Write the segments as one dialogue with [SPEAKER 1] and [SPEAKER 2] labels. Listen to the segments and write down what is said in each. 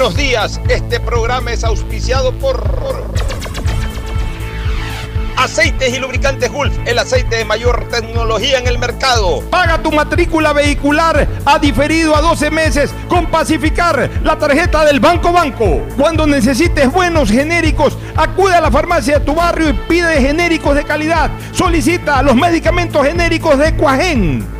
[SPEAKER 1] Buenos días, este programa es auspiciado por Aceites y lubricantes Gulf, el aceite de mayor tecnología en el mercado.
[SPEAKER 2] Paga tu matrícula vehicular a diferido a 12 meses con Pacificar, la tarjeta del Banco Banco. Cuando necesites buenos genéricos, acude a la farmacia de tu barrio y pide genéricos de calidad. Solicita los medicamentos genéricos de Cuajén.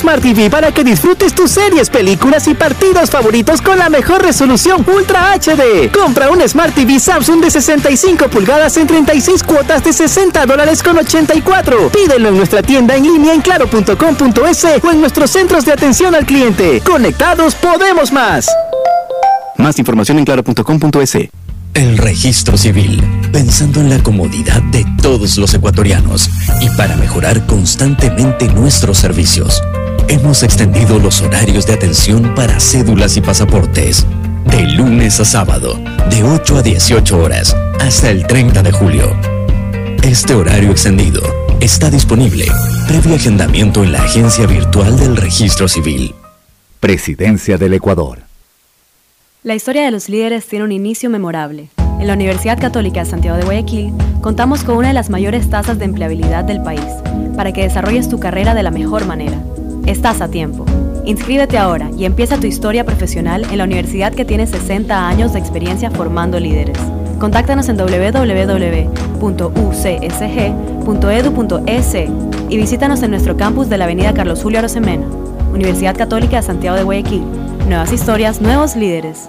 [SPEAKER 3] Smart TV para que disfrutes tus series, películas y partidos favoritos con la mejor resolución Ultra HD. Compra un Smart TV Samsung de 65 pulgadas en 36 cuotas de 60 dólares con 84. Pídelo en nuestra tienda en línea en claro.com.es o en nuestros centros de atención al cliente. Conectados podemos más.
[SPEAKER 4] Más información en claro.com.es.
[SPEAKER 5] El registro civil, pensando en la comodidad de todos los ecuatorianos y para mejorar constantemente nuestros servicios. Hemos extendido los horarios de atención para cédulas y pasaportes. De lunes a sábado, de 8 a 18 horas, hasta el 30 de julio. Este horario extendido está disponible previo agendamiento en la agencia virtual del registro civil.
[SPEAKER 6] Presidencia del Ecuador.
[SPEAKER 7] La historia de los líderes tiene un inicio memorable. En la Universidad Católica de Santiago de Guayaquil contamos con una de las mayores tasas de empleabilidad del país para que desarrolles tu carrera de la mejor manera. Estás a tiempo. Inscríbete ahora y empieza tu historia profesional en la universidad que tiene 60 años de experiencia formando líderes. Contáctanos en www.ucsg.edu.es y visítanos en nuestro campus de la Avenida Carlos Julio Arosemena, Universidad Católica de Santiago de Guayaquil. Nuevas historias, nuevos líderes.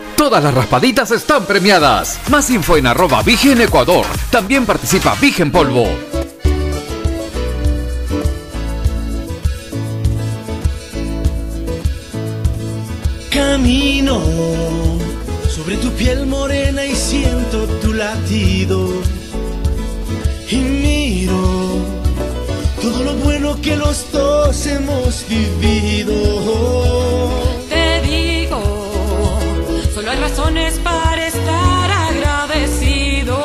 [SPEAKER 8] Todas las raspaditas están premiadas. Más info en arroba Vigen Ecuador. También participa Vigen Polvo.
[SPEAKER 9] Camino sobre tu piel morena y siento tu latido. Y miro todo lo bueno que los dos hemos vivido.
[SPEAKER 10] Razones para estar agradecido.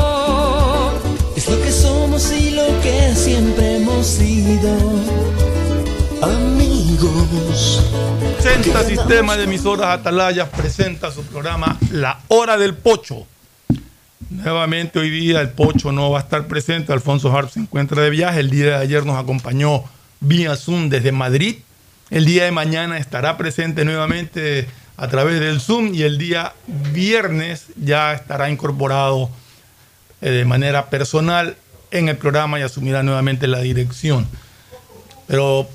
[SPEAKER 9] Es lo que somos y lo que siempre hemos sido. Amigos.
[SPEAKER 11] Presenta Sistema de Emisoras Atalaya, presenta su programa La Hora del Pocho. Nuevamente hoy día el Pocho no va a estar presente, Alfonso Harp se encuentra de viaje, el día de ayer nos acompañó vía Zoom desde Madrid, el día de mañana estará presente nuevamente a través del Zoom y el día viernes ya estará incorporado eh, de manera personal en el programa y asumirá nuevamente la dirección. Pero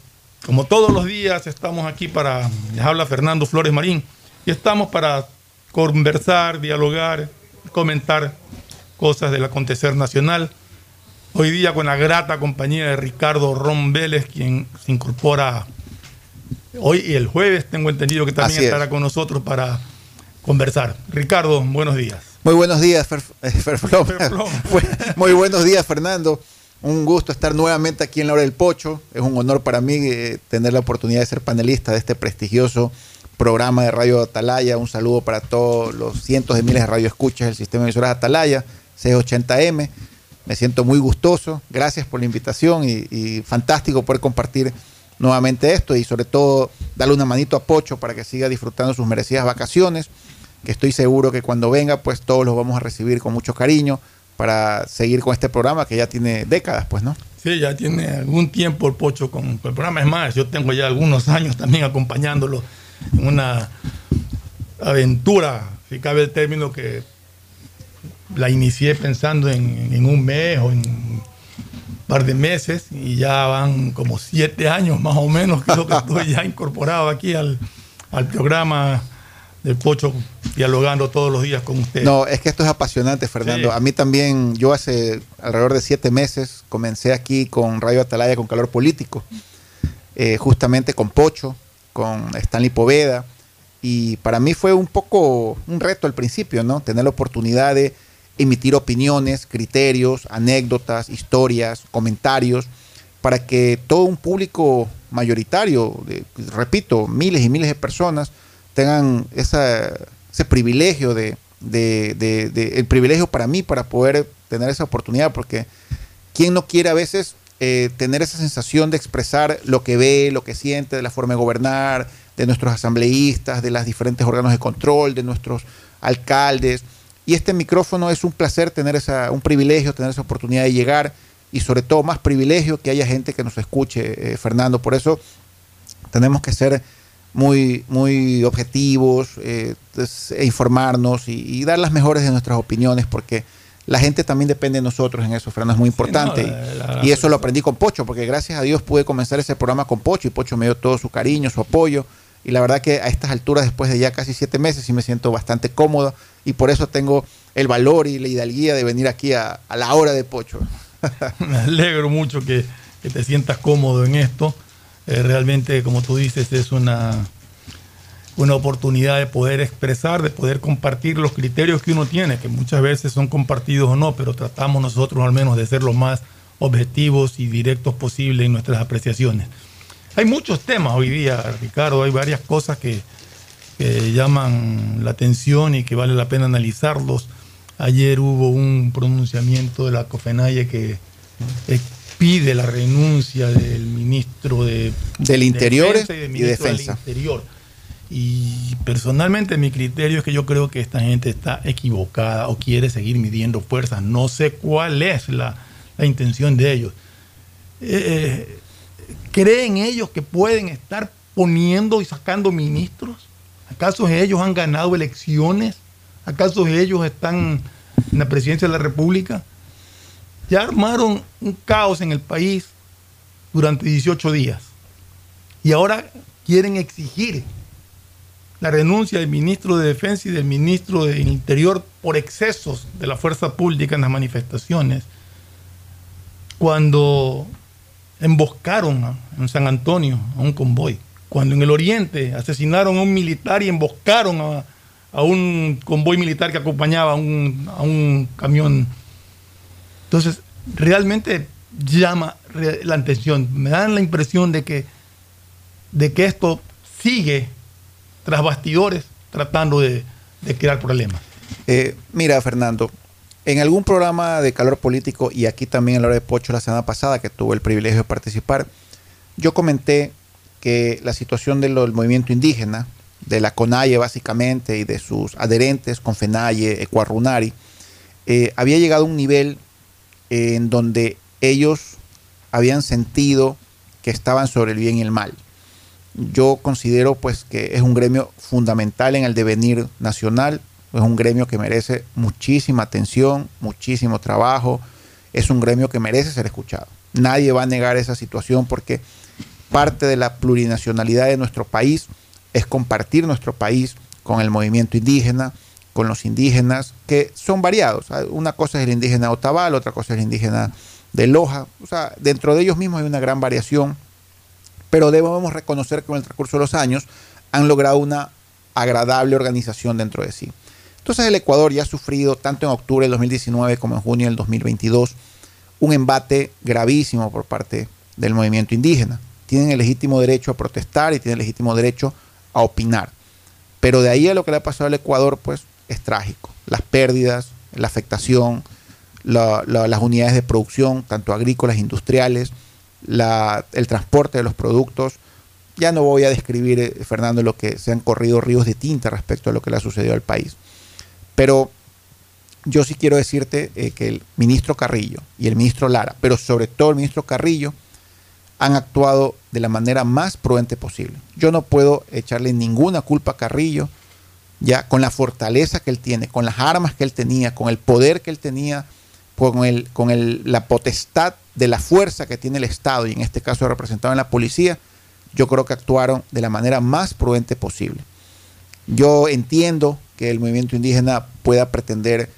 [SPEAKER 11] como todos los días estamos aquí para, les habla Fernando Flores Marín, y estamos para conversar, dialogar, comentar cosas del acontecer nacional. Hoy día con la grata compañía de Ricardo Ron quien se incorpora hoy y el jueves, tengo entendido que también
[SPEAKER 12] Así es.
[SPEAKER 11] estará con nosotros para conversar. Ricardo, buenos días.
[SPEAKER 12] Muy buenos días, Fer- eh. Muy buenos días, Fernando. Un gusto estar nuevamente aquí en la hora del pocho. Es un honor para mí eh, tener la oportunidad de ser panelista de este prestigioso programa de Radio Atalaya. Un saludo para todos los cientos de miles de radioescuchas del sistema de emisoras Atalaya, C80M. Me siento muy gustoso. Gracias por la invitación y, y fantástico poder compartir nuevamente esto y sobre todo darle una manito a Pocho para que siga disfrutando sus merecidas vacaciones que estoy seguro que cuando venga, pues todos los vamos a recibir con mucho cariño para seguir con este programa que ya tiene décadas, pues, ¿no?
[SPEAKER 11] Sí, ya tiene algún tiempo el Pocho con, el programa. Es más, yo tengo ya algunos años también acompañándolo en una aventura, si cabe el término, que la inicié pensando en, en un mes o en par de meses y ya van como siete años más o menos, creo que estoy ya incorporado aquí al, al programa del Pocho, dialogando todos los días con ustedes.
[SPEAKER 12] No, es que esto es apasionante, Fernando.
[SPEAKER 11] Sí.
[SPEAKER 12] A mí también, yo hace alrededor de siete meses comencé aquí con Radio Atalaya con Calor Político, eh, justamente con Pocho, con Stanley Poveda, y para mí fue un poco un reto al principio, ¿no? Tener la oportunidad de emitir opiniones, criterios, anécdotas, historias, comentarios, para que todo un público mayoritario, repito, miles y miles de personas, tengan ese privilegio de, de- de- el privilegio para mí para poder tener esa oportunidad, porque ¿quién no quiere a veces eh, tener esa sensación de expresar lo que ve, lo que siente de la forma de gobernar, de nuestros asambleístas, de los diferentes órganos de control, de nuestros alcaldes? Y este micrófono es un placer tener esa, un privilegio, tener esa oportunidad de llegar y sobre todo más privilegio que haya gente que nos escuche, eh, Fernando. Por eso tenemos que ser muy, muy objetivos, eh, e informarnos y, y dar las mejores de nuestras opiniones, porque la gente también depende de nosotros en eso, Fernando, es muy importante.
[SPEAKER 11] no,
[SPEAKER 12] Y-
[SPEAKER 11] la- la-
[SPEAKER 12] y eso lo aprendí con Pocho, porque gracias a Dios pude comenzar ese programa con Pocho y Pocho me dio todo su cariño, su apoyo. Y la verdad que a estas alturas, después de ya casi siete meses, sí me siento bastante cómodo y por eso tengo el valor y la hidalguía de venir aquí a, a la hora de Pocho.
[SPEAKER 11] Me alegro mucho que, que te sientas cómodo en esto. Eh, realmente, como tú dices, es una, una oportunidad de poder expresar, de poder compartir los criterios que uno tiene, que muchas veces son compartidos o no, pero tratamos nosotros al menos de ser lo más objetivos y directos posible en nuestras apreciaciones. Hay muchos temas hoy día, Ricardo, hay varias cosas que, que llaman la atención y que vale la pena analizarlos. Ayer hubo un pronunciamiento de la COFENAIE que eh, pide la renuncia del ministro de,
[SPEAKER 12] Del Interior
[SPEAKER 11] Defensa del
[SPEAKER 12] y
[SPEAKER 11] del. Interior. Y personalmente mi criterio es que yo creo que esta gente está equivocada o quiere seguir midiendo fuerzas. No sé cuál es la, la intención de ellos. Eh, ¿Creen ellos que pueden estar poniendo y sacando ministros? ¿Acaso ellos han ganado elecciones? ¿Acaso ellos están en la presidencia de la República? Ya armaron un caos en el país durante 18 días. Y ahora quieren exigir la renuncia del ministro de Defensa y del ministro del Interior por excesos de la fuerza pública en las manifestaciones. Cuando emboscaron en San Antonio a un convoy. Cuando en el oriente asesinaron a un militar y emboscaron a, a un convoy militar que acompañaba a un, a un camión. Entonces, realmente llama la atención. Me dan la impresión de que, de que esto sigue tras bastidores tratando de, de crear problemas.
[SPEAKER 12] Eh, mira, Fernando, en algún programa de calor político y aquí también en la hora de Pocho la semana pasada, que tuve el privilegio de participar, yo comenté que la situación del movimiento indígena, de la CONAIE básicamente y de sus adherentes, Confenaye, Ecuarrunari, eh, había llegado a un nivel en donde ellos habían sentido que estaban sobre el bien y el mal. Yo considero pues que es un gremio fundamental en el devenir nacional, es un gremio que merece muchísima atención, muchísimo trabajo, es un gremio que merece ser escuchado. Nadie va a negar esa situación porque parte de la plurinacionalidad de nuestro país es compartir nuestro país con el movimiento indígena, con los indígenas, que son variados. Una cosa es el indígena Otavalo, otra cosa es el indígena de Loja. O sea, dentro de ellos mismos hay una gran variación, pero debemos reconocer que con el transcurso de los años han logrado una agradable organización dentro de sí. Entonces el Ecuador ya ha sufrido, tanto en octubre del 2019 como en junio del 2022, un embate gravísimo por parte del movimiento indígena. Tienen el legítimo derecho a protestar y tienen el legítimo derecho a opinar. Pero de ahí a lo que le ha pasado al Ecuador, pues es trágico. Las pérdidas, la afectación, la- la- las unidades de producción, tanto agrícolas, industriales, el transporte de los productos. Ya no voy a describir, eh, Fernando, lo que se han corrido ríos de tinta respecto a lo que le ha sucedido al país. Pero yo sí quiero decirte eh, que el ministro Carrillo y el ministro Lara, pero sobre todo el ministro Carrillo, han actuado de la manera más prudente posible. Yo no puedo echarle ninguna culpa a Carrillo, ya con la fortaleza que él tiene, con las armas que él tenía, con el poder que él tenía, con, la potestad de la fuerza que tiene el Estado, y en este caso representado en la policía, yo creo que actuaron de la manera más prudente posible. Yo entiendo que el movimiento indígena pueda pretender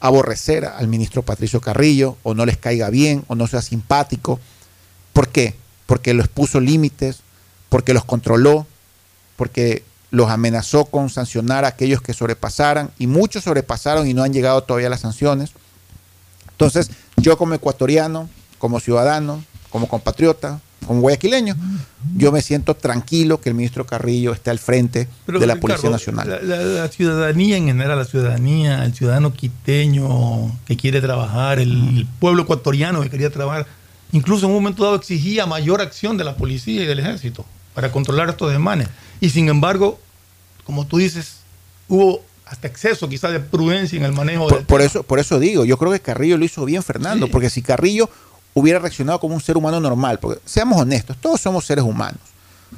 [SPEAKER 12] aborrecer al ministro Patricio Carrillo, o no les caiga bien, o no sea simpático. ¿Por qué? Porque los puso límites, porque los controló, porque los amenazó con sancionar a aquellos que sobrepasaran, y muchos sobrepasaron y no han llegado todavía las sanciones. Entonces, yo como ecuatoriano, como ciudadano, como compatriota, como guayaquileño, yo me siento tranquilo que el ministro Carrillo esté al frente
[SPEAKER 11] Pero,
[SPEAKER 12] de la
[SPEAKER 11] Ricardo,
[SPEAKER 12] Policía Nacional.
[SPEAKER 11] La, la- la ciudadanía en general, la ciudadanía, el ciudadano quiteño que quiere trabajar, el, el pueblo ecuatoriano que quería trabajar, incluso en un momento dado exigía mayor acción de la policía y del ejército para controlar estos desmanes. Y sin embargo, como tú dices, hubo hasta exceso quizás de prudencia en el manejo
[SPEAKER 12] Por,
[SPEAKER 11] del
[SPEAKER 12] por eso, por eso digo, yo creo que Carrillo lo hizo bien, Fernando, porque si Carrillo hubiera reaccionado como un ser humano normal, porque seamos honestos, todos somos seres humanos.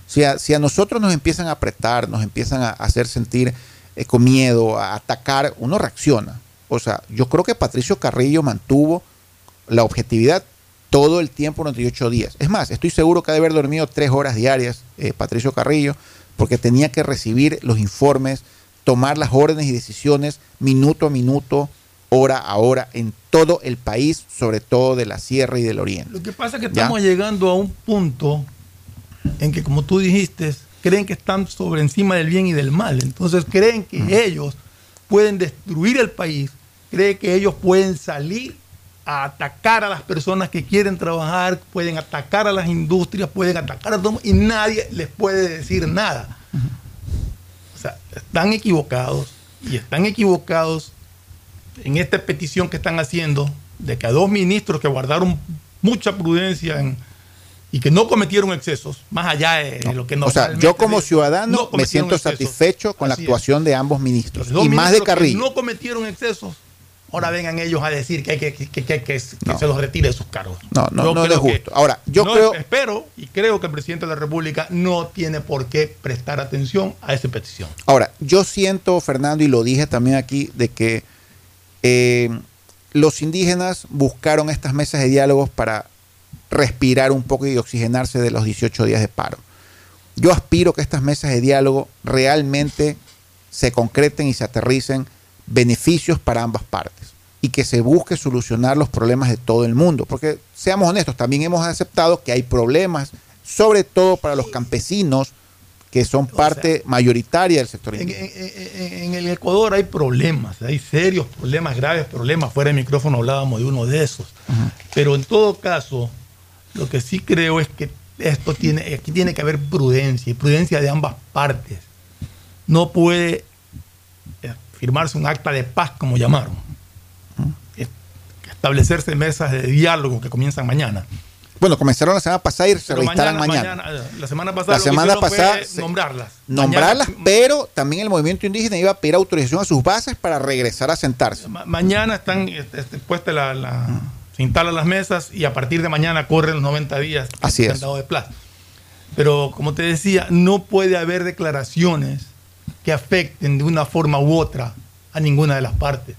[SPEAKER 12] Si a, si a nosotros nos empiezan a apretar, nos empiezan a hacer sentir eh, con miedo, a atacar, uno reacciona. O sea, yo creo que Patricio Carrillo mantuvo la objetividad todo el tiempo durante ocho días. Es más, estoy seguro que ha de haber dormido tres horas diarias eh, Patricio Carrillo, porque tenía que recibir los informes, tomar las órdenes y decisiones minuto a minuto, hora a hora, en todo el país, sobre todo de la Sierra y del Oriente.
[SPEAKER 11] Lo que pasa es que
[SPEAKER 12] ¿Ya?
[SPEAKER 11] estamos llegando a un punto en que, como tú dijiste, creen que están sobre encima del bien y del mal. Entonces creen que ellos pueden destruir el país, creen que ellos pueden salir a atacar a las personas que quieren trabajar, pueden atacar a las industrias, pueden atacar a todo y nadie les puede decir nada. O sea, están equivocados y están equivocados en esta petición que están haciendo de que a dos ministros que guardaron mucha prudencia en- y que no cometieron excesos, más allá de lo que
[SPEAKER 12] O sea, yo como ciudadano
[SPEAKER 11] no
[SPEAKER 12] me siento
[SPEAKER 11] excesos.
[SPEAKER 12] satisfecho con la
[SPEAKER 11] es.
[SPEAKER 12] actuación de ambos ministros
[SPEAKER 11] dos
[SPEAKER 12] y más de
[SPEAKER 11] que
[SPEAKER 12] Carrillo.
[SPEAKER 11] No cometieron excesos. Ahora vengan ellos a decir que, que, que, que- que- que se los retire de sus cargos.
[SPEAKER 12] No, no,
[SPEAKER 11] Yo
[SPEAKER 12] no es justo. Ahora, yo
[SPEAKER 11] no,
[SPEAKER 12] creo,
[SPEAKER 11] Espero y creo que el presidente de la República no tiene por qué prestar atención a esa petición.
[SPEAKER 12] Ahora, yo siento, Fernando, y lo dije también aquí, de que eh, los indígenas buscaron estas mesas de diálogos para respirar un poco y oxigenarse de los 18 días de paro. Yo aspiro que estas mesas de diálogo realmente se concreten y se aterricen beneficios para ambas partes y que se busque solucionar los problemas de todo el mundo. Porque seamos honestos, también hemos aceptado que hay problemas, sobre todo para los campesinos que son parte mayoritaria del sector
[SPEAKER 11] En, en- el Ecuador hay problemas, hay serios problemas, graves problemas. Fuera de micrófono hablábamos de uno de esos. Pero en todo caso, lo que sí creo es que esto tiene, aquí tiene que haber prudencia y prudencia de ambas partes. No puede eh, firmarse un acta de paz, como llamaron. Es- Establecerse mesas de diálogo que comienzan mañana.
[SPEAKER 12] Bueno, comenzaron la semana pasada y se reinstalan mañana.
[SPEAKER 11] mañana, eh, la semana pasada,
[SPEAKER 12] La
[SPEAKER 11] lo
[SPEAKER 12] semana pasada
[SPEAKER 11] nombrarlas.
[SPEAKER 12] Nombrarlas,
[SPEAKER 11] Mañana-
[SPEAKER 12] pero también el movimiento indígena iba a pedir autorización a sus bases para regresar a sentarse.
[SPEAKER 11] Ma- mañana están este, este, puestas la, la- se instalan las mesas y a partir de mañana corren los 90 días
[SPEAKER 12] Así es.
[SPEAKER 11] de plazo. Pero como te decía, no puede haber declaraciones que afecten de una forma u otra a ninguna de las partes.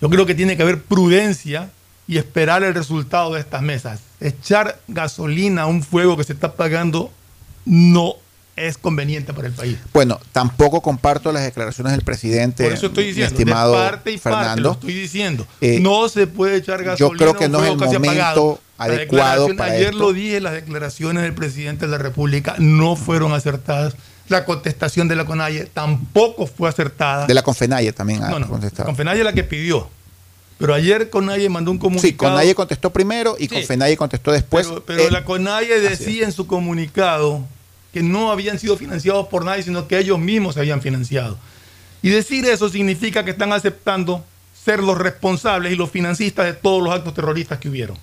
[SPEAKER 11] Yo creo que tiene que haber prudencia y esperar el resultado de estas mesas. Echar gasolina a un fuego que se está apagando no es conveniente para el país.
[SPEAKER 12] Bueno, tampoco comparto las declaraciones del presidente,
[SPEAKER 11] Por eso estoy diciendo,
[SPEAKER 12] estimado
[SPEAKER 11] de parte y parte, lo
[SPEAKER 12] Fernando.
[SPEAKER 11] estoy diciendo.
[SPEAKER 12] Eh,
[SPEAKER 11] no se puede echar gasolina.
[SPEAKER 12] yo creo que
[SPEAKER 11] a un
[SPEAKER 12] no es el momento adecuado para
[SPEAKER 11] Ayer
[SPEAKER 12] esto.
[SPEAKER 11] lo dije, las declaraciones del presidente de la República no fueron acertadas. La contestación de la CONAIE tampoco fue acertada.
[SPEAKER 12] De la Confenaye también
[SPEAKER 11] no, no,
[SPEAKER 12] contestado.
[SPEAKER 11] Confenaye es la que pidió. Pero ayer CONAIE mandó un comunicado.
[SPEAKER 12] Sí, Conaye contestó primero y
[SPEAKER 11] Sí.
[SPEAKER 12] Confenaye contestó después.
[SPEAKER 11] Pero, pero la CONAIE decía en su comunicado que no habían sido financiados por nadie, sino que ellos mismos se habían financiado. Y decir eso significa que están aceptando ser los responsables y los financistas de todos los actos terroristas que hubieron.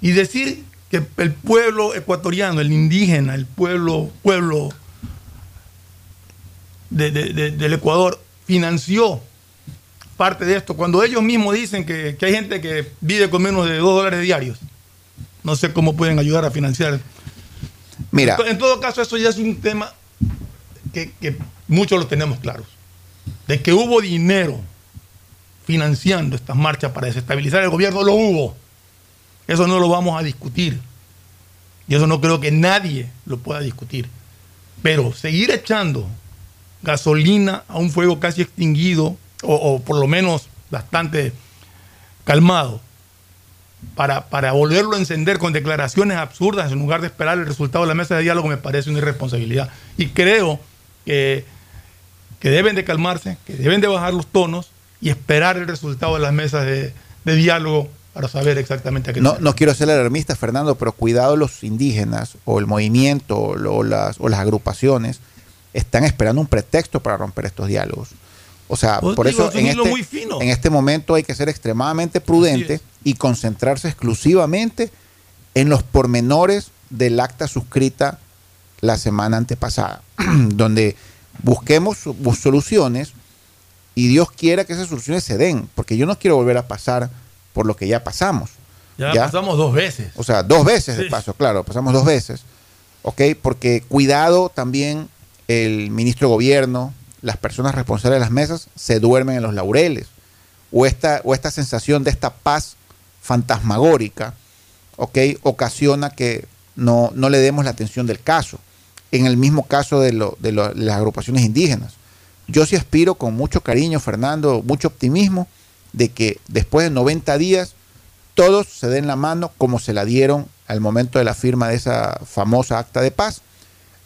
[SPEAKER 11] Y decir que el pueblo ecuatoriano, el indígena, el pueblo, pueblo de- de- de- del Ecuador financió parte de esto, cuando ellos mismos dicen que, que hay gente que vive con menos de 2 dólares diarios. No sé cómo pueden ayudar a financiar.
[SPEAKER 12] Mira.
[SPEAKER 11] En todo caso, eso ya es un tema que, que muchos lo tenemos claros. De que hubo dinero financiando estas marchas para desestabilizar el gobierno, lo hubo. Eso no lo vamos a discutir. Y eso no creo que nadie lo pueda discutir. Pero seguir echando gasolina a un fuego casi extinguido, o, o por lo menos bastante calmado, para, para volverlo a encender con declaraciones absurdas en lugar de esperar el resultado de la mesa de diálogo, me parece una irresponsabilidad. Y creo que, que deben de calmarse, que deben de bajar los tonos y esperar el resultado de las mesas de, de diálogo para saber exactamente a qué
[SPEAKER 12] No, no quiero ser alarmista, Fernando, pero cuidado los indígenas o el movimiento o, las, o las agrupaciones están esperando un pretexto para romper estos diálogos. O sea,
[SPEAKER 11] Pues
[SPEAKER 12] por
[SPEAKER 11] digo,
[SPEAKER 12] eso en este,
[SPEAKER 11] muy fino.
[SPEAKER 12] en este momento hay que ser extremadamente prudente y concentrarse exclusivamente en los pormenores del acta suscrita la semana antepasada, donde busquemos soluciones y Dios quiera que esas soluciones se den, porque yo no quiero volver a pasar por lo que ya pasamos.
[SPEAKER 11] Ya, pasamos dos veces.
[SPEAKER 12] O sea, dos veces de paso, claro, pasamos dos veces. ¿Ok? Porque cuidado también el ministro de gobierno, las personas responsables de las mesas se duermen en los laureles. O esta, o esta sensación de esta paz fantasmagórica, ¿ok? Ocasiona que no, no le demos la atención del caso. En el mismo caso de, de las agrupaciones indígenas. Yo sí aspiro con mucho cariño, Fernando, mucho optimismo, de que después de 90 días todos se den la mano como se la dieron al momento de la firma de esa famosa acta de paz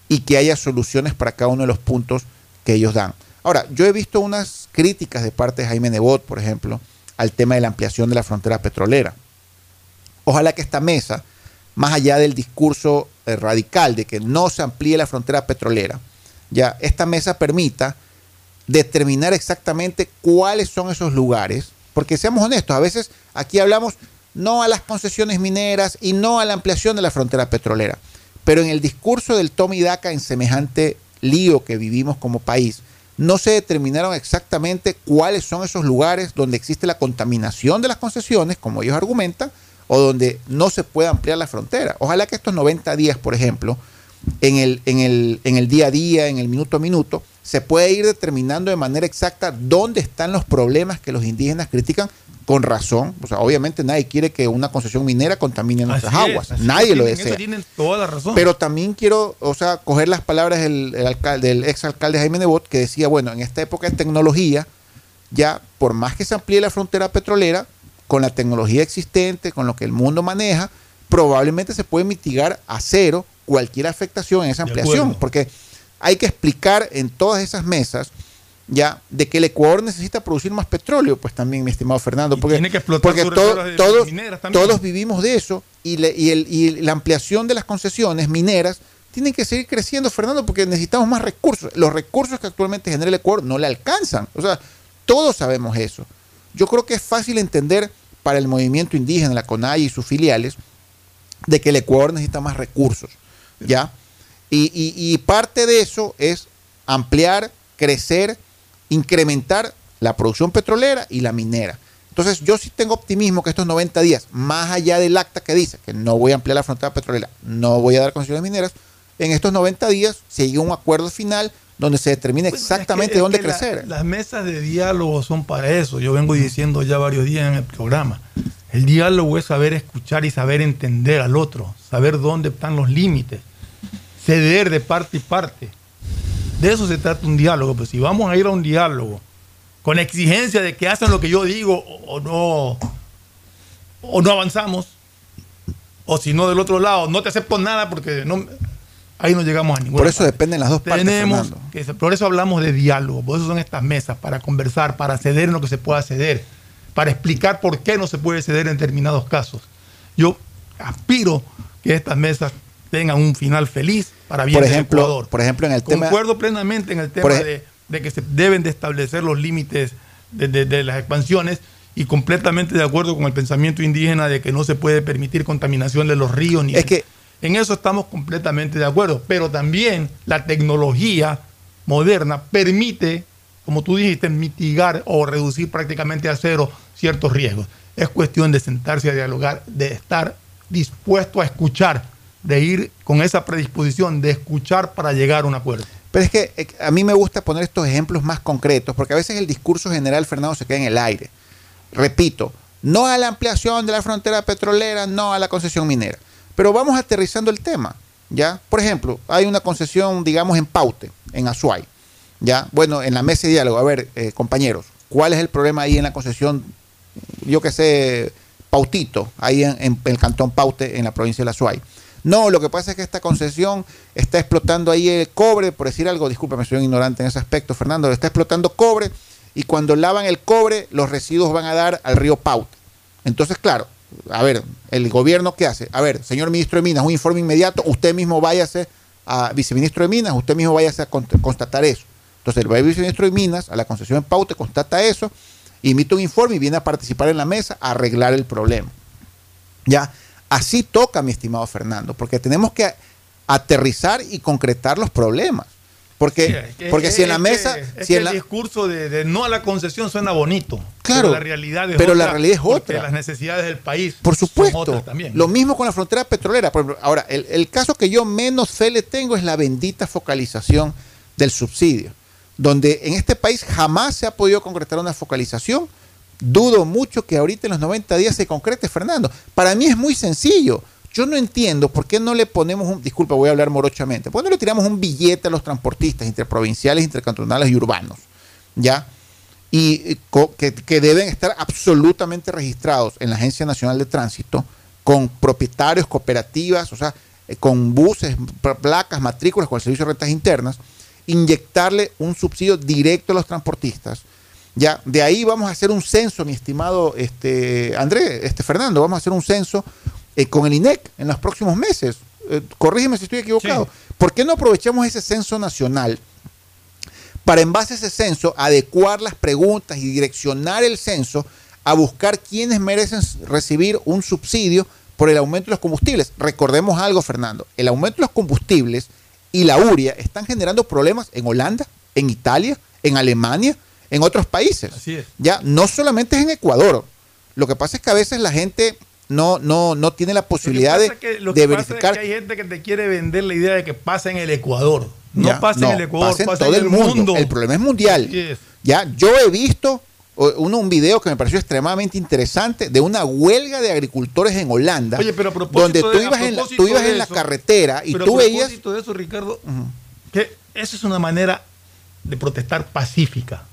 [SPEAKER 12] y que haya soluciones para cada uno de los puntos que ellos dan. Ahora, yo he visto unas críticas de parte de Jaime Nebot, por ejemplo, al tema de la ampliación de la frontera petrolera. Ojalá que esta mesa, más allá del discurso eh, radical de que no se amplíe la frontera petrolera, ya esta mesa permita determinar exactamente cuáles son esos lugares, porque seamos honestos, a veces aquí hablamos no a las concesiones mineras y no a la ampliación de la frontera petrolera, pero en el discurso del Tommy Daca en semejante lío que vivimos como país, no se determinaron exactamente cuáles son esos lugares donde existe la contaminación de las concesiones, como ellos argumentan, o donde no se puede ampliar la frontera. Ojalá que estos 90 días, por ejemplo, en el, en el, en el día a día, en el minuto a minuto, se puede ir determinando de manera exacta dónde están los problemas que los indígenas critican con razón. O sea, obviamente nadie quiere que una concesión minera contamine nuestras
[SPEAKER 11] Así
[SPEAKER 12] aguas. nadie lo desea.
[SPEAKER 11] Tienen toda la razón.
[SPEAKER 12] Pero también quiero, o sea, coger las palabras del, el alcalde, del exalcalde Jaime Nebot, que decía, bueno, en esta época de tecnología, ya por más que se amplíe la frontera petrolera, con la tecnología existente, con lo que el mundo maneja, probablemente se puede mitigar a cero cualquier afectación en esa ampliación, porque hay que explicar en todas esas mesas ya de que el Ecuador necesita producir más petróleo, pues también, mi estimado Fernando, porque,
[SPEAKER 11] tiene que explotar
[SPEAKER 12] porque
[SPEAKER 11] sus
[SPEAKER 12] to-
[SPEAKER 11] reservas de-
[SPEAKER 12] todos,
[SPEAKER 11] mineras también.
[SPEAKER 12] todos vivimos de eso y, le- y el- y la ampliación de las concesiones mineras tienen que seguir creciendo, Fernando, porque necesitamos más recursos. Los recursos que actualmente genera el Ecuador no le alcanzan. O sea, todos sabemos eso. Yo creo que es fácil entender para el movimiento indígena, la CONAI y sus filiales, de que el Ecuador necesita más recursos. ¿Ya? Y, y- y parte de eso es ampliar, crecer, incrementar la producción petrolera y la minera. Entonces, yo sí tengo optimismo que estos 90 días, más allá del acta que dice que no voy a ampliar la frontera petrolera, no voy a dar concesiones mineras, en estos 90 días se a un acuerdo final donde se determine exactamente
[SPEAKER 11] Es que-
[SPEAKER 12] dónde
[SPEAKER 11] es que la-
[SPEAKER 12] crecer.
[SPEAKER 11] las mesas de diálogo son para eso. Yo vengo diciendo ya varios días en el programa. El diálogo es saber escuchar y saber entender al otro, saber dónde están los límites, ceder de parte y parte. De eso se trata un diálogo. Pues si vamos a ir a un diálogo con exigencia de que hacen lo que yo digo o no, o no avanzamos, o si no del otro lado, no te acepto nada porque no, ahí no llegamos a ningún
[SPEAKER 12] Por eso dependen las dos partes,
[SPEAKER 11] tenemos se- por eso hablamos de diálogo, por eso son estas mesas, para conversar, para ceder en lo que se pueda ceder, para explicar por qué no se puede ceder en determinados casos. Yo aspiro que estas mesas tengan un final feliz para bien
[SPEAKER 12] Por
[SPEAKER 11] del
[SPEAKER 12] ejemplo,
[SPEAKER 11] Ecuador.
[SPEAKER 12] por ejemplo, en el tema
[SPEAKER 11] Concuerdo plenamente en el tema
[SPEAKER 12] ej-
[SPEAKER 11] de, de que se deben de establecer los límites de, de- de las expansiones y completamente de acuerdo con el pensamiento indígena de que no se puede permitir contaminación de los ríos ni
[SPEAKER 12] Es que-
[SPEAKER 11] en eso estamos completamente de acuerdo, pero también la tecnología moderna permite, como tú dijiste, mitigar o reducir prácticamente a cero ciertos riesgos. Es cuestión de sentarse a dialogar, de estar dispuesto a escuchar, de ir con esa predisposición de escuchar para llegar a un acuerdo.
[SPEAKER 12] Pero es que eh, a mí me gusta poner estos ejemplos más concretos, porque a veces el discurso general, Fernando, se queda en el aire. Repito, no a la ampliación de la frontera petrolera, no a la concesión minera. Pero vamos aterrizando el tema, ¿ya? Por ejemplo, hay una concesión, digamos, en Paute, en Azuay, ¿ya? Bueno, en la mesa de diálogo, a ver, eh, compañeros, ¿cuál es el problema ahí en la concesión, yo que sé, Pautito, ahí en, el cantón Paute, en la provincia de Azuay? No, lo que pasa es que esta concesión está explotando ahí el cobre, por decir algo, discúlpame, soy un ignorante en ese aspecto, Fernando, está explotando cobre y cuando lavan el cobre, los residuos van a dar al río Paute. Entonces, claro, a ver, el gobierno qué hace? A ver, señor ministro de Minas, un informe inmediato, usted mismo váyase a viceministro de Minas, usted mismo váyase a con- constatar eso. Entonces, el viceministro de Minas a la concesión en Paute constata eso, emite un informe y viene a participar en la mesa a arreglar el problema. Ya, así toca, mi estimado Fernando, porque tenemos que aterrizar y concretar los problemas. Porque,
[SPEAKER 11] Es que-
[SPEAKER 12] porque si en la
[SPEAKER 11] es
[SPEAKER 12] mesa,
[SPEAKER 11] que-
[SPEAKER 12] si en la-
[SPEAKER 11] el discurso de, de no a la concesión suena bonito.
[SPEAKER 12] Claro,
[SPEAKER 11] pero la realidad es
[SPEAKER 12] pero la
[SPEAKER 11] otra,
[SPEAKER 12] realidad es otra.
[SPEAKER 11] Las necesidades del país.
[SPEAKER 12] Por
[SPEAKER 11] son
[SPEAKER 12] supuesto.
[SPEAKER 11] otras también.
[SPEAKER 12] Lo mismo con la frontera petrolera. Ahora, el, el caso que yo menos fe le tengo es la bendita focalización del subsidio, donde en este país jamás se ha podido concretar una focalización. Dudo mucho que ahorita en los 90 días se concrete, Fernando. Para mí es muy sencillo. Yo no entiendo por qué no le ponemos un, disculpa, voy a hablar morochamente, ¿por qué no le tiramos un billete a los transportistas interprovinciales, intercantonales y urbanos? ¿Ya? y eh, que, que deben estar absolutamente registrados en la Agencia Nacional de Tránsito con propietarios, cooperativas, o sea, eh, con buses, pl- placas, matrículas, con el servicio de rentas internas, inyectarle un subsidio directo a los transportistas. Ya, de ahí vamos a hacer un censo, mi estimado este, André, este Fernando, vamos a hacer un censo eh, con el INEC en los próximos meses. Eh, corrígeme si estoy equivocado. ¿Por qué no aprovechamos ese censo nacional para en base a ese censo adecuar las preguntas y direccionar el censo a buscar quienes merecen recibir un subsidio por el aumento de los combustibles. Recordemos algo, Fernando, el aumento de los combustibles y la URIA están generando problemas en Holanda, en Italia, en Alemania, en otros países.
[SPEAKER 11] Así es.
[SPEAKER 12] Ya, no solamente es en Ecuador. Lo que pasa es que a veces la gente no, no, no tiene la posibilidad de,
[SPEAKER 11] que lo
[SPEAKER 12] de
[SPEAKER 11] que es que hay gente que te quiere vender la idea de que pasa en el Ecuador. No
[SPEAKER 12] Ya,
[SPEAKER 11] pasa en el Ecuador,
[SPEAKER 12] pasa en
[SPEAKER 11] pasa
[SPEAKER 12] todo
[SPEAKER 11] en
[SPEAKER 12] el mundo. El problema es mundial.
[SPEAKER 11] Así es.
[SPEAKER 12] Ya, yo he visto uno, un video que me pareció extremadamente interesante de una huelga de agricultores en Holanda,
[SPEAKER 11] Oye, pero a propósito
[SPEAKER 12] donde tú
[SPEAKER 11] de- a
[SPEAKER 12] ibas, en la, tú ibas en la
[SPEAKER 11] eso,
[SPEAKER 12] carretera y
[SPEAKER 11] Pero
[SPEAKER 12] tú
[SPEAKER 11] a
[SPEAKER 12] veías...
[SPEAKER 11] de eso, Ricardo, que esa es una manera de protestar pacífica.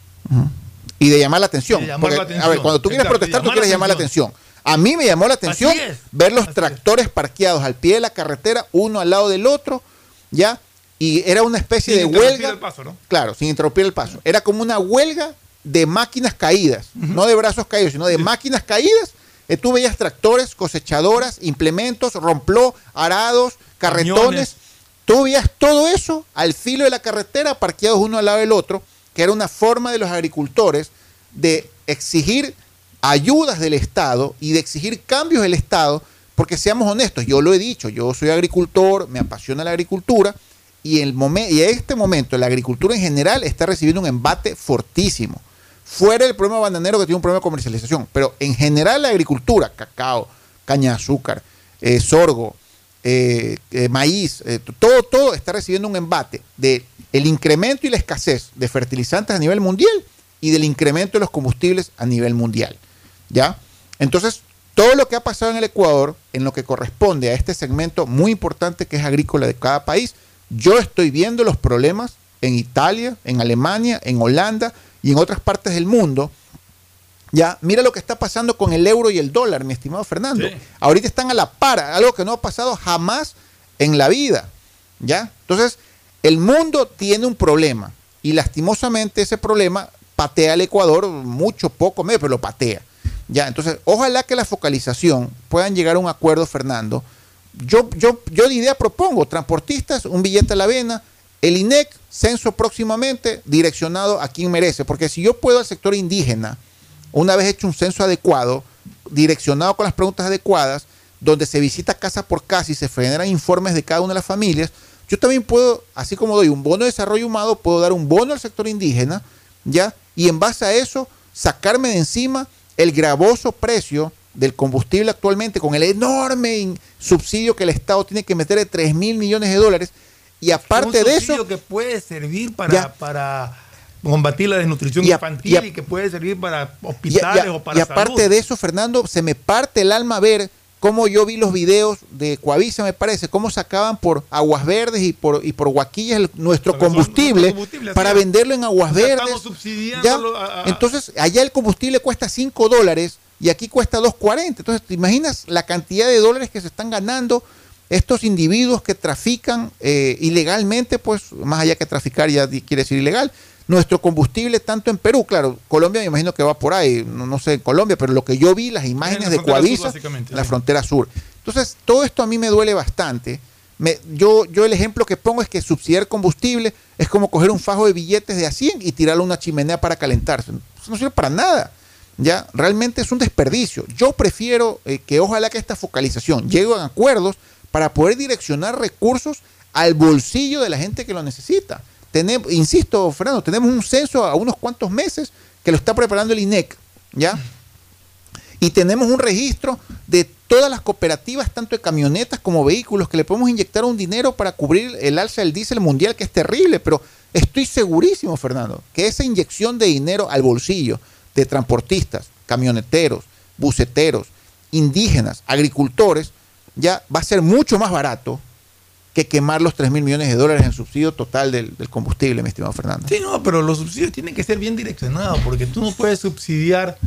[SPEAKER 12] Y de llamar la atención.
[SPEAKER 11] De llamar
[SPEAKER 12] Porque,
[SPEAKER 11] la
[SPEAKER 12] A ver, cuando tú quieres
[SPEAKER 11] Exacto,
[SPEAKER 12] protestar, tú quieres
[SPEAKER 11] la
[SPEAKER 12] llamar la atención. A mí me llamó la atención ver los tractores parqueados al pie de la carretera, uno al lado del otro, ¿ya? Y era una especie
[SPEAKER 11] Sin
[SPEAKER 12] de huelga.
[SPEAKER 11] el paso, ¿no?
[SPEAKER 12] Claro, sin interrumpir el paso. Era como una huelga de máquinas caídas, no de brazos caídos, sino de máquinas caídas. Eh, tú veías tractores, cosechadoras, implementos, rompló, arados, carretones. Tú veías todo eso al filo de la carretera, parqueados uno al lado del otro, que era una forma de los agricultores de exigir ayudas del Estado y de exigir cambios del Estado, porque seamos honestos, yo lo he dicho, yo soy agricultor, me apasiona la agricultura, y, el y a este momento la agricultura en general está recibiendo un embate fortísimo. Fuera del problema bananero que tiene un problema de comercialización, pero en general la agricultura, cacao, caña de azúcar, eh, sorgo, eh, eh, maíz, todo, todo está recibiendo un embate de el incremento y la escasez de fertilizantes a nivel mundial y del incremento de los combustibles a nivel mundial. ¿Ya? Entonces, todo lo que ha pasado en el Ecuador, en lo que corresponde a este segmento muy importante que es agrícola de cada país, yo estoy viendo los problemas en Italia, en Alemania, en Holanda y en otras partes del mundo. Ya, mira lo que está pasando con el euro y el dólar, mi estimado Fernando. Ahorita están a la par, algo que no ha pasado jamás en la vida. ¿Ya? Entonces, el mundo tiene un problema y lastimosamente ese problema patea al Ecuador mucho, poco, medio, pero lo patea. Ya, entonces, ojalá que la focalización puedan llegar a un acuerdo, Fernando. Yo, yo, yo de idea propongo, transportistas, un billete a la avena, el INEC, censo próximamente, direccionado a quien merece, porque si yo puedo al sector indígena, una vez hecho un censo adecuado, direccionado con las preguntas adecuadas, donde se visita casa por casa y se generan informes de cada una de las familias, yo también puedo, así como doy un bono de desarrollo humano, puedo dar un bono al sector indígena, ¿ya? Y en base a eso, sacarme de encima el gravoso precio del combustible actualmente, con el enorme subsidio que el Estado tiene que meter de 3 mil millones de dólares. Y aparte
[SPEAKER 11] un
[SPEAKER 12] de
[SPEAKER 11] subsidio
[SPEAKER 12] eso,
[SPEAKER 11] que puede servir para,
[SPEAKER 12] Ya.
[SPEAKER 11] para combatir la desnutrición
[SPEAKER 12] Y a-
[SPEAKER 11] infantil
[SPEAKER 12] y a-
[SPEAKER 11] y que puede servir para hospitales
[SPEAKER 12] y-
[SPEAKER 11] o para
[SPEAKER 12] y aparte
[SPEAKER 11] salud.
[SPEAKER 12] de eso, Fernando, se me parte el alma ver cómo yo vi los videos de Coavisa, me parece, cómo sacaban por Aguas Verdes y por, y por Guaquillas el- nuestro combustible
[SPEAKER 11] nuestro combustible, así
[SPEAKER 12] para venderlo en Aguas Verdes.
[SPEAKER 11] estamos a- a-
[SPEAKER 12] Entonces, allá el combustible cuesta 5 dólares y aquí cuesta 2.40. Entonces, ¿te imaginas la cantidad de dólares que se están ganando estos individuos que trafican eh, ilegalmente? Pues, más allá que traficar ya quiere decir ilegal. Nuestro combustible, tanto en Perú, claro, Colombia me imagino que va por ahí, no, no sé en Colombia, pero lo que yo vi, las imágenes de Coavisa, la
[SPEAKER 11] sí.
[SPEAKER 12] frontera sur. Entonces, todo esto a mí me duele bastante. Me- yo, yo el ejemplo que pongo es que subsidiar combustible es como coger un fajo de billetes de a 100 y tirarlo a una chimenea para calentarse. Eso no sirve para nada. ¿ya? Realmente es un desperdicio. Yo prefiero eh, que ojalá que esta focalización llegue a acuerdos para poder direccionar recursos al bolsillo de la gente que lo necesita. Tenemos, insisto, Fernando, tenemos un censo a unos cuantos meses que lo está preparando el INEC, ¿ya? Y tenemos un registro de todas las cooperativas, tanto de camionetas como vehículos, que le podemos inyectar un dinero para cubrir el alza del diésel mundial, que es terrible, pero estoy segurísimo, Fernando, que esa inyección de dinero al bolsillo de transportistas, camioneteros, buceteros, indígenas, agricultores, ya va a ser mucho más barato que quemar los 3 mil millones de dólares en subsidio total del, combustible, mi estimado Fernando.
[SPEAKER 11] Sí, no, pero los subsidios tienen que ser bien direccionados, porque tú no puedes subsidiar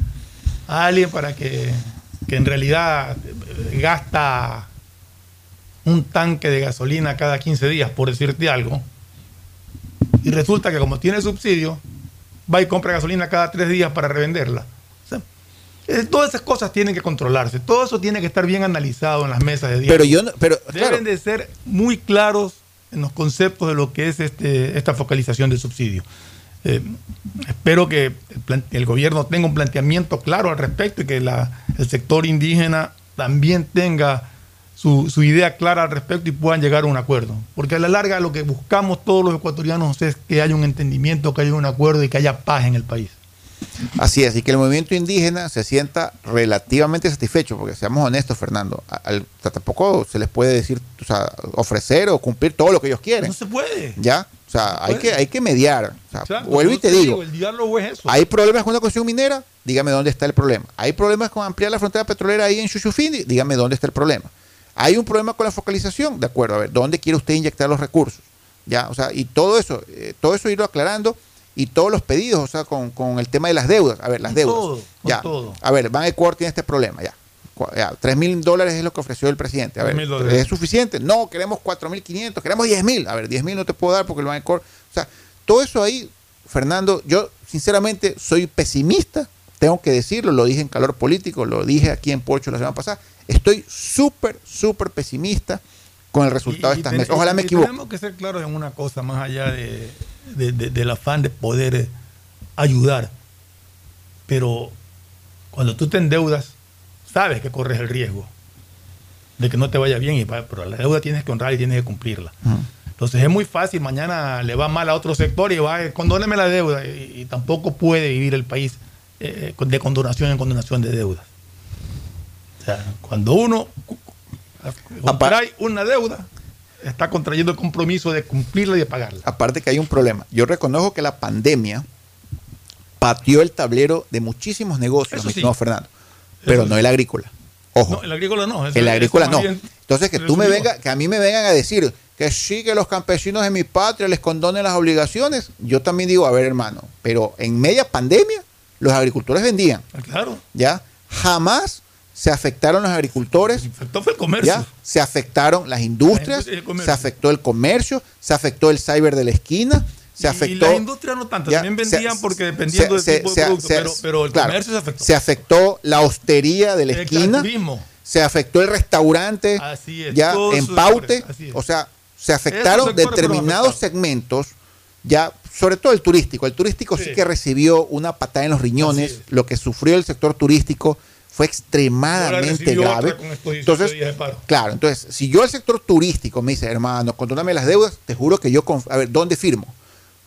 [SPEAKER 11] a alguien para que, que en realidad eh, gasta un tanque de gasolina cada 15 días, por decirte algo, y resulta que como tiene subsidio, va y compra gasolina cada tres días para revenderla. Eh, todas esas cosas tienen que controlarse, todo eso tiene que estar bien analizado en las mesas de diálogo.
[SPEAKER 12] Pero yo no- pero,
[SPEAKER 11] Deben
[SPEAKER 12] claro.
[SPEAKER 11] de ser muy claros en los conceptos de lo que es este, esta focalización del subsidio. Eh, espero que el, gobierno tenga un planteamiento claro al respecto y que la- el sector indígena también tenga su, su idea clara al respecto y puedan llegar a un acuerdo. Porque a la larga lo que buscamos todos los ecuatorianos es que haya un entendimiento, que haya un acuerdo y que haya paz en el país.
[SPEAKER 12] Así es, y que el movimiento indígena se sienta relativamente satisfecho, porque seamos honestos, Fernando, al- tampoco se les puede decir, o sea, ofrecer o cumplir todo lo que ellos quieren.
[SPEAKER 11] No se puede.
[SPEAKER 12] ¿Ya? O sea, hay
[SPEAKER 11] puede.
[SPEAKER 12] que, hay que mediar. O sea, vuelvo y te digo,
[SPEAKER 11] El diálogo es eso.
[SPEAKER 12] ¿hay problemas con la construcción minera? Dígame dónde está el problema. ¿Hay problemas con ampliar la frontera petrolera ahí en Chuchufini? Dígame dónde está el problema. ¿Hay un problema con la focalización? De acuerdo, a ver, ¿dónde quiere usted inyectar los recursos? ¿Ya? O sea, y todo eso, eh, todo eso irlo aclarando y todos los pedidos, o sea, con, con el tema de las deudas. A ver, las deudas.
[SPEAKER 11] todo, con
[SPEAKER 12] ya.
[SPEAKER 11] todo.
[SPEAKER 12] A ver, Ban Ecuador tiene este problema, ya. Ya, 3 mil dólares es lo que ofreció el presidente. A ver,
[SPEAKER 11] 3.000 dólares.
[SPEAKER 12] ¿es suficiente? No, queremos 4 mil 500, queremos 10 mil. A ver, 10 mil no te puedo dar porque el Bancor. O sea, todo eso ahí, Fernando, yo sinceramente soy pesimista, tengo que decirlo, lo dije en calor político, lo dije aquí en Pocho la semana pasada. Estoy súper, súper pesimista con el resultado de estas mesas. Ojalá me equivoque.
[SPEAKER 11] Tenemos que ser claros en una cosa, más allá de, de- de- del afán de poder eh, ayudar. Pero cuando tú te endeudas, sabes que corres el riesgo de que no te vaya bien, y pero la deuda tienes que honrar y tienes que cumplirla. Entonces es muy fácil, mañana le va mal a otro sector y va, eh, condóneme la deuda, y, y tampoco puede vivir el país eh, de condonación en condonación de deudas. O sea, cuando uno contrae una deuda, está contrayendo el compromiso de cumplirla y de pagarla.
[SPEAKER 12] Aparte que hay un problema. Yo reconozco que la pandemia pateó el tablero de muchísimos negocios,
[SPEAKER 11] sí.
[SPEAKER 12] estimado Fernando, pero
[SPEAKER 11] Eso
[SPEAKER 12] no
[SPEAKER 11] sí.
[SPEAKER 12] el agrícola. Ojo,
[SPEAKER 11] No, el agrícola no. eso-
[SPEAKER 12] el agrícola no.
[SPEAKER 11] bien
[SPEAKER 12] Entonces que tú me venga, que a mí me vengan a decir que sí que los campesinos de mi patria les condonen las obligaciones, yo también digo, a ver, hermano, pero en media pandemia los agricultores vendían,
[SPEAKER 11] Ah, Claro.
[SPEAKER 12] ¿ya? Jamás se afectaron los agricultores.
[SPEAKER 11] Afectó fue el comercio.
[SPEAKER 12] ¿ya? Se afectaron las industrias,
[SPEAKER 11] La industria y
[SPEAKER 12] se afectó el comercio, se afectó el cyber de la esquina, se
[SPEAKER 11] Y
[SPEAKER 12] afectó.
[SPEAKER 11] la industria no tanto,
[SPEAKER 12] ya,
[SPEAKER 11] también
[SPEAKER 12] se-
[SPEAKER 11] vendían porque dependiendo
[SPEAKER 12] se-
[SPEAKER 11] del tipo
[SPEAKER 12] se-
[SPEAKER 11] de producto,
[SPEAKER 12] se-
[SPEAKER 11] pero, pero el
[SPEAKER 12] claro,
[SPEAKER 11] comercio se afectó.
[SPEAKER 12] Se afectó la hostería de la
[SPEAKER 11] El
[SPEAKER 12] esquina, se afectó el restaurante,
[SPEAKER 11] Así es,
[SPEAKER 12] ya en Paute, o sea, se afectaron determinados segmentos, ya sobre todo el turístico. El turístico sí,
[SPEAKER 11] Sí.
[SPEAKER 12] que recibió una patada en los riñones, lo que sufrió el sector turístico fue extremadamente grave.
[SPEAKER 11] otra con estos 18
[SPEAKER 12] Entonces,
[SPEAKER 11] paro.
[SPEAKER 12] Claro, entonces, si yo al sector turístico me dice, hermano, condóname las deudas, te juro que yo, a ver, ¿dónde firmo?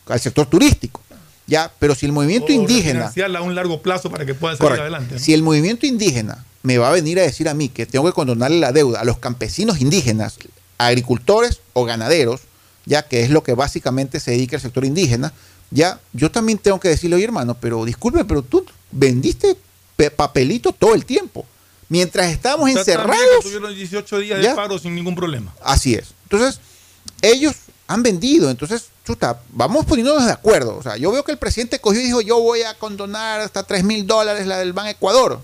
[SPEAKER 12] Al sector turístico, ¿ya? Pero si el movimiento
[SPEAKER 11] O
[SPEAKER 12] indígena,
[SPEAKER 11] a un largo plazo para que pueda salir
[SPEAKER 12] correcto,
[SPEAKER 11] adelante. ¿no?
[SPEAKER 12] si el movimiento indígena me va a venir a decir a mí que tengo que condonarle la deuda a los campesinos indígenas, agricultores o ganaderos, ya que es lo que básicamente se dedica el sector indígena, ya yo también tengo que decirle, oye hermano, pero disculpe, pero tú vendiste papelito todo el tiempo. Mientras
[SPEAKER 11] también
[SPEAKER 12] encerrados,
[SPEAKER 11] que Tuvieron 18 días
[SPEAKER 12] ¿Ya?
[SPEAKER 11] de paro sin ningún problema.
[SPEAKER 12] Así es. Entonces, ellos han vendido. Entonces, chuta, vamos poniéndonos de acuerdo. O sea, yo veo que el presidente cogió y dijo, yo voy a condonar hasta 3 mil dólares la del Ban Ecuador.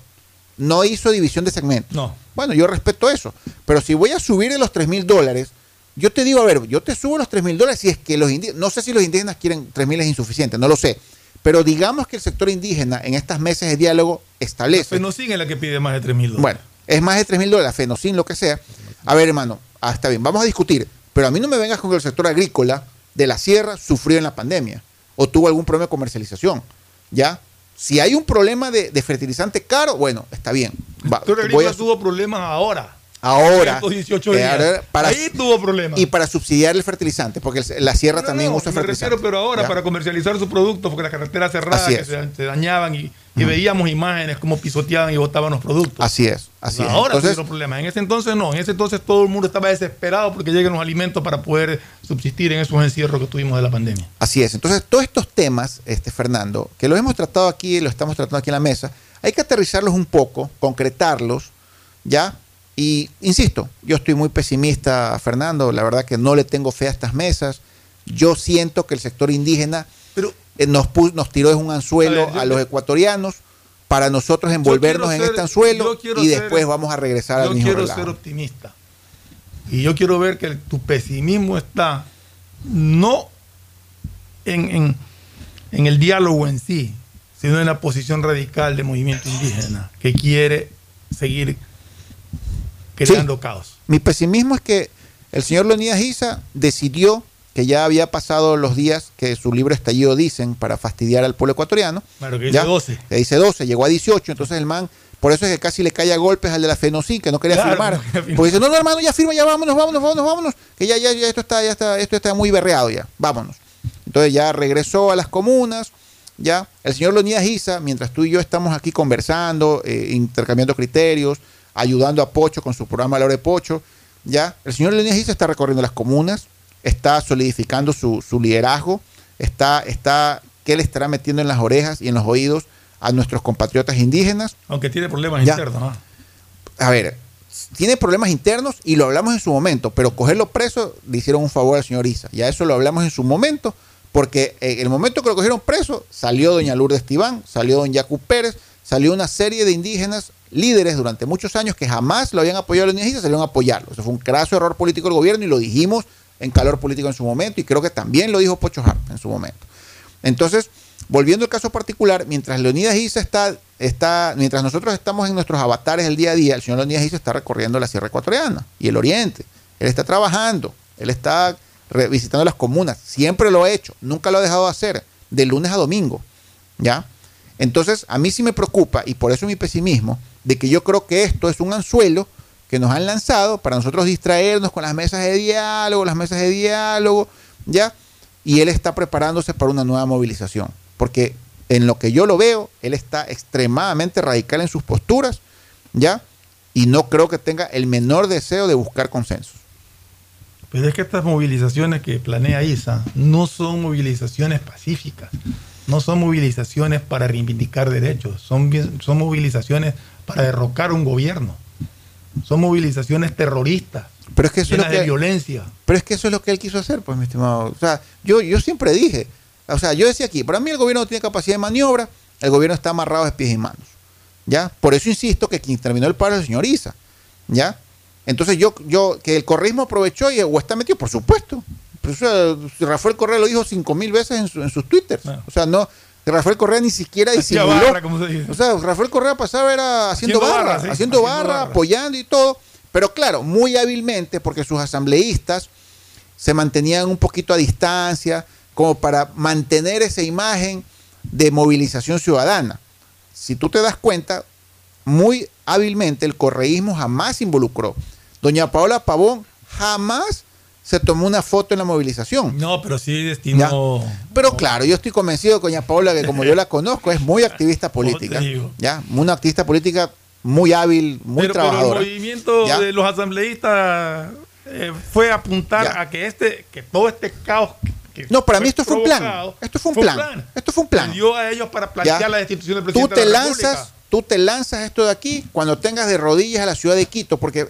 [SPEAKER 12] No hizo división de segmentos.
[SPEAKER 11] No.
[SPEAKER 12] Bueno, yo respeto eso. Pero si voy a subir de los 3 mil dólares, yo te digo, a ver, yo te subo los 3 mil dólares si es que los indígenas, no sé si los indígenas quieren 3 mil es insuficiente, no lo sé. Pero digamos que el sector indígena en estas mesas de diálogo establece.
[SPEAKER 11] Fenocin es la que pide más de 3 mil dólares.
[SPEAKER 12] Bueno, es más de 3 mil dólares, fenocin, lo que sea. A ver, hermano, ah, está bien, vamos a discutir. Pero a mí no me vengas con que el sector agrícola de la sierra sufrió en la pandemia o tuvo algún problema de comercialización. ¿Ya? Si hay un problema de, de fertilizante caro, bueno, está bien. Va,
[SPEAKER 11] El sector agrícola
[SPEAKER 12] a-
[SPEAKER 11] tuvo problemas ahora.
[SPEAKER 12] Ahora.
[SPEAKER 11] Estos 18
[SPEAKER 12] eh,
[SPEAKER 11] días.
[SPEAKER 12] ahora, para-
[SPEAKER 11] Ahí tuvo problemas.
[SPEAKER 12] y para subsidiar el fertilizante, porque la sierra también
[SPEAKER 11] No,
[SPEAKER 12] usa
[SPEAKER 11] me
[SPEAKER 12] fertilizante.
[SPEAKER 11] refiero, pero ahora
[SPEAKER 12] ¿Ya?
[SPEAKER 11] para comercializar sus productos, porque las carreteras cerradas que se, se dañaban y, y veíamos imágenes como pisoteaban y botaban los productos.
[SPEAKER 12] Así es, así es.
[SPEAKER 11] Ahora
[SPEAKER 12] Entonces,
[SPEAKER 11] problemas. En ese entonces no. En ese entonces todo el mundo estaba desesperado porque lleguen los alimentos para poder subsistir en esos encierros que tuvimos de la pandemia.
[SPEAKER 12] Así es. Entonces, todos estos temas, este Fernando, que los hemos tratado aquí, los estamos tratando aquí en la mesa, hay que aterrizarlos un poco, concretarlos, ¿ya? Y insisto, yo estoy muy pesimista, Fernando, la verdad que no le tengo fe a estas mesas. Yo siento que el sector indígena eh, nos, nos tiró de un anzuelo
[SPEAKER 11] A ver, yo-
[SPEAKER 12] los ecuatorianos para nosotros envolvernos en
[SPEAKER 11] ser-
[SPEAKER 12] este anzuelo
[SPEAKER 11] yo quiero
[SPEAKER 12] y
[SPEAKER 11] ser-
[SPEAKER 12] después vamos a regresar al
[SPEAKER 11] Yo
[SPEAKER 12] mismo
[SPEAKER 11] quiero
[SPEAKER 12] relajo.
[SPEAKER 11] ser optimista. Y yo quiero ver que el- tu pesimismo está no en, en- en el diálogo en sí, sino en la posición radical del movimiento indígena que quiere seguir creando caos.
[SPEAKER 12] Mi pesimismo es que el señor Leonidas Isa decidió que ya había pasado los días que su libro estallido dicen para fastidiar al pueblo ecuatoriano.
[SPEAKER 11] Claro, que dice
[SPEAKER 12] Ya,
[SPEAKER 11] 12.
[SPEAKER 12] Que dice 12, llegó a 18, entonces el man, por eso es que casi le cae a golpes al de la Fenocin, que no quería
[SPEAKER 11] Claro,
[SPEAKER 12] firmar.
[SPEAKER 11] no quería firmar.
[SPEAKER 12] Porque dice, no, no, hermano, ya firma, ya vámonos, vámonos, vámonos, vámonos, que ya, ya, ya esto está, ya está, esto está muy berreado ya, vámonos. Entonces ya regresó a las comunas, ya. El señor Leonidas Isa, mientras tú y yo estamos aquí conversando, eh, intercambiando criterios, ayudando a Pocho con su programa La Hora de Pocho, ya. El señor Leonidas Isa está recorriendo las comunas, está solidificando su, su liderazgo, está, está, ¿qué le estará metiendo en las orejas y en los oídos a nuestros compatriotas indígenas?
[SPEAKER 11] Aunque tiene problemas
[SPEAKER 12] Ya.
[SPEAKER 11] internos. ¿no?
[SPEAKER 12] a ver, tiene problemas internos y lo hablamos en su momento, pero cogerlo preso le hicieron un favor al señor Isa. Ya eso lo hablamos en su momento, porque en el momento que lo cogieron preso, salió doña Lourdes Tibán, salió don Yacu Pérez, salió una serie de indígenas líderes durante muchos años que jamás lo habían apoyado a Leonidas Issa salieron a apoyarlo. Eso fue un craso error político del gobierno y lo dijimos en calor político en su momento y creo que también lo dijo Pocho Hart en su momento. Entonces, volviendo al caso particular, mientras Leonidas Issa está, está, mientras nosotros estamos en nuestros avatares el día a día, el señor Leonidas Issa está recorriendo la Sierra Ecuatoriana y el Oriente. Él está trabajando, él está visitando las comunas, siempre lo ha hecho, nunca lo ha dejado de hacer, de lunes a domingo, ¿ya? Entonces, a mí sí me preocupa, y por eso mi pesimismo, de que yo creo que esto es un anzuelo que nos han lanzado para nosotros distraernos con las mesas de diálogo, las mesas de diálogo, ¿ya? Y él está preparándose para una nueva movilización, porque en lo que yo lo veo, él está extremadamente radical en sus posturas, ¿ya? Y no creo que tenga el menor deseo de buscar consensos.
[SPEAKER 13] Pero es que estas movilizaciones que planea ISA no son movilizaciones pacíficas, no son movilizaciones para reivindicar derechos, son, son movilizaciones para derrocar un gobierno, son movilizaciones terroristas,
[SPEAKER 12] Pero es que eso es
[SPEAKER 13] llenas
[SPEAKER 12] lo que
[SPEAKER 13] de violencia.
[SPEAKER 12] Pero es que eso es lo que él quiso hacer, pues, mi estimado. O sea, yo, yo siempre dije, o sea, yo decía aquí, para mí el gobierno no tiene capacidad de maniobra, el gobierno está amarrado de pies y manos. ¿Ya? Por eso insisto que quien terminó el paro es el señor Isa. ¿Ya? Entonces yo, yo, que el correísmo aprovechó y o está metido, por supuesto. Pues, o sea, Rafael Correa lo dijo cinco mil veces en, su- en sus twitters. O sea, no, Rafael Correa ni siquiera disimuló.
[SPEAKER 13] barra, como se dice.
[SPEAKER 12] O sea, Rafael Correa pasaba era haciendo,
[SPEAKER 13] Haciendo
[SPEAKER 12] barra,
[SPEAKER 13] barra, sí,
[SPEAKER 12] haciendo,
[SPEAKER 13] haciendo
[SPEAKER 12] barra,
[SPEAKER 13] barra.
[SPEAKER 12] apoyando y todo. Pero claro, muy hábilmente, porque sus asambleístas se mantenían un poquito a distancia, como para mantener esa imagen de movilización ciudadana. Si tú te das cuenta, muy hábilmente el correísmo jamás se involucró. Doña Paola Pavón jamás se tomó una foto en la movilización.
[SPEAKER 13] No, pero sí destinó.
[SPEAKER 12] Pero claro, yo estoy convencido Doña Paola, que como yo la conozco, es muy activista política. ¿ya? Una activista política muy hábil, muy
[SPEAKER 13] pero, pero el
[SPEAKER 12] trabajadora.
[SPEAKER 13] movimiento
[SPEAKER 12] ¿Ya?
[SPEAKER 13] de los asambleístas eh, fue apuntar a que este, que todo este caos. que
[SPEAKER 12] No, para mí esto fue un plan. Esto fue un plan. Esto fue un plan.
[SPEAKER 13] Dio a ellos para plantear
[SPEAKER 12] ¿Ya?
[SPEAKER 13] la destitución del
[SPEAKER 12] Tú
[SPEAKER 13] presidente
[SPEAKER 12] te
[SPEAKER 13] de la
[SPEAKER 12] lanzas,
[SPEAKER 13] República.
[SPEAKER 12] tú te lanzas esto de aquí cuando tengas de rodillas a la ciudad de Quito, porque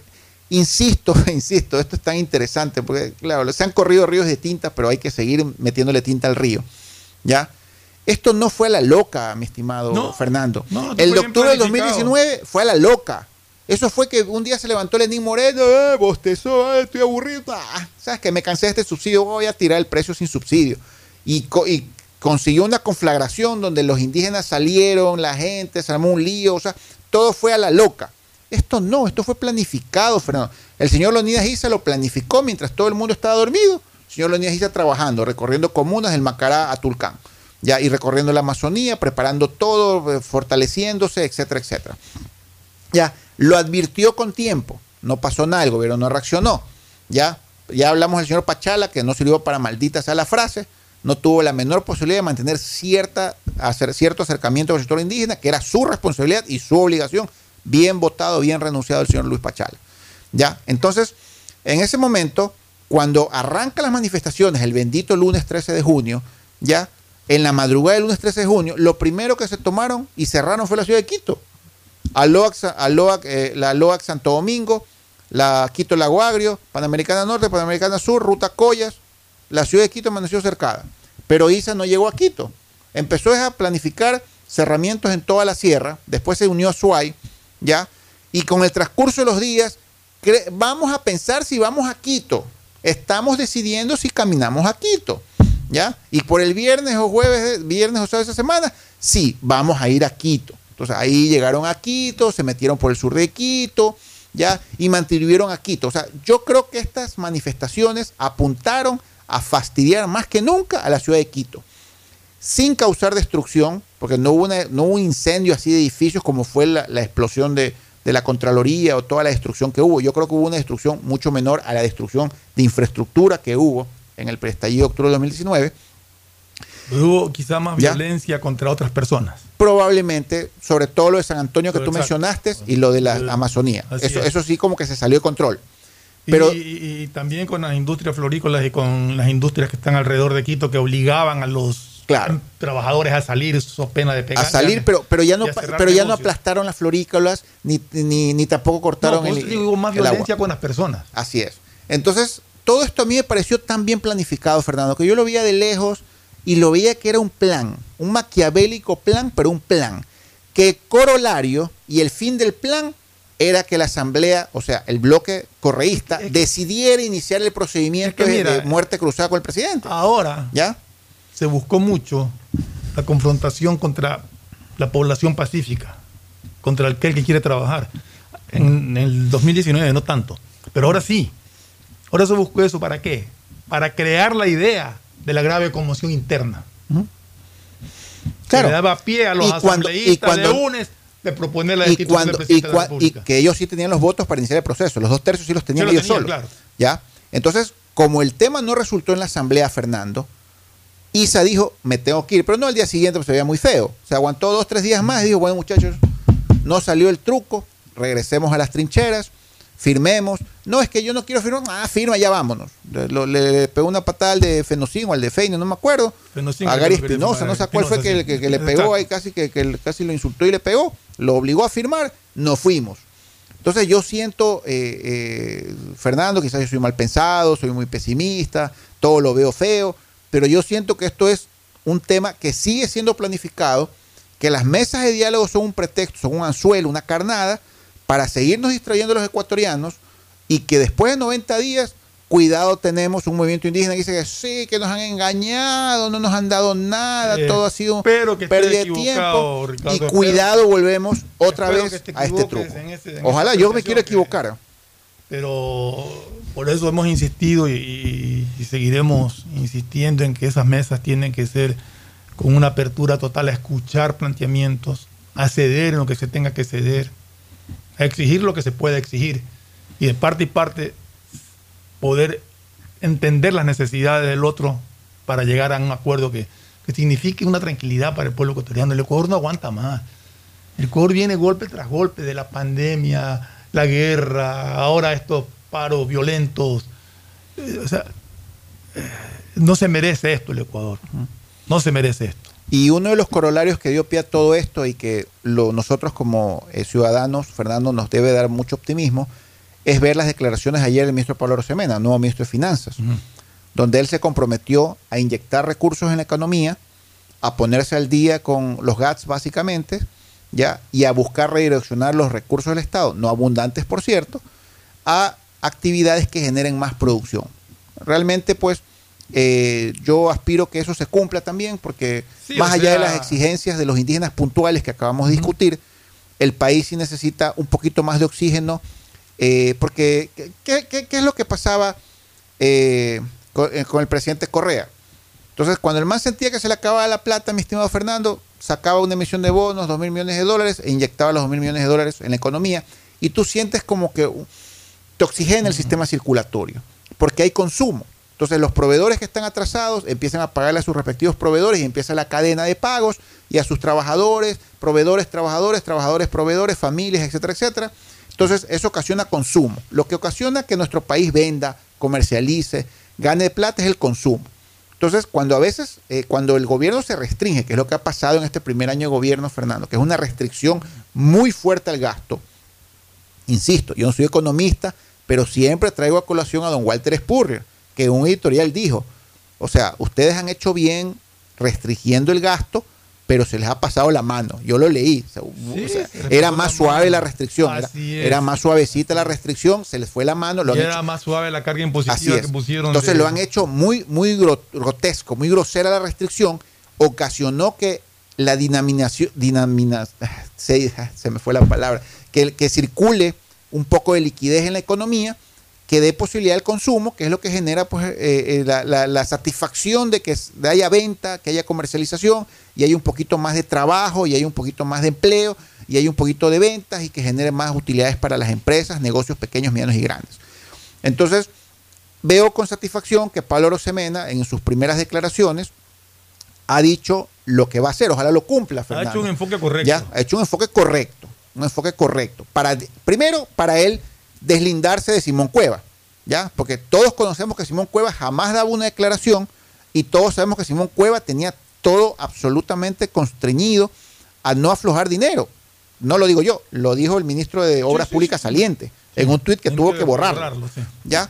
[SPEAKER 12] insisto, insisto, esto es tan interesante, porque claro, se han corrido ríos de tinta, pero hay que seguir metiéndole tinta al río. ¿Ya? Esto no fue a la loca, mi estimado
[SPEAKER 13] No,
[SPEAKER 12] Fernando.
[SPEAKER 13] no,
[SPEAKER 12] el de octubre del
[SPEAKER 13] planificado.
[SPEAKER 12] 2019 fue a la loca. Eso fue que un día se levantó Lenín Moreno, eh, bostezó, eh, estoy aburrido. ah, ¿Sabes que Me cansé de este subsidio, voy a tirar el precio sin subsidio. Y, co- y consiguió una conflagración donde los indígenas salieron, la gente, se armó un lío, o sea, todo fue a la loca. Esto no, esto fue planificado, Fernando. El señor Leonidas Issa lo planificó mientras todo el mundo estaba dormido. El señor Leonidas Issa trabajando, recorriendo comunas del Macará a Tulcán. Ya, y recorriendo la Amazonía, preparando todo, eh, fortaleciéndose, etcétera, etcétera. Ya, lo advirtió con tiempo. No pasó nada, el gobierno no reaccionó. Ya, ya hablamos del señor Pachala, que no sirvió para maldita sea la frase. No tuvo la menor posibilidad de mantener cierta, hacer cierto acercamiento el sector indígena, que era su responsabilidad y su obligación. Bien votado, bien renunciado el señor Luis Pachala. Ya, entonces, en ese momento, cuando arrancan las manifestaciones, el bendito lunes 13 de junio, ya, en la madrugada del lunes 13 de junio, lo primero que se tomaron y cerraron fue la ciudad de Quito. Aloac, eh, la Aloac Santo Domingo, la Quito Lago Agrio, Panamericana Norte, Panamericana Sur, Ruta Collas, la ciudad de Quito amaneció cercada. Pero ISA no llegó a Quito. Empezó a planificar cerramientos en toda la sierra, después se unió a Suay, ¿ya? Y con el transcurso de los días, vamos a pensar si vamos a Quito. Estamos decidiendo si caminamos a Quito, ¿ya? Y por el viernes o jueves, viernes o sábado de esa semana, sí, vamos a ir a Quito. Entonces ahí llegaron a Quito, se metieron por el sur de Quito, ¿ya? Y mantuvieron a Quito. O sea, yo creo que estas manifestaciones apuntaron a fastidiar más que nunca a la ciudad de Quito sin causar destrucción, porque no hubo, una- no hubo un incendio así de edificios como fue la, la explosión de, de la Contraloría o toda la destrucción que hubo. Yo creo que hubo una destrucción mucho menor a la destrucción de infraestructura que hubo en el estallido de octubre de 2019.
[SPEAKER 13] Hubo quizá más
[SPEAKER 12] ¿Ya?
[SPEAKER 13] violencia contra otras personas.
[SPEAKER 12] Probablemente, sobre todo lo de San Antonio que tú
[SPEAKER 13] Exacto.
[SPEAKER 12] mencionaste y lo de la Amazonía. Eso,
[SPEAKER 13] es.
[SPEAKER 12] eso sí como que se salió de control.
[SPEAKER 13] Y-
[SPEAKER 12] Pero
[SPEAKER 13] y, y también con las industrias florícolas y con las industrias que están alrededor de Quito que obligaban a los trabajadores a salir, so pena de pegar.
[SPEAKER 12] a salir, pero, pero ya no, pero ya no aplastaron las florícolas, ni, ni, ni tampoco
[SPEAKER 13] No,
[SPEAKER 12] cortaron
[SPEAKER 13] por
[SPEAKER 12] el,
[SPEAKER 13] digo, hubo más
[SPEAKER 12] el agua.
[SPEAKER 13] violencia con las personas.
[SPEAKER 12] Así es. Entonces, todo esto a mí me pareció tan bien planificado, Fernando, que yo lo veía de lejos y lo veía que era un plan, un maquiavélico plan, pero un plan, que corolario y el fin del plan era que la asamblea, o sea, el bloque correísta, decidiera iniciar el procedimiento
[SPEAKER 11] que
[SPEAKER 12] de-
[SPEAKER 11] mira,
[SPEAKER 12] de muerte cruzada con el presidente.
[SPEAKER 11] Ahora
[SPEAKER 12] ¿Ya?
[SPEAKER 11] Se buscó mucho la confrontación contra la población pacífica, contra aquel que quiere trabajar. En el 2019 no tanto, pero ahora sí. Ahora se buscó eso para qué? Para crear la idea de la grave conmoción interna.
[SPEAKER 12] Claro.
[SPEAKER 11] Que le daba pie a los
[SPEAKER 12] Y cuando-
[SPEAKER 11] asambleístas
[SPEAKER 12] y cuando-
[SPEAKER 11] de UNES de proponer la
[SPEAKER 12] y cuando
[SPEAKER 11] del
[SPEAKER 12] y,
[SPEAKER 11] de la
[SPEAKER 12] y que ellos sí tenían los votos para iniciar el proceso, los dos tercios sí los tenían
[SPEAKER 11] Sí
[SPEAKER 12] ellos
[SPEAKER 11] tenían,
[SPEAKER 12] solos.
[SPEAKER 11] claro.
[SPEAKER 12] ¿Ya? Entonces, como el tema no resultó en la asamblea, Fernando, Isa dijo, me tengo que ir, pero no al día siguiente, pues se veía muy feo. Se aguantó dos, tres días más y dijo, bueno muchachos, no salió el truco, regresemos a las trincheras, firmemos. No, es que yo no quiero firmar, ah, firma, ya vámonos. Le, lo- le pegó una patada al de Fenocin o al de Feine, no me acuerdo.
[SPEAKER 11] Fenocin,
[SPEAKER 12] a Gary Espinosa, no sé cuál fue que, que- le pegó ahí, casi que, que casi lo insultó y le pegó, lo obligó a firmar, no fuimos. Entonces yo siento, eh, eh, Fernando, quizás yo soy mal pensado, soy muy pesimista, todo lo veo feo, pero yo siento que esto es un tema que sigue siendo planificado, que las mesas de diálogo son un pretexto, son un anzuelo, una carnada, para seguirnos distrayendo a los ecuatorianos y que después de 90 días, cuidado, tenemos un movimiento indígena que dice que sí, que nos han engañado, no nos han dado nada,
[SPEAKER 11] Eh,
[SPEAKER 12] todo ha sido
[SPEAKER 11] espero que
[SPEAKER 12] pérdida de tiempo.
[SPEAKER 11] Ricardo,
[SPEAKER 12] y
[SPEAKER 11] espero-
[SPEAKER 12] cuidado, volvemos otra vez a este truco.
[SPEAKER 11] en ese- en
[SPEAKER 12] Ojalá yo me
[SPEAKER 11] que-
[SPEAKER 12] equivocar.
[SPEAKER 11] Pero por eso hemos insistido y, seguiremos insistiendo en que esas mesas tienen que ser con una apertura total a escuchar planteamientos, a ceder en lo que se tenga que ceder, a exigir lo que se pueda exigir y de parte y parte poder entender las necesidades del otro para llegar a un acuerdo que, que signifique una tranquilidad para el pueblo ecuatoriano. El Ecuador no aguanta más. El Ecuador viene golpe tras golpe de la pandemia, la guerra, ahora estos paros violentos. Eh, o sea, eh, no se merece esto el Ecuador. No se merece esto.
[SPEAKER 12] Y uno de los corolarios que dio pie a todo esto y que lo, nosotros como eh, ciudadanos, Fernando, nos debe dar mucho optimismo, es ver las declaraciones ayer del ministro Pablo Rosemena, nuevo ministro de Finanzas, donde él se comprometió a inyectar recursos en la economía, a ponerse al día con los GATS básicamente, ya, y a buscar redireccionar los recursos del Estado, no abundantes por cierto, a actividades que generen más producción. Realmente, pues, eh, yo aspiro que eso se cumpla también, porque
[SPEAKER 11] Sí,
[SPEAKER 12] más allá de las exigencias de los indígenas puntuales que acabamos de discutir, el país sí necesita un poquito más de oxígeno, eh, porque ¿qué, qué- qué es lo que pasaba eh, con, con el presidente Correa? Entonces, cuando el man sentía que se le acababa la plata, mi estimado Fernando, sacaba una emisión de bonos, dos mil millones de dólares, e inyectaba los dos mil millones de dólares en la economía, y tú sientes como que te oxigena el sistema circulatorio, porque hay consumo. Entonces los proveedores que están atrasados empiezan a pagarle a sus respectivos proveedores y empieza la cadena de pagos y a sus trabajadores, proveedores, trabajadores, trabajadores, proveedores, familias, etcétera, etcétera. Entonces eso ocasiona consumo. Lo que ocasiona que nuestro país venda, comercialice, gane plata es el consumo. Entonces, cuando a veces, eh, cuando el gobierno se restringe, que es lo que ha pasado en este primer año de gobierno, Fernando, que es una restricción muy fuerte al gasto, insisto, yo no soy economista, pero siempre traigo a colación a don Walter Spurrier, que en un editorial dijo, o sea, ustedes han hecho bien restringiendo el gasto, pero se les ha pasado la mano. Yo lo leí. o sea, o sea,
[SPEAKER 11] se les
[SPEAKER 12] era más
[SPEAKER 11] la
[SPEAKER 12] suave
[SPEAKER 11] mano.
[SPEAKER 12] la restricción, era, más suavecita la restricción, se les fue la mano. Lo
[SPEAKER 11] Y era
[SPEAKER 12] hecho-
[SPEAKER 11] más suave la carga impositiva
[SPEAKER 12] es.
[SPEAKER 11] que pusieron.
[SPEAKER 12] Entonces
[SPEAKER 11] de-
[SPEAKER 12] lo han hecho muy, muy gro- grotesco, muy grosera la restricción, ocasionó que la dinaminación, dinamina, se, se me fue la palabra, que, que circule un poco de liquidez en la economía, que dé posibilidad al consumo, que es lo que genera pues, eh, eh, la, la- la satisfacción de que haya venta, que haya comercialización, y hay un poquito más de trabajo, y hay un poquito más de empleo, y hay un poquito de ventas, y que genere más utilidades para las empresas, negocios pequeños, medianos y grandes. Entonces, veo con satisfacción que Pablo Rosemena, en sus primeras declaraciones, ha dicho lo que va a hacer. Ojalá lo cumpla,
[SPEAKER 11] Ha
[SPEAKER 12] Fernando.
[SPEAKER 11] hecho un enfoque correcto.
[SPEAKER 12] Ya, ha hecho un enfoque correcto. Un enfoque correcto. Para, primero, para él deslindarse de Simón Cueva. ¿Ya? Porque todos conocemos que Simón Cueva jamás daba una declaración y todos sabemos que Simón Cueva tenía todo absolutamente constreñido a no aflojar dinero. No lo digo yo, lo dijo el ministro de Obras Públicas saliente en un tuit que tuvo que borrarlo.
[SPEAKER 11] sí.
[SPEAKER 12] ¿Ya?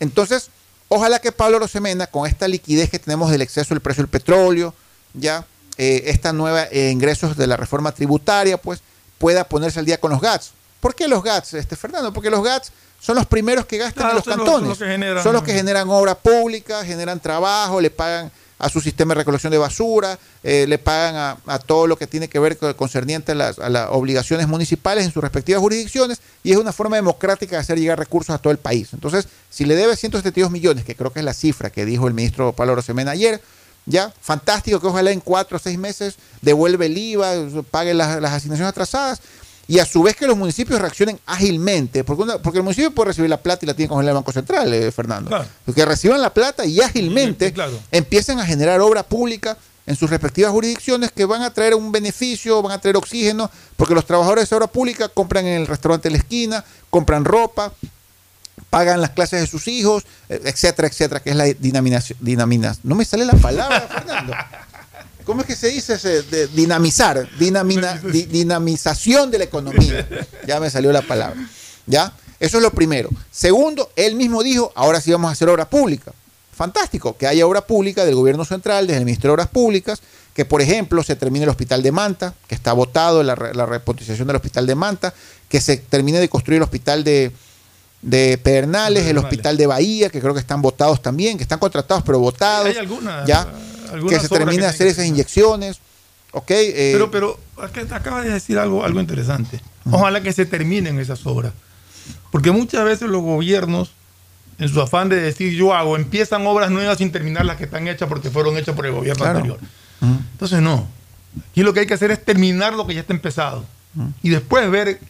[SPEAKER 12] Entonces, ojalá que Pablo Rosemena, con esta liquidez que tenemos del exceso del precio del petróleo, ya, eh, esta nueva eh, ingresos de la reforma tributaria, pues pueda ponerse al día con los GATS. ¿Por qué los GATS, este, Fernando? Porque los GATS son los primeros que gastan
[SPEAKER 13] Claro,
[SPEAKER 12] en los
[SPEAKER 13] son
[SPEAKER 12] cantones.
[SPEAKER 13] son los que generan-
[SPEAKER 12] Son los que generan obra pública, generan trabajo, le pagan a su sistema de recolección de basura, eh, le pagan a, a todo lo que tiene que ver con, concerniente a las, a las obligaciones municipales en sus respectivas jurisdicciones y es una forma democrática de hacer llegar recursos a todo el país. Entonces, si le debe 172 millones, que creo que es la cifra que dijo el ministro Pablo Rosemena ayer, ya, fantástico que ojalá en cuatro o seis meses devuelve el IVA, pague las, las asignaciones atrasadas y a su vez que los municipios reaccionen ágilmente, porque, una- porque el municipio puede recibir la plata y la tiene congelada el Banco Central, eh, Fernando. Que reciban la plata y ágilmente empiecen a generar obra pública en sus respectivas jurisdicciones que van a traer un beneficio, van a traer oxígeno, porque los trabajadores de esa obra pública compran en el restaurante de la esquina, compran ropa, pagan las clases de sus hijos, eh, etcétera, etcétera, que es la dinaminación. dinaminas. No me sale la palabra, Fernando. ¿Cómo es que se dice ese? De dinamizar, dinamina- di- dinamización de la economía. Ya me salió la palabra. ¿Ya? Eso es lo primero. Segundo, él mismo dijo, ahora sí vamos a hacer obra pública. Fantástico, que haya obra pública del gobierno central, desde el Ministerio de Obras Públicas, que por ejemplo se termine el hospital de Manta, que está votado la, la repotización del hospital de Manta, que se termine de construir el hospital de, de Pedernales, el hospital de Bahía, que creo que están votados también, que están contratados pero votados.
[SPEAKER 13] Hay algunas-
[SPEAKER 12] ya, que se termine de hacer esas inyecciones. Ok, eh,
[SPEAKER 13] Pero, pero acabas de decir algo, algo interesante. Ojalá que se terminen esas obras. Porque muchas veces los gobiernos, en su afán de decir yo hago, empiezan obras nuevas sin terminar las que están hechas porque fueron hechas por el gobierno
[SPEAKER 12] Claro.
[SPEAKER 13] anterior. Entonces no. Aquí lo que hay que hacer es terminar lo que ya está empezado. Y después ver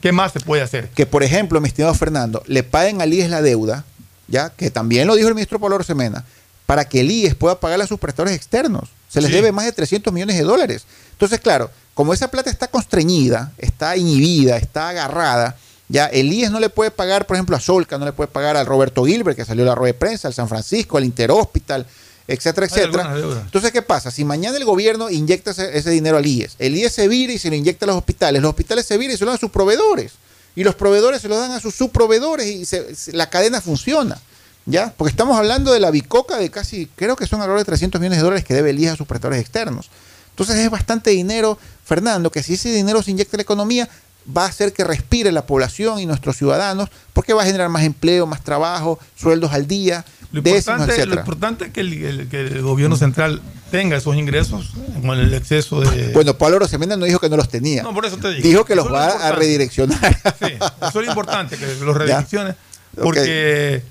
[SPEAKER 13] qué, más se puede hacer.
[SPEAKER 12] que por ejemplo, mi estimado Fernando, le paguen al IES la deuda, ya, que también lo dijo el ministro Pablo Rosemena, para que el IES pueda pagarle a sus prestadores externos. Se les
[SPEAKER 13] Sí.
[SPEAKER 12] debe más de 300 millones de dólares. Entonces, claro, como esa plata está constreñida, está inhibida, está agarrada, ya el IES no le puede pagar, por ejemplo, a Solca, no le puede pagar al Roberto Gilbert, que salió a la rueda de prensa, al San Francisco, al Interhospital, etcétera, etcétera. Entonces, ¿qué pasa? Si mañana el gobierno inyecta ese, ese dinero al IES, el IES se vira y se lo inyecta a los hospitales, los hospitales se viran y se lo dan a sus proveedores, y los proveedores se lo dan a sus subproveedores y se- se- la cadena funciona. ¿Ya? Porque estamos hablando de la bicoca de casi, creo que son alrededor de 300 millones de dólares que debe el IES a sus prestadores externos. Entonces es bastante dinero, Fernando, que si ese dinero se inyecta en la economía, va a hacer que respire la población y nuestros ciudadanos, porque va a generar más empleo, más trabajo, sueldos al día,
[SPEAKER 13] Lo
[SPEAKER 12] décimos,
[SPEAKER 13] importante, lo importante es que el, el- que el gobierno central tenga esos ingresos con el exceso de...
[SPEAKER 12] Bueno, Pablo Rosemena no dijo que no los tenía.
[SPEAKER 13] No, por eso te digo.
[SPEAKER 12] Dijo que los
[SPEAKER 13] Eso
[SPEAKER 12] va a redireccionar.
[SPEAKER 13] Eso es lo importante, que los redirecciones.
[SPEAKER 12] Ok.
[SPEAKER 13] Porque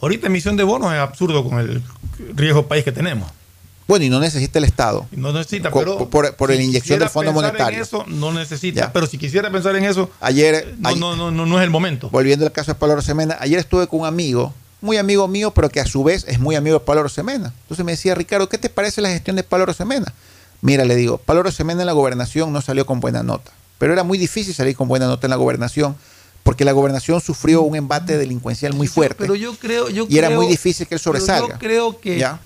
[SPEAKER 13] ahorita emisión de bonos es absurdo con el riesgo país que tenemos.
[SPEAKER 12] Bueno, y no necesita el Estado.
[SPEAKER 13] No necesita, pero.
[SPEAKER 12] por, por la inyección del Fondo
[SPEAKER 13] pensar
[SPEAKER 12] Monetario.
[SPEAKER 13] En eso no necesita.
[SPEAKER 12] Ya.
[SPEAKER 13] Pero si quisiera pensar en eso,
[SPEAKER 12] Ayer,
[SPEAKER 13] no, no, no, no, no es el momento.
[SPEAKER 12] volviendo al caso de Pablo Rosemena, ayer estuve con un amigo, muy amigo mío, pero que a su vez es muy amigo de Pablo Rosemena. Entonces me decía, Ricardo, ¿qué te parece la gestión de Pablo Rosemena? Mira, le digo, Pablo Rosemena en la gobernación no salió con buena nota, pero era muy difícil salir con buena nota en la gobernación, porque la gobernación sufrió un embate delincuencial muy fuerte.
[SPEAKER 13] Pero yo creo. Yo
[SPEAKER 12] y era
[SPEAKER 13] creo-
[SPEAKER 12] muy difícil que él sobresalga.
[SPEAKER 13] Yo creo que,
[SPEAKER 12] ¿Ya?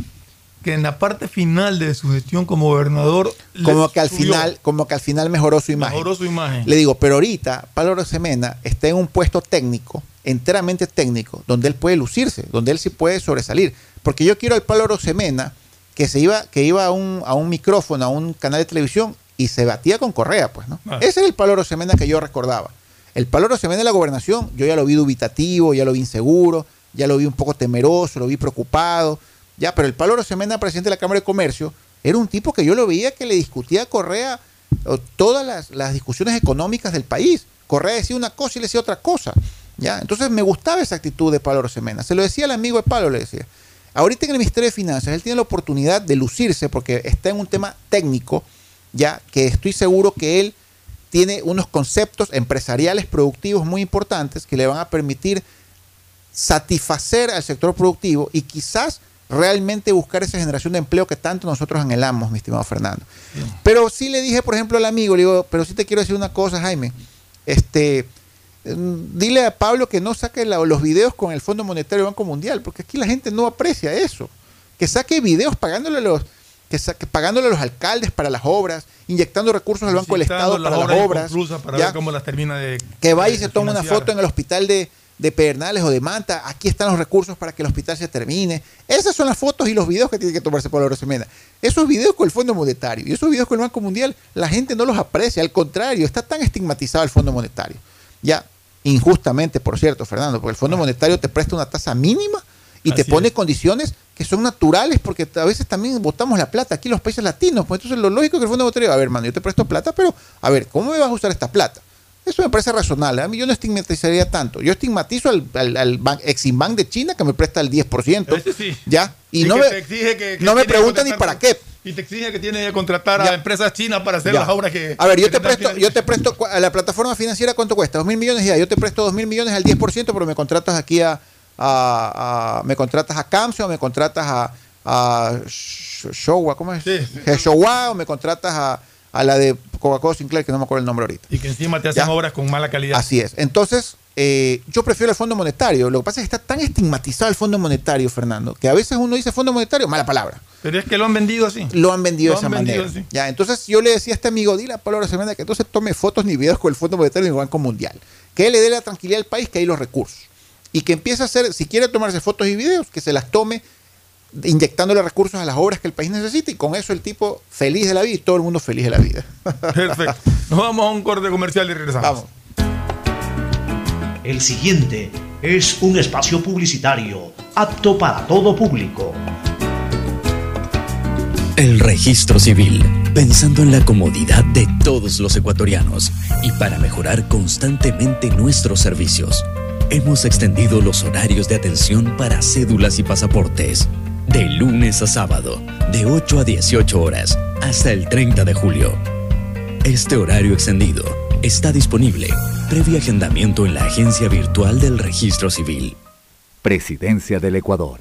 [SPEAKER 13] que en la parte final de su gestión como gobernador.
[SPEAKER 12] Como que al
[SPEAKER 13] subió,
[SPEAKER 12] final, como que al final mejoró su imagen.
[SPEAKER 13] Mejoró su imagen.
[SPEAKER 12] Le digo, pero ahorita Pablo Rosemena está en un puesto técnico, enteramente técnico, donde él puede lucirse, donde él sí puede sobresalir. Porque yo quiero al Pablo Rosemena que se iba, que iba a un, a un micrófono, a un canal de televisión y se batía con Correa, pues, ¿no?
[SPEAKER 13] Ah.
[SPEAKER 12] Ese era el Pablo Rosemena que yo recordaba. El Pablo Rosemena de la gobernación, yo ya lo vi dubitativo, ya lo vi inseguro, ya lo vi un poco temeroso, lo vi preocupado, ya, pero el Pablo Rosemena, presidente de la Cámara de Comercio, era un tipo que yo lo veía que le discutía a Correa todas las, las discusiones económicas del país. Correa decía una cosa y le decía otra cosa. ¿Ya? Entonces me gustaba esa actitud de Pablo Rosemena. Se lo decía al amigo de Pablo, le decía. Ahorita en el Ministerio de Finanzas, él tiene la oportunidad de lucirse porque está en un tema técnico, ya que estoy seguro que él tiene unos conceptos empresariales productivos muy importantes que le van a permitir satisfacer al sector productivo y quizás realmente buscar esa generación de empleo que tanto nosotros anhelamos, mi estimado Fernando. Pero sí le dije, por ejemplo, al amigo, le digo, pero sí te quiero decir una cosa, Jaime. Este, dile a Pablo que no saque la- los videos con el Fondo Monetario del Banco Mundial, porque aquí la gente no aprecia eso. Que saque videos pagándole a los que saque- pagándole a los alcaldes para las obras, inyectando recursos al Banco del Estado para las obras,
[SPEAKER 13] inconclusas para
[SPEAKER 12] ¿ya?
[SPEAKER 13] ver cómo las termina de.
[SPEAKER 12] que vaya y se tome una foto en el hospital de, de Pedernales o de Manta, aquí están los recursos para que el hospital se termine. Esas son las fotos y los videos que tiene que tomarse Pablo Rosemena. Esos videos con el Fondo Monetario y esos videos con el Banco Mundial, la gente no los aprecia, al contrario, está tan estigmatizado el Fondo Monetario. Ya, injustamente, por cierto, Fernando, porque el Fondo Monetario te presta una tasa mínima y te pone
[SPEAKER 11] es.
[SPEAKER 12] condiciones que son naturales porque a veces también botamos la plata aquí en los países latinos. Pues entonces lo lógico es que el Fondo Monetario, a ver, hermano, yo te presto plata, pero a ver, ¿cómo me vas a usar esta plata? Eso me parece razonable. A mí yo no estigmatizaría tanto. Yo estigmatizo al, al, al ban- Eximbank de China que me presta el 10%.
[SPEAKER 11] Ese sí.
[SPEAKER 12] ¿Ya? Y,
[SPEAKER 11] Y
[SPEAKER 12] no
[SPEAKER 11] que
[SPEAKER 12] me,
[SPEAKER 11] te exige que- que
[SPEAKER 12] no me preguntan ni para qué.
[SPEAKER 11] Y te exige que tiene que contratar
[SPEAKER 12] Ya.
[SPEAKER 11] a empresas chinas para hacer
[SPEAKER 12] Ya.
[SPEAKER 11] las obras que.
[SPEAKER 12] A ver, yo te presto, yo te presto a la plataforma financiera cuánto cuesta, dos mil millones ya, yo te presto dos mil millones al 10%, pero me contratas aquí a, a- a- me contratas a Camsio, me contratas a, a Sh- Showa, ¿cómo es? Showa, o me contratas a, a la de Coca-Cola Sinclair, que no me acuerdo el nombre ahorita.
[SPEAKER 11] Y que encima te hacen
[SPEAKER 12] Ya.
[SPEAKER 11] obras con mala calidad.
[SPEAKER 12] Así es. Entonces, eh, yo prefiero el Fondo Monetario. Lo que pasa es que está tan estigmatizado el Fondo Monetario, Fernando, que a veces uno dice Fondo Monetario, mala palabra.
[SPEAKER 11] Pero es que lo han vendido así.
[SPEAKER 12] Lo han vendido
[SPEAKER 11] Lo
[SPEAKER 12] de esa
[SPEAKER 11] han vendido
[SPEAKER 12] manera.
[SPEAKER 11] así.
[SPEAKER 12] Ya, entonces yo le decía a este amigo, dile a Pablo Semana que entonces tome fotos ni videos con el Fondo Monetario ni el Banco Mundial. Que él le dé la tranquilidad al país que hay los recursos. Y que empiece a hacer, si quiere tomarse fotos y videos, que se las tome inyectándole recursos a las obras que el país necesita y con eso el tipo feliz de la vida y todo el mundo feliz de la vida.
[SPEAKER 11] Perfecto. Nos vamos a un corte comercial y regresamos.
[SPEAKER 14] El siguiente es un espacio publicitario apto para todo público.
[SPEAKER 5] El registro civil, pensando en la comodidad de todos los ecuatorianos y para mejorar constantemente nuestros servicios, hemos extendido los horarios de atención para cédulas y pasaportes, de lunes a sábado, de 8 a 18 horas, hasta el 30 de julio. Este horario extendido está disponible previo agendamiento en la agencia virtual del registro civil.
[SPEAKER 15] Presidencia del Ecuador.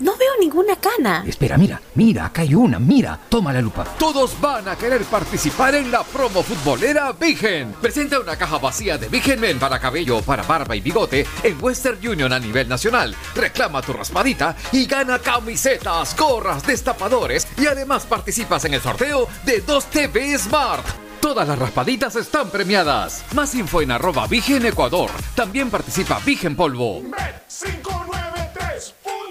[SPEAKER 16] No veo ninguna cana.
[SPEAKER 17] Espera, mira, mira, acá hay una, mira, toma la lupa.
[SPEAKER 8] Todos van a querer participar en la promo futbolera Vigen. Presenta una caja vacía de Vigen Men para cabello, para barba y bigote en Western Union a nivel nacional. Reclama tu raspadita y gana camisetas, gorras, destapadores y además participas en el sorteo de 2 TV Smart. Todas las raspaditas están premiadas. Más info en arroba Vigen Ecuador. También participa Vigen Polvo.
[SPEAKER 18] Bet593.es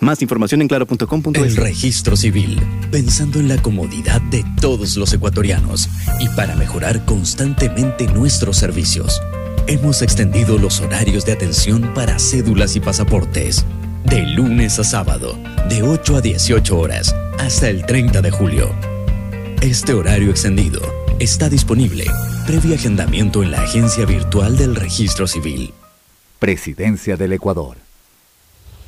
[SPEAKER 4] Más información en claro.com.es.
[SPEAKER 5] El registro civil, pensando en la comodidad de todos los ecuatorianos y para mejorar constantemente nuestros servicios, hemos extendido los horarios de atención para cédulas y pasaportes, de lunes a sábado, de 8 a 18 horas, hasta el 30 de julio. Este horario extendido está disponible previo agendamiento en la agencia virtual del registro civil.
[SPEAKER 15] Presidencia del Ecuador.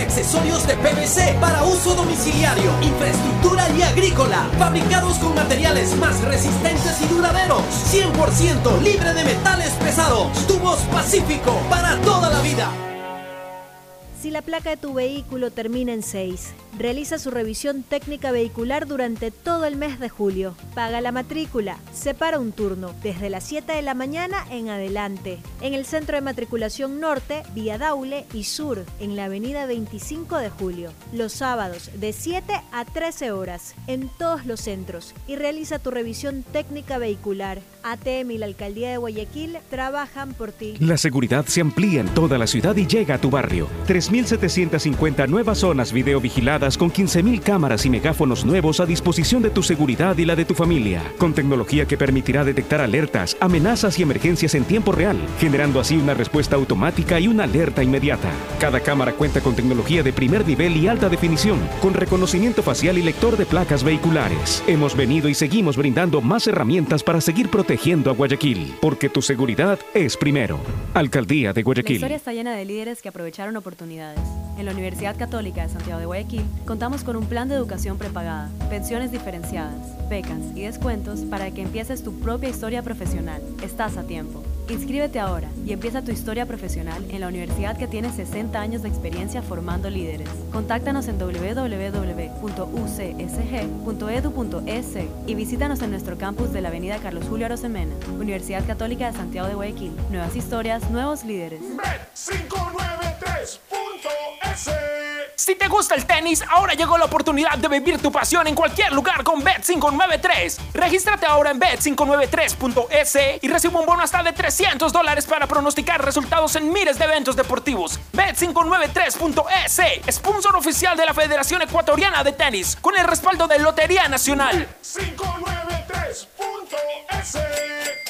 [SPEAKER 19] Accesorios de PVC para uso domiciliario, infraestructura y agrícola, fabricados con materiales más resistentes y duraderos, 100% libre de metales pesados. Tubos Pacífico para toda la vida.
[SPEAKER 20] Si la placa de tu vehículo termina en 6, realiza su revisión técnica vehicular durante todo el mes de julio. Paga la matrícula. Separa un turno desde las 7 de la mañana en adelante. En el centro de matriculación norte, vía Daule y sur, en la avenida 25 de julio. Los sábados de 7 a 13 horas en todos los centros. Y realiza tu revisión técnica vehicular. ATM y la alcaldía de Guayaquil trabajan por ti.
[SPEAKER 21] La seguridad se amplía en toda la ciudad y llega a tu barrio. 3.750 nuevas zonas videovigiladas con 15.000 cámaras y megáfonos nuevos a disposición de tu seguridad y la de tu familia. Con tecnología que permitirá detectar alertas, amenazas y emergencias en tiempo real, generando así una respuesta automática y una alerta inmediata. Cada cámara cuenta con tecnología de primer nivel y alta definición, con reconocimiento facial y lector de placas vehiculares. Hemos venido y seguimos brindando más herramientas para seguir protegiendo a Guayaquil, porque tu seguridad es primero. Alcaldía de
[SPEAKER 7] La
[SPEAKER 21] Guayaquil.
[SPEAKER 7] historia está llena de líderes que aprovecharon oportunidades. En la Universidad Católica de Santiago de Guayaquil contamos con un plan de educación prepagada, pensiones diferenciadas, becas y descuentos para que empieces tu propia historia profesional. Estás a tiempo. Inscríbete ahora y empieza tu historia profesional en la universidad que tiene 60 años de experiencia formando líderes. Contáctanos en www.ucsg.edu.es y visítanos en nuestro campus de la Avenida Carlos Julio Arosemena, Universidad Católica de Santiago de Guayaquil. Nuevas historias, nuevos líderes.
[SPEAKER 22] 593.es Si te gusta el tenis, ahora llegó la oportunidad de vivir tu pasión en cualquier lugar con Bet593. Regístrate ahora en bet593.es y recibe un bono hasta de 300 dólares para pronosticar resultados en miles de eventos deportivos. Bet593.es, sponsor oficial de la Federación Ecuatoriana de Tenis, con el respaldo de Lotería Nacional. 593.es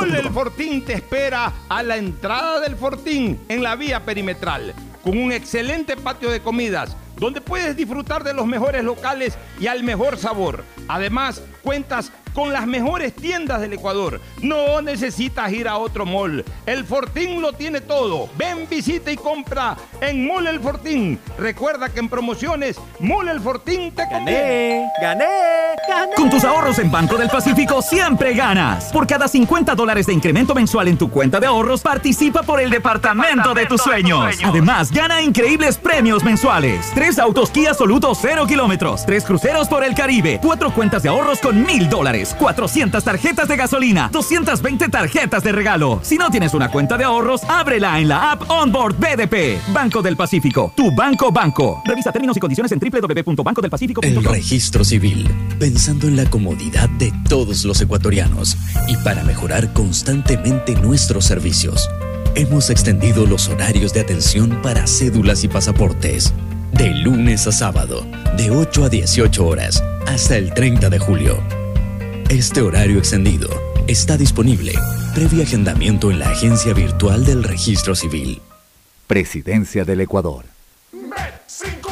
[SPEAKER 2] El Fortín te espera a la entrada del Fortín en la vía perimetral, con un excelente patio de comidas, donde puedes disfrutar de los mejores locales y al mejor sabor. Además, cuentas con las mejores tiendas del Ecuador. No necesitas ir a otro mall. El Fortín lo tiene todo. Ven, visita y compra en Mall El Fortín. Recuerda que en promociones, Mall El Fortín te conviene.
[SPEAKER 23] ¡Gané!
[SPEAKER 24] Con
[SPEAKER 25] tus ahorros en Banco del Pacífico siempre ganas. Por cada 50 dólares de incremento mensual en tu cuenta de ahorros, participa por el departamento, de, tus sueños. Además, gana increíbles premios mensuales. Tres autos Kia Soluto 0 kilómetros, tres cruceros por el Caribe, cuatro cuentas de ahorros con mil dólares, 400 tarjetas de gasolina, 220 tarjetas de regalo. Si no tienes una cuenta de ahorros, ábrela en la app Onboard BDP. Banco del Pacífico, tu banco banco. Revisa términos y condiciones en www.bancodelpacifico.com.
[SPEAKER 5] El registro civil pensando en la comodidad de todos los ecuatorianos y para mejorar constantemente nuestros servicios. Hemos extendido los horarios de atención para cédulas y pasaportes. De lunes a sábado, de 8 a 18 horas, hasta el 30 de julio. Este horario extendido está disponible previo agendamiento en la agencia virtual del registro civil.
[SPEAKER 17] Presidencia del Ecuador.
[SPEAKER 26] Tu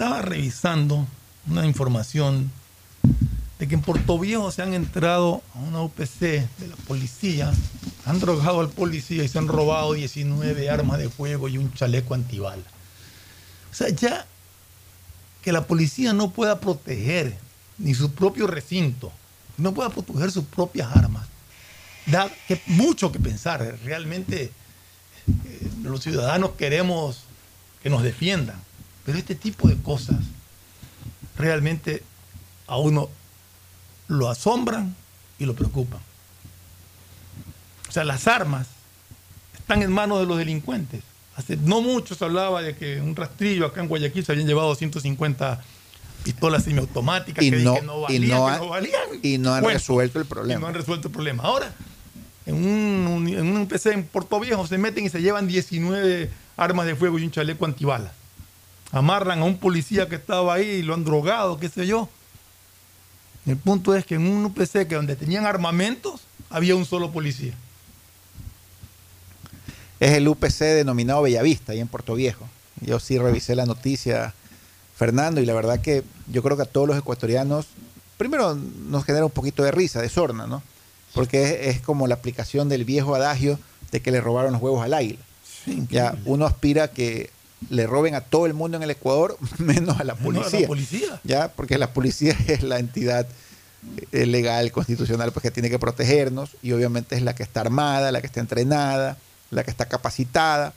[SPEAKER 11] estaba revisando una información de que en Puerto Viejo se han entrado a una UPC de la policía, han drogado al policía y se han robado 19 armas de fuego y un chaleco antibala. O sea, ya que la policía no pueda proteger ni su propio recinto, no pueda proteger sus propias armas, da mucho que pensar. Realmente eh, los ciudadanos queremos que nos defiendan pero este tipo de cosas realmente a uno lo asombran y lo preocupan. O sea, las armas están en manos de los delincuentes. Hace no mucho se hablaba de que un rastrillo acá en Guayaquil se habían llevado 150 pistolas semiautomáticas
[SPEAKER 12] y
[SPEAKER 11] que,
[SPEAKER 12] no,
[SPEAKER 11] no,
[SPEAKER 12] valían, y
[SPEAKER 11] no, valían.
[SPEAKER 12] Y no han resuelto el problema.
[SPEAKER 11] Y no han resuelto el problema. Ahora, en un, en un PC en Puerto Viejo se meten y se llevan 19 armas de fuego y un chaleco antibalas amarran a un policía que estaba ahí y lo han drogado, qué sé yo. El punto es que en un UPC que donde tenían armamentos había un solo policía.
[SPEAKER 12] Es el UPC denominado Bellavista, ahí en Puerto Viejo. Yo sí revisé la noticia, Fernando, y la verdad que yo creo que a todos los ecuatorianos, primero nos genera un poquito de risa, de sorna, ¿no? Porque es, como la aplicación del viejo adagio de que le robaron los huevos al águila. ya uno aspira que le roben a todo el mundo en el Ecuador, menos a la policía.
[SPEAKER 11] policía.
[SPEAKER 12] ¿Ya? Porque la policía es la entidad eh, legal, constitucional, pues que tiene que protegernos y obviamente es la que está armada, la que está entrenada, la que está capacitada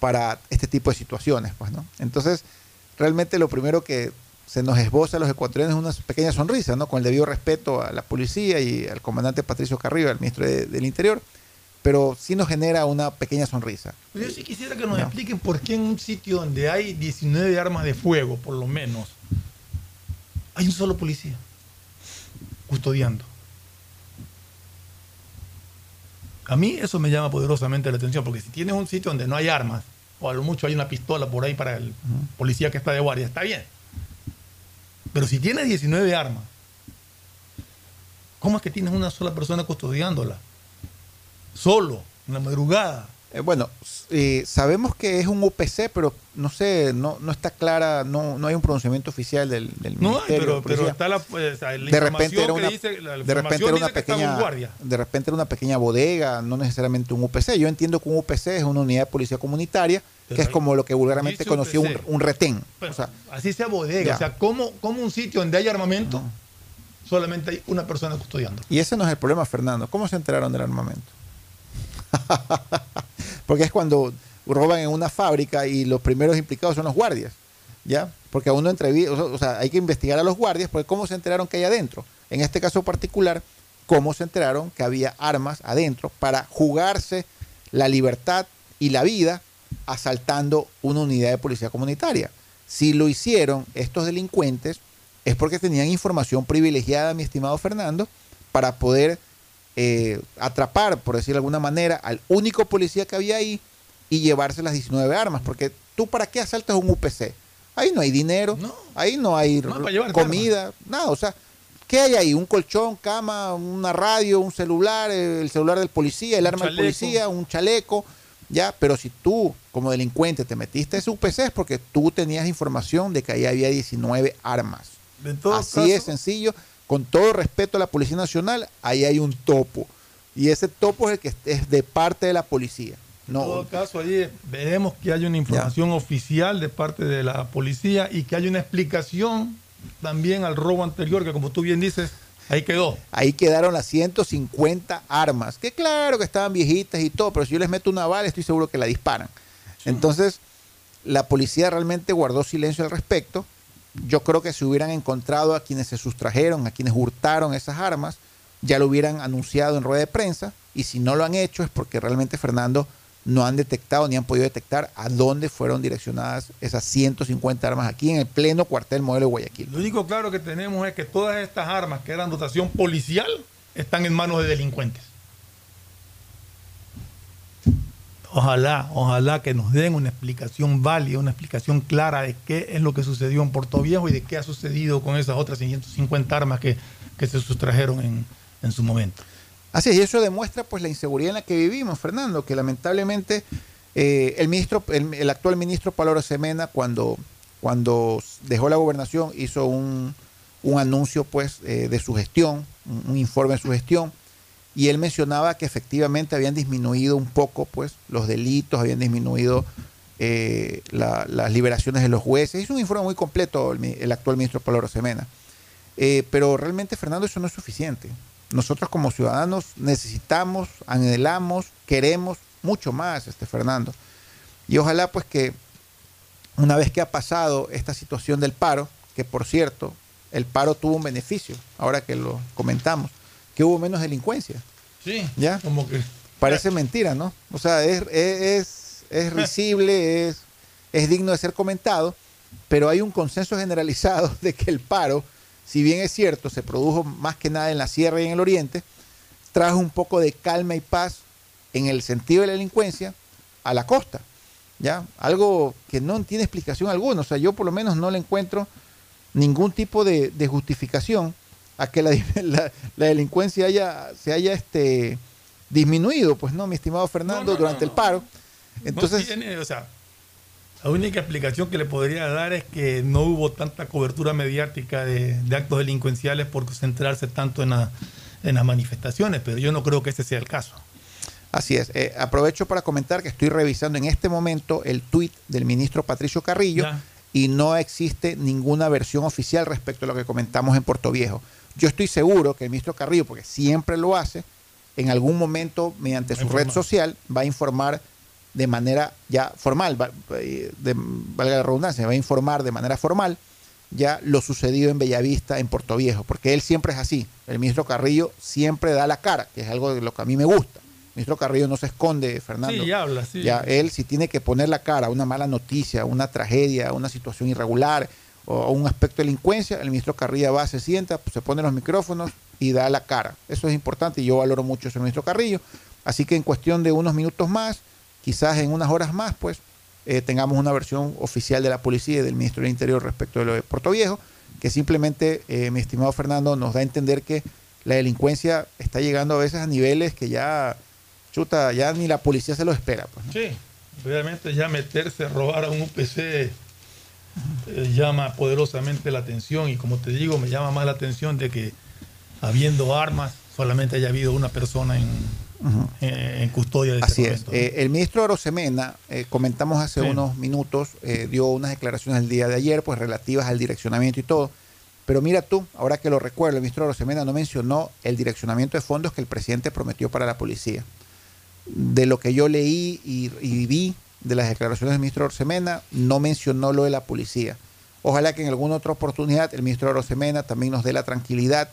[SPEAKER 12] para este tipo de situaciones, pues, ¿no? Entonces, realmente lo primero que se nos esboza a los ecuatorianos es una pequeña sonrisa, ¿no? Con el debido respeto a la policía y al comandante Patricio Carrillo, al ministro del Interior, pero sí nos genera una pequeña sonrisa.
[SPEAKER 11] Yo sí quisiera que nos expliquen por qué en un sitio donde hay 19 armas de fuego, por lo menos, hay un solo policía custodiando. A mí eso me llama poderosamente la atención, porque si tienes un sitio donde no hay armas, o a lo mucho hay una pistola por ahí para el policía que está de guardia, está bien. Pero si tienes 19 armas, ¿cómo es que tienes una sola persona custodiándola? Solo, en la madrugada.
[SPEAKER 12] Eh, bueno, eh, sabemos que es un UPC, pero no sé, no, no está clara, no, no hay un pronunciamiento oficial del, del
[SPEAKER 11] No,
[SPEAKER 12] ministerio.
[SPEAKER 11] pero,
[SPEAKER 12] de
[SPEAKER 11] pero
[SPEAKER 12] policía.
[SPEAKER 11] está la, pues, la
[SPEAKER 12] de repente era
[SPEAKER 11] información
[SPEAKER 12] una,
[SPEAKER 11] que dice, la
[SPEAKER 12] de repente
[SPEAKER 11] información
[SPEAKER 12] era una pequeña
[SPEAKER 11] guardia.
[SPEAKER 12] de repente era una pequeña bodega no necesariamente un UPC yo entiendo que un UPC es una unidad de policía comunitaria que es como lo que vulgarmente conoció un, un retén
[SPEAKER 11] Pero,
[SPEAKER 12] o sea,
[SPEAKER 11] así sea bodega.
[SPEAKER 12] Ya.
[SPEAKER 11] O sea, ¿cómo, cómo un sitio donde hay armamento solamente hay una persona custodiando?
[SPEAKER 12] y ese no es el problema Fernando cómo se enteraron del armamento porque es cuando roban en una fábrica y los primeros implicados son los guardias ya porque a uno entrevista o sea hay que investigar a los guardias porque cómo se enteraron que hay adentro en este caso particular cómo se enteraron que había armas adentro para jugarse la libertad y la vida asaltando una unidad de policía comunitaria. Si lo hicieron estos delincuentes es porque tenían información privilegiada, mi estimado Fernando, para poder eh, atrapar, por decir de alguna manera, al único policía que había ahí y llevarse las 19 armas. Porque tú para qué asaltas un UPC? Ahí no hay dinero, ahí no hay
[SPEAKER 11] No
[SPEAKER 12] comida, nada. O sea, ¿qué hay ahí? Un colchón, cama, una radio, un celular, eh, el celular del policía, el arma del policía, un chaleco. Ya, pero si tú como delincuente te metiste a ese UPC es porque tú tenías información de que ahí había 19 armas.
[SPEAKER 11] En todo
[SPEAKER 12] Así
[SPEAKER 11] caso-
[SPEAKER 12] es sencillo, con todo respeto a la Policía Nacional, ahí hay un topo. Y ese topo es el que es de parte de la policía.
[SPEAKER 11] En
[SPEAKER 12] No,
[SPEAKER 11] todo caso, allí veremos que hay una información oficial de parte de la policía y que hay una explicación también al robo anterior, que como tú bien dices, ahí quedó.
[SPEAKER 12] ahí quedaron las 150 armas, que claro que estaban viejitas y todo, pero si yo les meto una bala estoy seguro que la disparan. Entonces, la policía realmente guardó silencio al respecto. Yo creo que si hubieran encontrado a quienes se sustrajeron, a quienes hurtaron esas armas, ya lo hubieran anunciado en rueda de prensa. Y si no lo han hecho es porque realmente Fernando no han detectado ni han podido detectar a dónde fueron direccionadas esas 150 armas aquí en el pleno cuartel modelo de Guayaquil.
[SPEAKER 11] Lo único claro que tenemos es que todas estas armas que eran dotación policial están en manos de delincuentes. Ojalá, ojalá que nos den una explicación válida, una explicación clara de qué es lo que sucedió en Puerto Viejo y de qué ha sucedido con esas otras 150 armas que, que se sustrajeron en, en su momento.
[SPEAKER 12] Así es, y eso demuestra pues la inseguridad en la que vivimos, Fernando, que lamentablemente eh, el ministro, el, actual ministro Pablo Semena, cuando, cuando dejó la gobernación, hizo un, un anuncio pues eh, de su gestión, un informe de su gestión, y él mencionaba que efectivamente habían disminuido un poco pues los delitos, habían disminuido eh, la- las liberaciones de los jueces. Es un informe muy completo el, actual ministro Pablo Semena. Eh, pero realmente, Fernando, eso no es suficiente. Nosotros como ciudadanos necesitamos, anhelamos, queremos mucho más, este Fernando. Y ojalá pues que una vez que ha pasado esta situación del paro, que por cierto, el paro tuvo un beneficio, ahora que lo comentamos, que hubo menos delincuencia.
[SPEAKER 11] Sí,
[SPEAKER 12] ¿Ya?
[SPEAKER 11] como que
[SPEAKER 12] Parece mentira, ¿no? O sea, es, es, es risible, es, es digno de ser comentado, pero hay un consenso generalizado de que el paro, si bien es cierto, se produjo más que nada en la sierra y en el oriente, trajo un poco de calma y paz en el sentido de la delincuencia a la costa. ¿Ya? Algo que no tiene explicación alguna. O sea, yo por lo menos no le encuentro ningún tipo de, de justificación a que la, la- la delincuencia haya, se haya este, disminuido, pues no, mi estimado Fernando, durante el paro. Entonces,
[SPEAKER 11] No tiene, o sea, la única explicación que le podría dar es que no hubo tanta cobertura mediática de, de actos delincuenciales por concentrarse tanto en, la- en las manifestaciones, pero yo no creo que ese sea el caso.
[SPEAKER 12] Así es. Eh, aprovecho para comentar que estoy revisando en este momento el tuit del ministro Patricio Carrillo
[SPEAKER 11] Ya.
[SPEAKER 12] y no existe ninguna versión oficial respecto a lo que comentamos en Puerto Viejo. Yo estoy seguro que el ministro Carrillo, porque siempre lo hace, en algún momento, mediante su red social, va a informar de manera ya formal, va- eh, de- valga la redundancia, va a informar de manera formal ya lo sucedido en Bellavista, en Puerto Viejo, porque él siempre es así. El ministro Carrillo siempre da la cara, que es algo de lo que a mí me gusta. ministro Carrillo no se esconde, Fernando.
[SPEAKER 11] Sí, habla, sí.
[SPEAKER 12] Ya, él si tiene que poner la cara a una mala noticia, una tragedia, una situación irregular o un aspecto de delincuencia, el ministro Carrillo va, se sienta, se pone los micrófonos y da la cara. Eso es importante y yo valoro mucho ese ministro Carrillo. Así que en cuestión de unos minutos más, quizás en unas horas más, pues eh, tengamos una versión oficial de la policía y del ministro del Interior respecto de lo de Puerto Viejo, que simplemente, eh, mi estimado Fernando, nos da a entender que la delincuencia está llegando a veces a niveles que ya, chuta, ya ni la policía se lo espera. Pues.
[SPEAKER 11] Sí, realmente ya meterse, robar a un UPC eh, llama poderosamente la atención y como te digo, me llama más la atención de que habiendo armas solamente haya habido una persona en, en custodia de ese
[SPEAKER 12] Así es.
[SPEAKER 11] momento, ¿no?
[SPEAKER 12] Eh, el ministro Arosemena, eh, comentamos hace
[SPEAKER 11] Sí.
[SPEAKER 12] unos minutos, eh, dio unas declaraciones el día de ayer, pues relativas al direccionamiento y todo. Pero mira tú, ahora que lo recuerdo, el ministro Arosemena no mencionó el direccionamiento de fondos que el presidente prometió para la policía. De lo que yo leí y, y vi de las declaraciones del ministro Arosemena, no mencionó lo de la policía. Ojalá que en alguna otra oportunidad el ministro Arosemena también nos dé la tranquilidad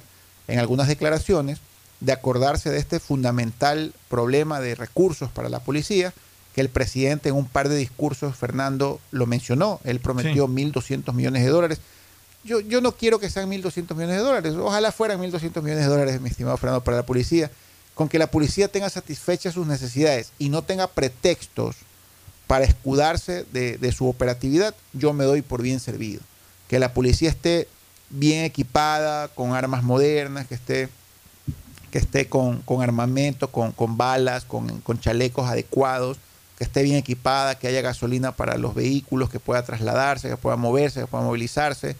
[SPEAKER 12] en algunas declaraciones de acordarse de este fundamental problema de recursos para la policía, que el presidente en un par de discursos, Fernando, lo mencionó. Él prometió 1.200 millones de dólares. Yo, yo no quiero que sean 1.200 millones de dólares. Ojalá fueran 1.200 millones de dólares, mi estimado Fernando, para la policía. Con que la policía tenga satisfechas sus necesidades y no tenga pretextos para escudarse de, su operatividad, yo me doy por bien servido. Que la policía esté bien equipada, con armas modernas, que esté, que esté con, armamento, con, balas, con, con chalecos adecuados, que esté bien equipada, que haya gasolina para los vehículos, que pueda trasladarse, que pueda moverse, que pueda movilizarse,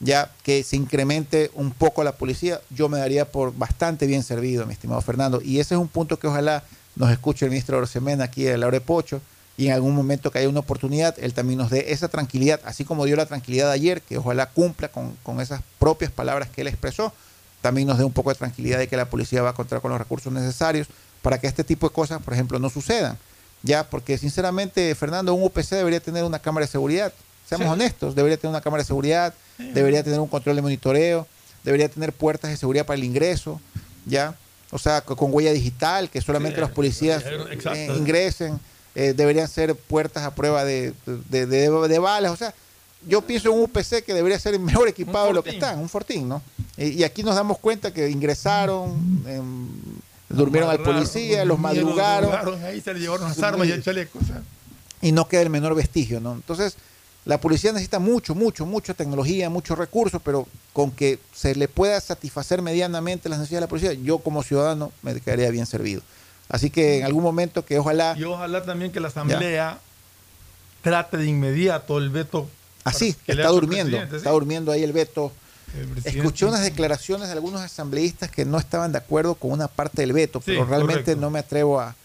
[SPEAKER 12] ya que se incremente un poco la policía, yo me daría por bastante bien servido, mi estimado Fernando. Y ese es un punto que ojalá nos escuche el ministro Orsemena aquí de Laure Pocho y en algún momento que haya una oportunidad, él también nos dé esa tranquilidad, así como dio la tranquilidad ayer, que ojalá cumpla con, con esas propias palabras que él expresó, también nos dé un poco de tranquilidad de que la policía va a contar con los recursos necesarios para que este tipo de cosas, por ejemplo, no sucedan. Ya, porque sinceramente, Fernando, un UPC debería tener una cámara de seguridad. Seamos
[SPEAKER 11] Sí.
[SPEAKER 12] honestos, debería tener una cámara de seguridad, debería tener un control de monitoreo, debería tener puertas de seguridad para el ingreso, ya. O sea, co- con huella digital, que solamente
[SPEAKER 11] Sí,
[SPEAKER 12] los policías
[SPEAKER 11] exacto.
[SPEAKER 12] eh, ingresen. Eh, deberían ser puertas a prueba de, de, de- de balas. O sea, yo pienso en un UPC que debería ser mejor equipado de lo que están, un fortín, ¿no? Eh, y aquí nos damos cuenta que ingresaron, em, durmieron al policía, los madrugaron
[SPEAKER 11] madrugaron, Ahí se le llevaron las armas y el chaleco. o sea.
[SPEAKER 12] y no queda el menor vestigio, ¿no? Entonces, la policía necesita mucho, mucho, mucha tecnología, muchos recursos, pero con que se le pueda satisfacer medianamente las necesidades de la policía, yo como ciudadano me quedaría bien servido. Así que en algún momento que ojalá...
[SPEAKER 11] Y ojalá también que la Asamblea trate de inmediato el veto.
[SPEAKER 12] Así,
[SPEAKER 11] que
[SPEAKER 12] está durmiendo, está durmiendo ahí el veto.
[SPEAKER 11] El
[SPEAKER 12] Escuché unas declaraciones de algunos asambleístas que no estaban de acuerdo con una parte del veto, pero realmente
[SPEAKER 11] correcto.
[SPEAKER 12] no me atrevo a,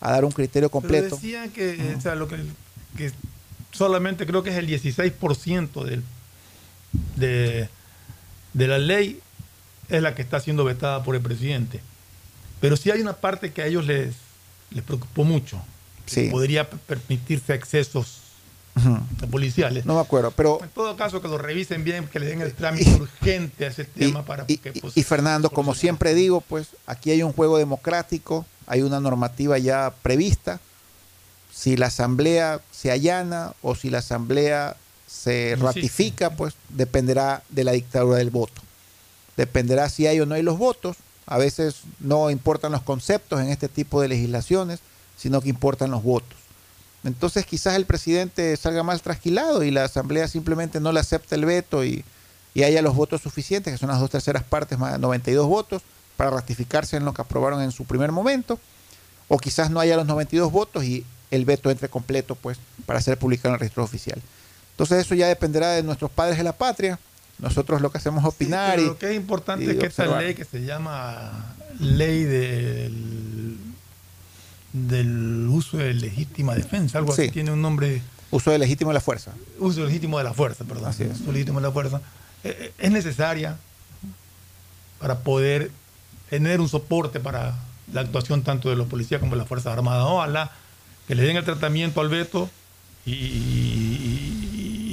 [SPEAKER 12] a dar un criterio
[SPEAKER 11] Pero
[SPEAKER 12] completo.
[SPEAKER 11] decían que, o sea, lo que, que solamente creo que es el 16% del, de, de la ley es la que está siendo vetada por el presidente. Pero sí hay una parte que a ellos les, les preocupó mucho. que
[SPEAKER 12] Sí.
[SPEAKER 11] Podría permitirse excesos
[SPEAKER 12] Ujú.
[SPEAKER 11] policiales.
[SPEAKER 12] No me acuerdo, pero
[SPEAKER 11] En todo caso, que lo revisen bien, que le den el trámite urgente a ese tema para que pues,
[SPEAKER 12] Y Fernando, como siempre digo, pues aquí hay un juego democrático, hay una normativa ya prevista. Si la asamblea se allana o si la asamblea se ratifica, pues dependerá de la dictadura del voto. Dependerá si hay o no hay los votos. A veces no importan los conceptos en este tipo de legislaciones, sino que importan los votos. Entonces quizás el presidente salga mal trasquilado y la asamblea simplemente no le acepta el veto y, y haya los votos suficientes, que son las dos terceras partes más de 92 votos, para ratificarse en lo que aprobaron en su primer momento. O quizás no haya los 92 votos y el veto entre completo, pues, para ser publicado en el registro oficial. Entonces eso ya dependerá de nuestros padres de la patria. Nosotros lo que hacemos es opinar
[SPEAKER 11] Pero
[SPEAKER 12] y
[SPEAKER 11] lo que es importante es que esta
[SPEAKER 12] observar.
[SPEAKER 11] ley que se llama ley del, del uso de legítima defensa, algo así
[SPEAKER 12] Sí.
[SPEAKER 11] tiene un nombre.
[SPEAKER 12] Uso de legítimo de la fuerza.
[SPEAKER 11] Uso legítimo de la fuerza, perdón.
[SPEAKER 12] Así es.
[SPEAKER 11] Uso legítimo de la fuerza. eh, eh, es necesaria para poder tener un soporte para la actuación tanto de los policías como de las Fuerzas Armadas. Ojalá que le den el tratamiento al veto y,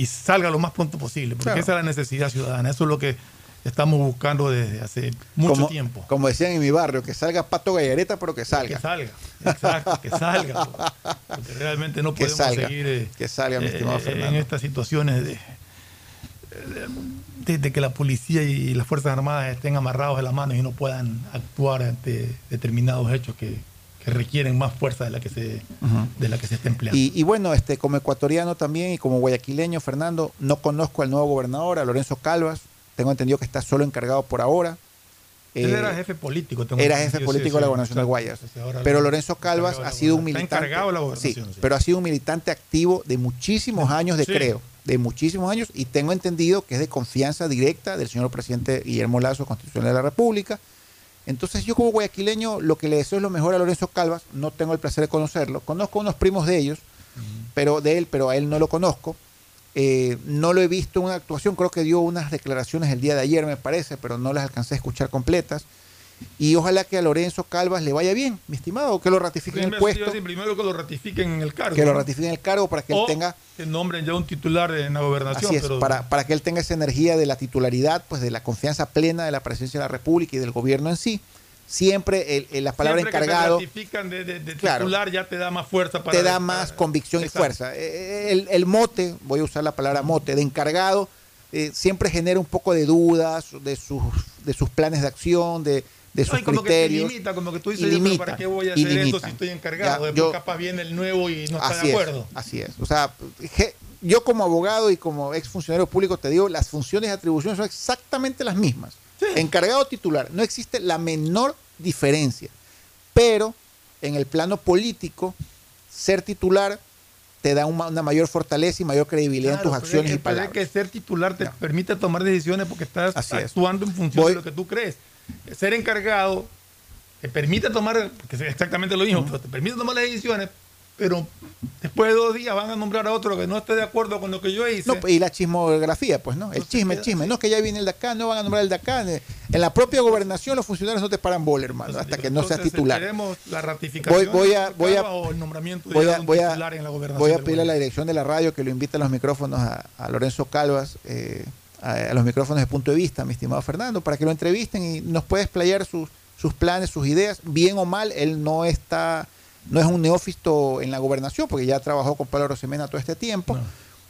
[SPEAKER 11] y- salga lo más pronto posible, porque
[SPEAKER 12] Claro.
[SPEAKER 11] esa es la necesidad ciudadana. Eso es lo que estamos buscando desde hace mucho
[SPEAKER 12] como,
[SPEAKER 11] tiempo.
[SPEAKER 12] Como decían en mi barrio, que salga Pato Gallareta, pero que salga.
[SPEAKER 11] Que salga, exacto, que salga. Porque realmente no
[SPEAKER 12] Que
[SPEAKER 11] podemos
[SPEAKER 12] salga,
[SPEAKER 11] seguir eh,
[SPEAKER 12] que salga, mi estimado
[SPEAKER 11] eh,
[SPEAKER 12] Fernando.
[SPEAKER 11] en estas situaciones de, de, de que la policía y las Fuerzas Armadas estén amarrados de las manos y no puedan actuar ante determinados hechos que, que requieren más fuerza de la que se, de la que se está empleando.
[SPEAKER 12] Y, y bueno, este, como ecuatoriano también y como guayaquileño, Fernando, no conozco al nuevo gobernador, a Lorenzo Calvas. Tengo entendido que está solo encargado por ahora.
[SPEAKER 11] Él
[SPEAKER 12] Eh,
[SPEAKER 11] era jefe político. tengo
[SPEAKER 12] era jefe
[SPEAKER 11] sí,
[SPEAKER 12] político de la gobernación de. Guayas. Pero
[SPEAKER 11] lo-
[SPEAKER 12] Lorenzo Calvas ha sido un militante.
[SPEAKER 11] encargado la
[SPEAKER 12] sí,
[SPEAKER 11] gobernación, sí.
[SPEAKER 12] pero ha sido un militante activo de muchísimos años de creo, de muchísimos años, y tengo entendido que es de confianza directa del señor presidente Guillermo Lazo, constitucional de la República. Entonces yo como guayaquileño lo que le deseo es lo mejor a Lorenzo Calvas, no tengo el placer de conocerlo, conozco a unos primos de ellos, pero de él, pero a él no lo conozco. Eh, no lo he visto en una actuación, creo que dio unas declaraciones el día de ayer, me parece, pero no las alcancé a escuchar completas. Y ojalá que a Lorenzo Calvas le vaya bien, mi estimado, que lo ratifiquen en el puesto,
[SPEAKER 11] sí, primero que lo ratifiquen en el cargo.
[SPEAKER 12] que lo ratifiquen en el cargo para que él tenga,
[SPEAKER 11] que nombren ya un titular en la gobernación.
[SPEAKER 12] así es,
[SPEAKER 11] pero-
[SPEAKER 12] para, para que él tenga esa energía de la titularidad, pues de la confianza plena de la presidencia de la República y del gobierno en sí. Siempre el- el- la palabra
[SPEAKER 11] Siempre que te
[SPEAKER 12] encargado
[SPEAKER 11] ratifican de, de- de
[SPEAKER 12] Claro.
[SPEAKER 11] titular ya te da más fuerza para
[SPEAKER 12] te da más convicción
[SPEAKER 11] Exacto.
[SPEAKER 12] y fuerza. Eh, El, el mote, voy a usar la palabra mote, de encargado, eh, siempre genera un poco de dudas de sus, de sus planes de acción, de, de sus
[SPEAKER 11] No, y como
[SPEAKER 12] criterios.
[SPEAKER 11] que te limita, como que tú
[SPEAKER 12] y
[SPEAKER 11] dices, "Yo, pero
[SPEAKER 12] limita,
[SPEAKER 11] ¿para qué voy a
[SPEAKER 12] y
[SPEAKER 11] hacer esto
[SPEAKER 12] limita.
[SPEAKER 11] si estoy encargado?
[SPEAKER 12] Ya, yo-
[SPEAKER 11] capaz viene el nuevo y no está de
[SPEAKER 12] es,
[SPEAKER 11] acuerdo.
[SPEAKER 12] así es. O sea, yo como abogado y como ex funcionario público te digo, las funciones y atribuciones son exactamente las mismas. Encargado titular, no existe la menor diferencia. Pero en el plano político, ser titular te da una, mayor fortaleza y mayor credibilidad en tus acciones
[SPEAKER 11] es
[SPEAKER 12] y
[SPEAKER 11] que- es
[SPEAKER 12] palabras.
[SPEAKER 11] que ser titular te permite tomar decisiones porque estás
[SPEAKER 12] es.
[SPEAKER 11] actuando en función
[SPEAKER 12] Voy-
[SPEAKER 11] de lo que tú crees. Ser encargado te permite tomar, es exactamente lo mismo, pero te permite tomar las decisiones, pero después de dos días van a nombrar a otro que no esté de acuerdo con lo que yo hice.
[SPEAKER 12] No, y la chismografía, pues, ¿no? El chisme, el chisme. No, que ya viene el de acá, no van a nombrar el de acá. En la propia gobernación los funcionarios no te paran bola, hermano, hasta que no seas titular.
[SPEAKER 11] La ratificación
[SPEAKER 12] Voy, voy a, voy a,
[SPEAKER 11] o el nombramiento de
[SPEAKER 12] voy a, voy a,
[SPEAKER 11] titular en la gobernación
[SPEAKER 12] voy a pedirle a la dirección de la radio que lo invite a los micrófonos a, a Lorenzo Calvas, eh, a, los micrófonos de punto de vista, mi estimado Fernando, para que lo entrevisten y nos pueda explayar sus, sus planes, sus ideas, bien o mal, él no está, no es un neófito en la gobernación, porque ya trabajó con Pablo Rosemena todo este tiempo.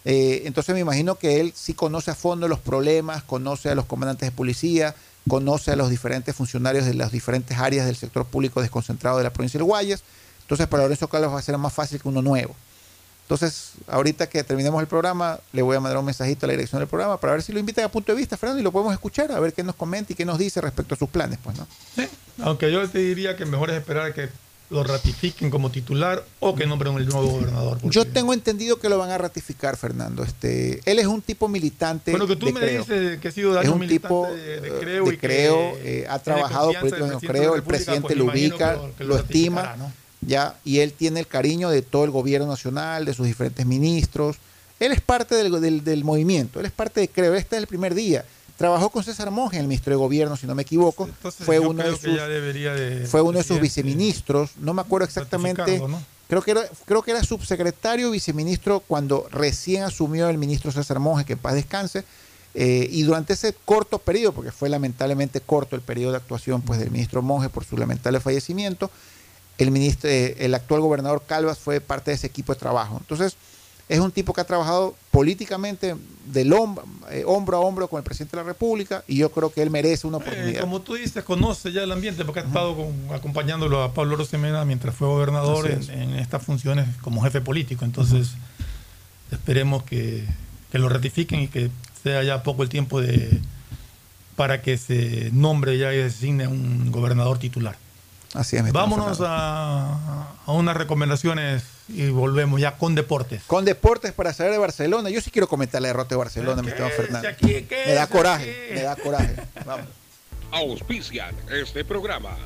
[SPEAKER 12] Eh, entonces me imagino que él sí conoce a fondo los problemas, conoce a los comandantes de policía, conoce a los diferentes funcionarios de las diferentes áreas del sector público desconcentrado de la provincia del Guayas. Entonces para Lorenzo Carlos va a ser más fácil que uno nuevo. Entonces, ahorita que terminemos el programa, le voy a mandar un mensajito a la dirección del programa para ver si lo invitan a punto de vista, Fernando, y lo podemos escuchar, a ver qué nos comenta y qué nos dice respecto a sus planes, pues, ¿no?
[SPEAKER 11] Aunque yo te diría que mejor es esperar a que lo ratifiquen como titular o que nombren el nuevo gobernador. porque-
[SPEAKER 12] Yo tengo entendido que lo van a ratificar, Fernando. Este, él es un tipo militante.
[SPEAKER 11] Bueno, que tú me
[SPEAKER 12] creo.
[SPEAKER 11] dices que ha sido
[SPEAKER 12] es un
[SPEAKER 11] militante
[SPEAKER 12] tipo
[SPEAKER 11] de, de
[SPEAKER 12] eh,
[SPEAKER 11] creo
[SPEAKER 12] de
[SPEAKER 11] y que
[SPEAKER 12] creo, eh, ha trabajado políticamente creo, el presidente
[SPEAKER 11] pues
[SPEAKER 12] lo ubica,
[SPEAKER 11] que lo-
[SPEAKER 12] estima. Ya, y él tiene el cariño de todo el gobierno nacional, de sus diferentes ministros. Él es parte del, del- del movimiento, él es parte de creo, este es el primer día. Trabajó con César Monge el Ministerio de Gobierno, si no me equivoco.
[SPEAKER 11] Entonces,
[SPEAKER 12] fue uno de sus
[SPEAKER 11] de
[SPEAKER 12] fue uno de sus viceministros, no me acuerdo exactamente. Creo que era, creo que era subsecretario o viceministro cuando recién asumió el ministro César Monge, que en paz descanse. eh, y durante ese corto periodo, porque fue lamentablemente corto el periodo de actuación pues, del ministro Monge por su lamentable fallecimiento, el, ministro, eh, el actual gobernador Calvas fue parte de ese equipo de trabajo. Entonces, es un tipo que ha trabajado políticamente del hombro, eh, hombro a hombro con el presidente de la República y yo creo que él merece una
[SPEAKER 11] Eh,
[SPEAKER 12] oportunidad.
[SPEAKER 11] como tú dices, conoce ya el ambiente porque ha estado con- acompañándolo a Pablo Rosemena mientras fue gobernador en,
[SPEAKER 12] es.
[SPEAKER 11] en estas funciones como jefe político. Entonces, esperemos que, que lo ratifiquen y que sea ya poco el tiempo de para que se nombre ya y designe un gobernador titular.
[SPEAKER 12] Así es. mi
[SPEAKER 11] Vámonos a, a unas recomendaciones y volvemos ya con deportes.
[SPEAKER 12] Con deportes para saber de Barcelona. Yo sí quiero comentar la derrota de Barcelona, mi estimado Fernando.
[SPEAKER 11] aquí? ¿Qué
[SPEAKER 12] Me da coraje,
[SPEAKER 11] aquí?
[SPEAKER 12] me da coraje. Vamos.
[SPEAKER 27] Auspician este programa.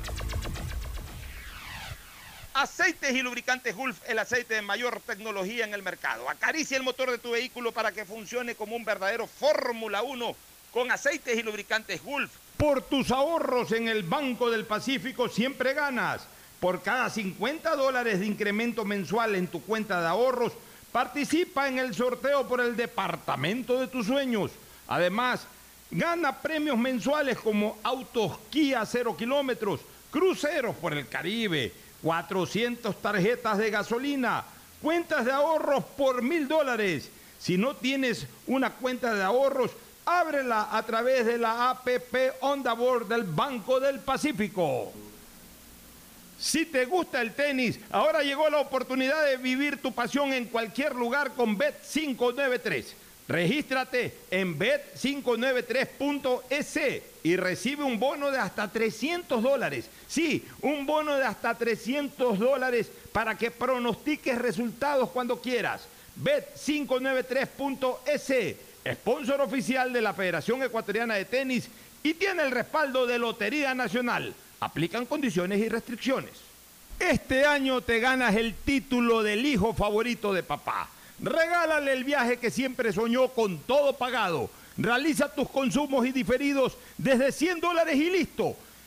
[SPEAKER 28] Aceites y lubricantes Gulf, el aceite de mayor tecnología en el mercado. Acaricia el motor de tu vehículo para que funcione como un verdadero Fórmula 1 con aceites y lubricantes Gulf.
[SPEAKER 2] Por tus ahorros en el Banco del Pacífico siempre ganas. Por cada 50 dólares de incremento mensual en tu cuenta de ahorros, participa en el sorteo por el departamento de tus sueños. Además, Gana premios mensuales como autos Kia 0 kilómetros, cruceros por el Caribe, 400 tarjetas de gasolina, cuentas de ahorros por mil dólares. Si no tienes una cuenta de ahorros, ábrela a través de la APP Onda Board del Banco del Pacífico. Si te gusta el tenis, ahora llegó la oportunidad de vivir tu pasión en cualquier lugar con Bet593. Regístrate en bet593.es y recibe un bono de hasta 300 dólares. Sí, un bono de hasta 300 dólares para que pronostiques resultados cuando quieras. Bet593.es, sponsor oficial de la Federación Ecuatoriana de Tenis y tiene el respaldo de Lotería Nacional. Aplican condiciones y restricciones. Este año te ganas el título del hijo favorito de papá. Regálale el viaje que siempre soñó con todo pagado. Realiza tus consumos y diferidos desde 100 dólares y listo.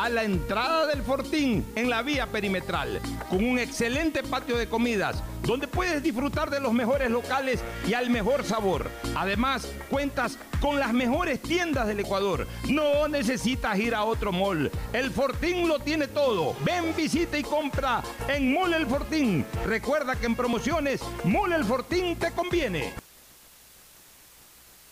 [SPEAKER 2] a la entrada del Fortín en la vía perimetral, con un excelente patio de comidas, donde puedes disfrutar de los mejores locales y al mejor sabor. Además, cuentas con las mejores tiendas del Ecuador. No necesitas ir a otro mall. El Fortín lo tiene todo. Ven, visita y compra en Mall El Fortín. Recuerda que en promociones, Mall El Fortín te conviene.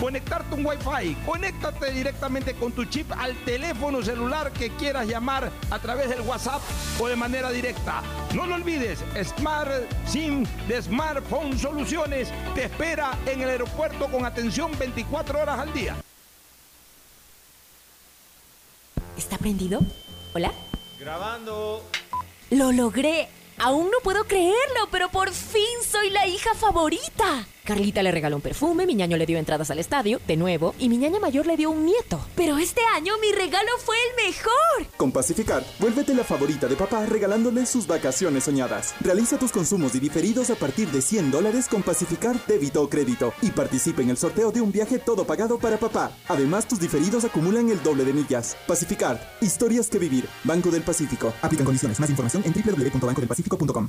[SPEAKER 2] conectarte un Wi-Fi. Conéctate directamente con tu chip al teléfono celular que quieras llamar a través del WhatsApp o de manera directa. No lo olvides, Smart SIM de Smartphone Soluciones te espera en el aeropuerto con atención 24 horas al día.
[SPEAKER 16] ¿Está prendido? ¿Hola?
[SPEAKER 24] Grabando.
[SPEAKER 16] Lo logré. Aún no puedo creerlo, pero por fin soy la hija favorita. Carlita le regaló un perfume, mi ñaño le dio entradas al estadio, de nuevo, y mi ñaña mayor le dio un nieto. Pero este año mi regalo fue el mejor.
[SPEAKER 29] Con Pacificar, vuélvete la favorita de papá regalándole sus vacaciones soñadas. Realiza tus consumos y diferidos a partir de 100 dólares con Pacificar débito o crédito y participa en el sorteo de un viaje todo pagado para papá. Además, tus diferidos acumulan el doble de millas. Pacificar, historias que vivir. Banco del Pacífico. Aplican condiciones. Más información en www.bancodelpacifico.com.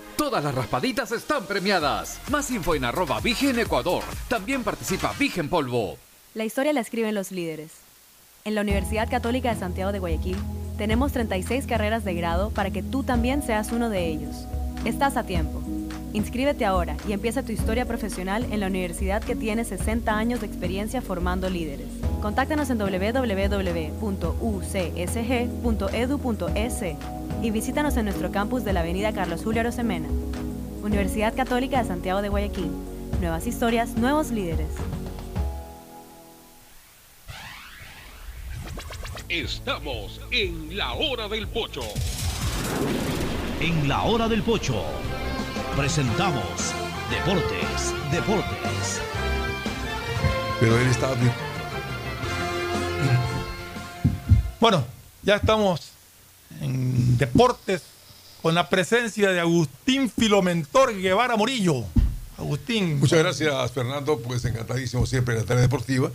[SPEAKER 8] Todas las raspaditas están premiadas. Más info en arroba Vigen Ecuador. También participa Vigen Polvo.
[SPEAKER 7] La historia la escriben los líderes. En la Universidad Católica de Santiago de Guayaquil tenemos 36 carreras de grado para que tú también seas uno de ellos. Estás a tiempo. Inscríbete ahora y empieza tu historia profesional en la universidad que tiene 60 años de experiencia formando líderes. Contáctanos en www.ucsg.edu.es y visítanos en nuestro campus de la Avenida Carlos Julio Arosemena. Universidad Católica de Santiago de Guayaquil. Nuevas historias, nuevos líderes.
[SPEAKER 27] Estamos en la hora del pocho.
[SPEAKER 30] En la hora del pocho presentamos Deportes, Deportes.
[SPEAKER 11] Pero él estaba Bueno, ya estamos en deportes con la presencia de Agustín Filomentor Guevara Morillo. Agustín.
[SPEAKER 31] Muchas gracias, Fernando. Pues encantadísimo siempre en la tarde deportiva.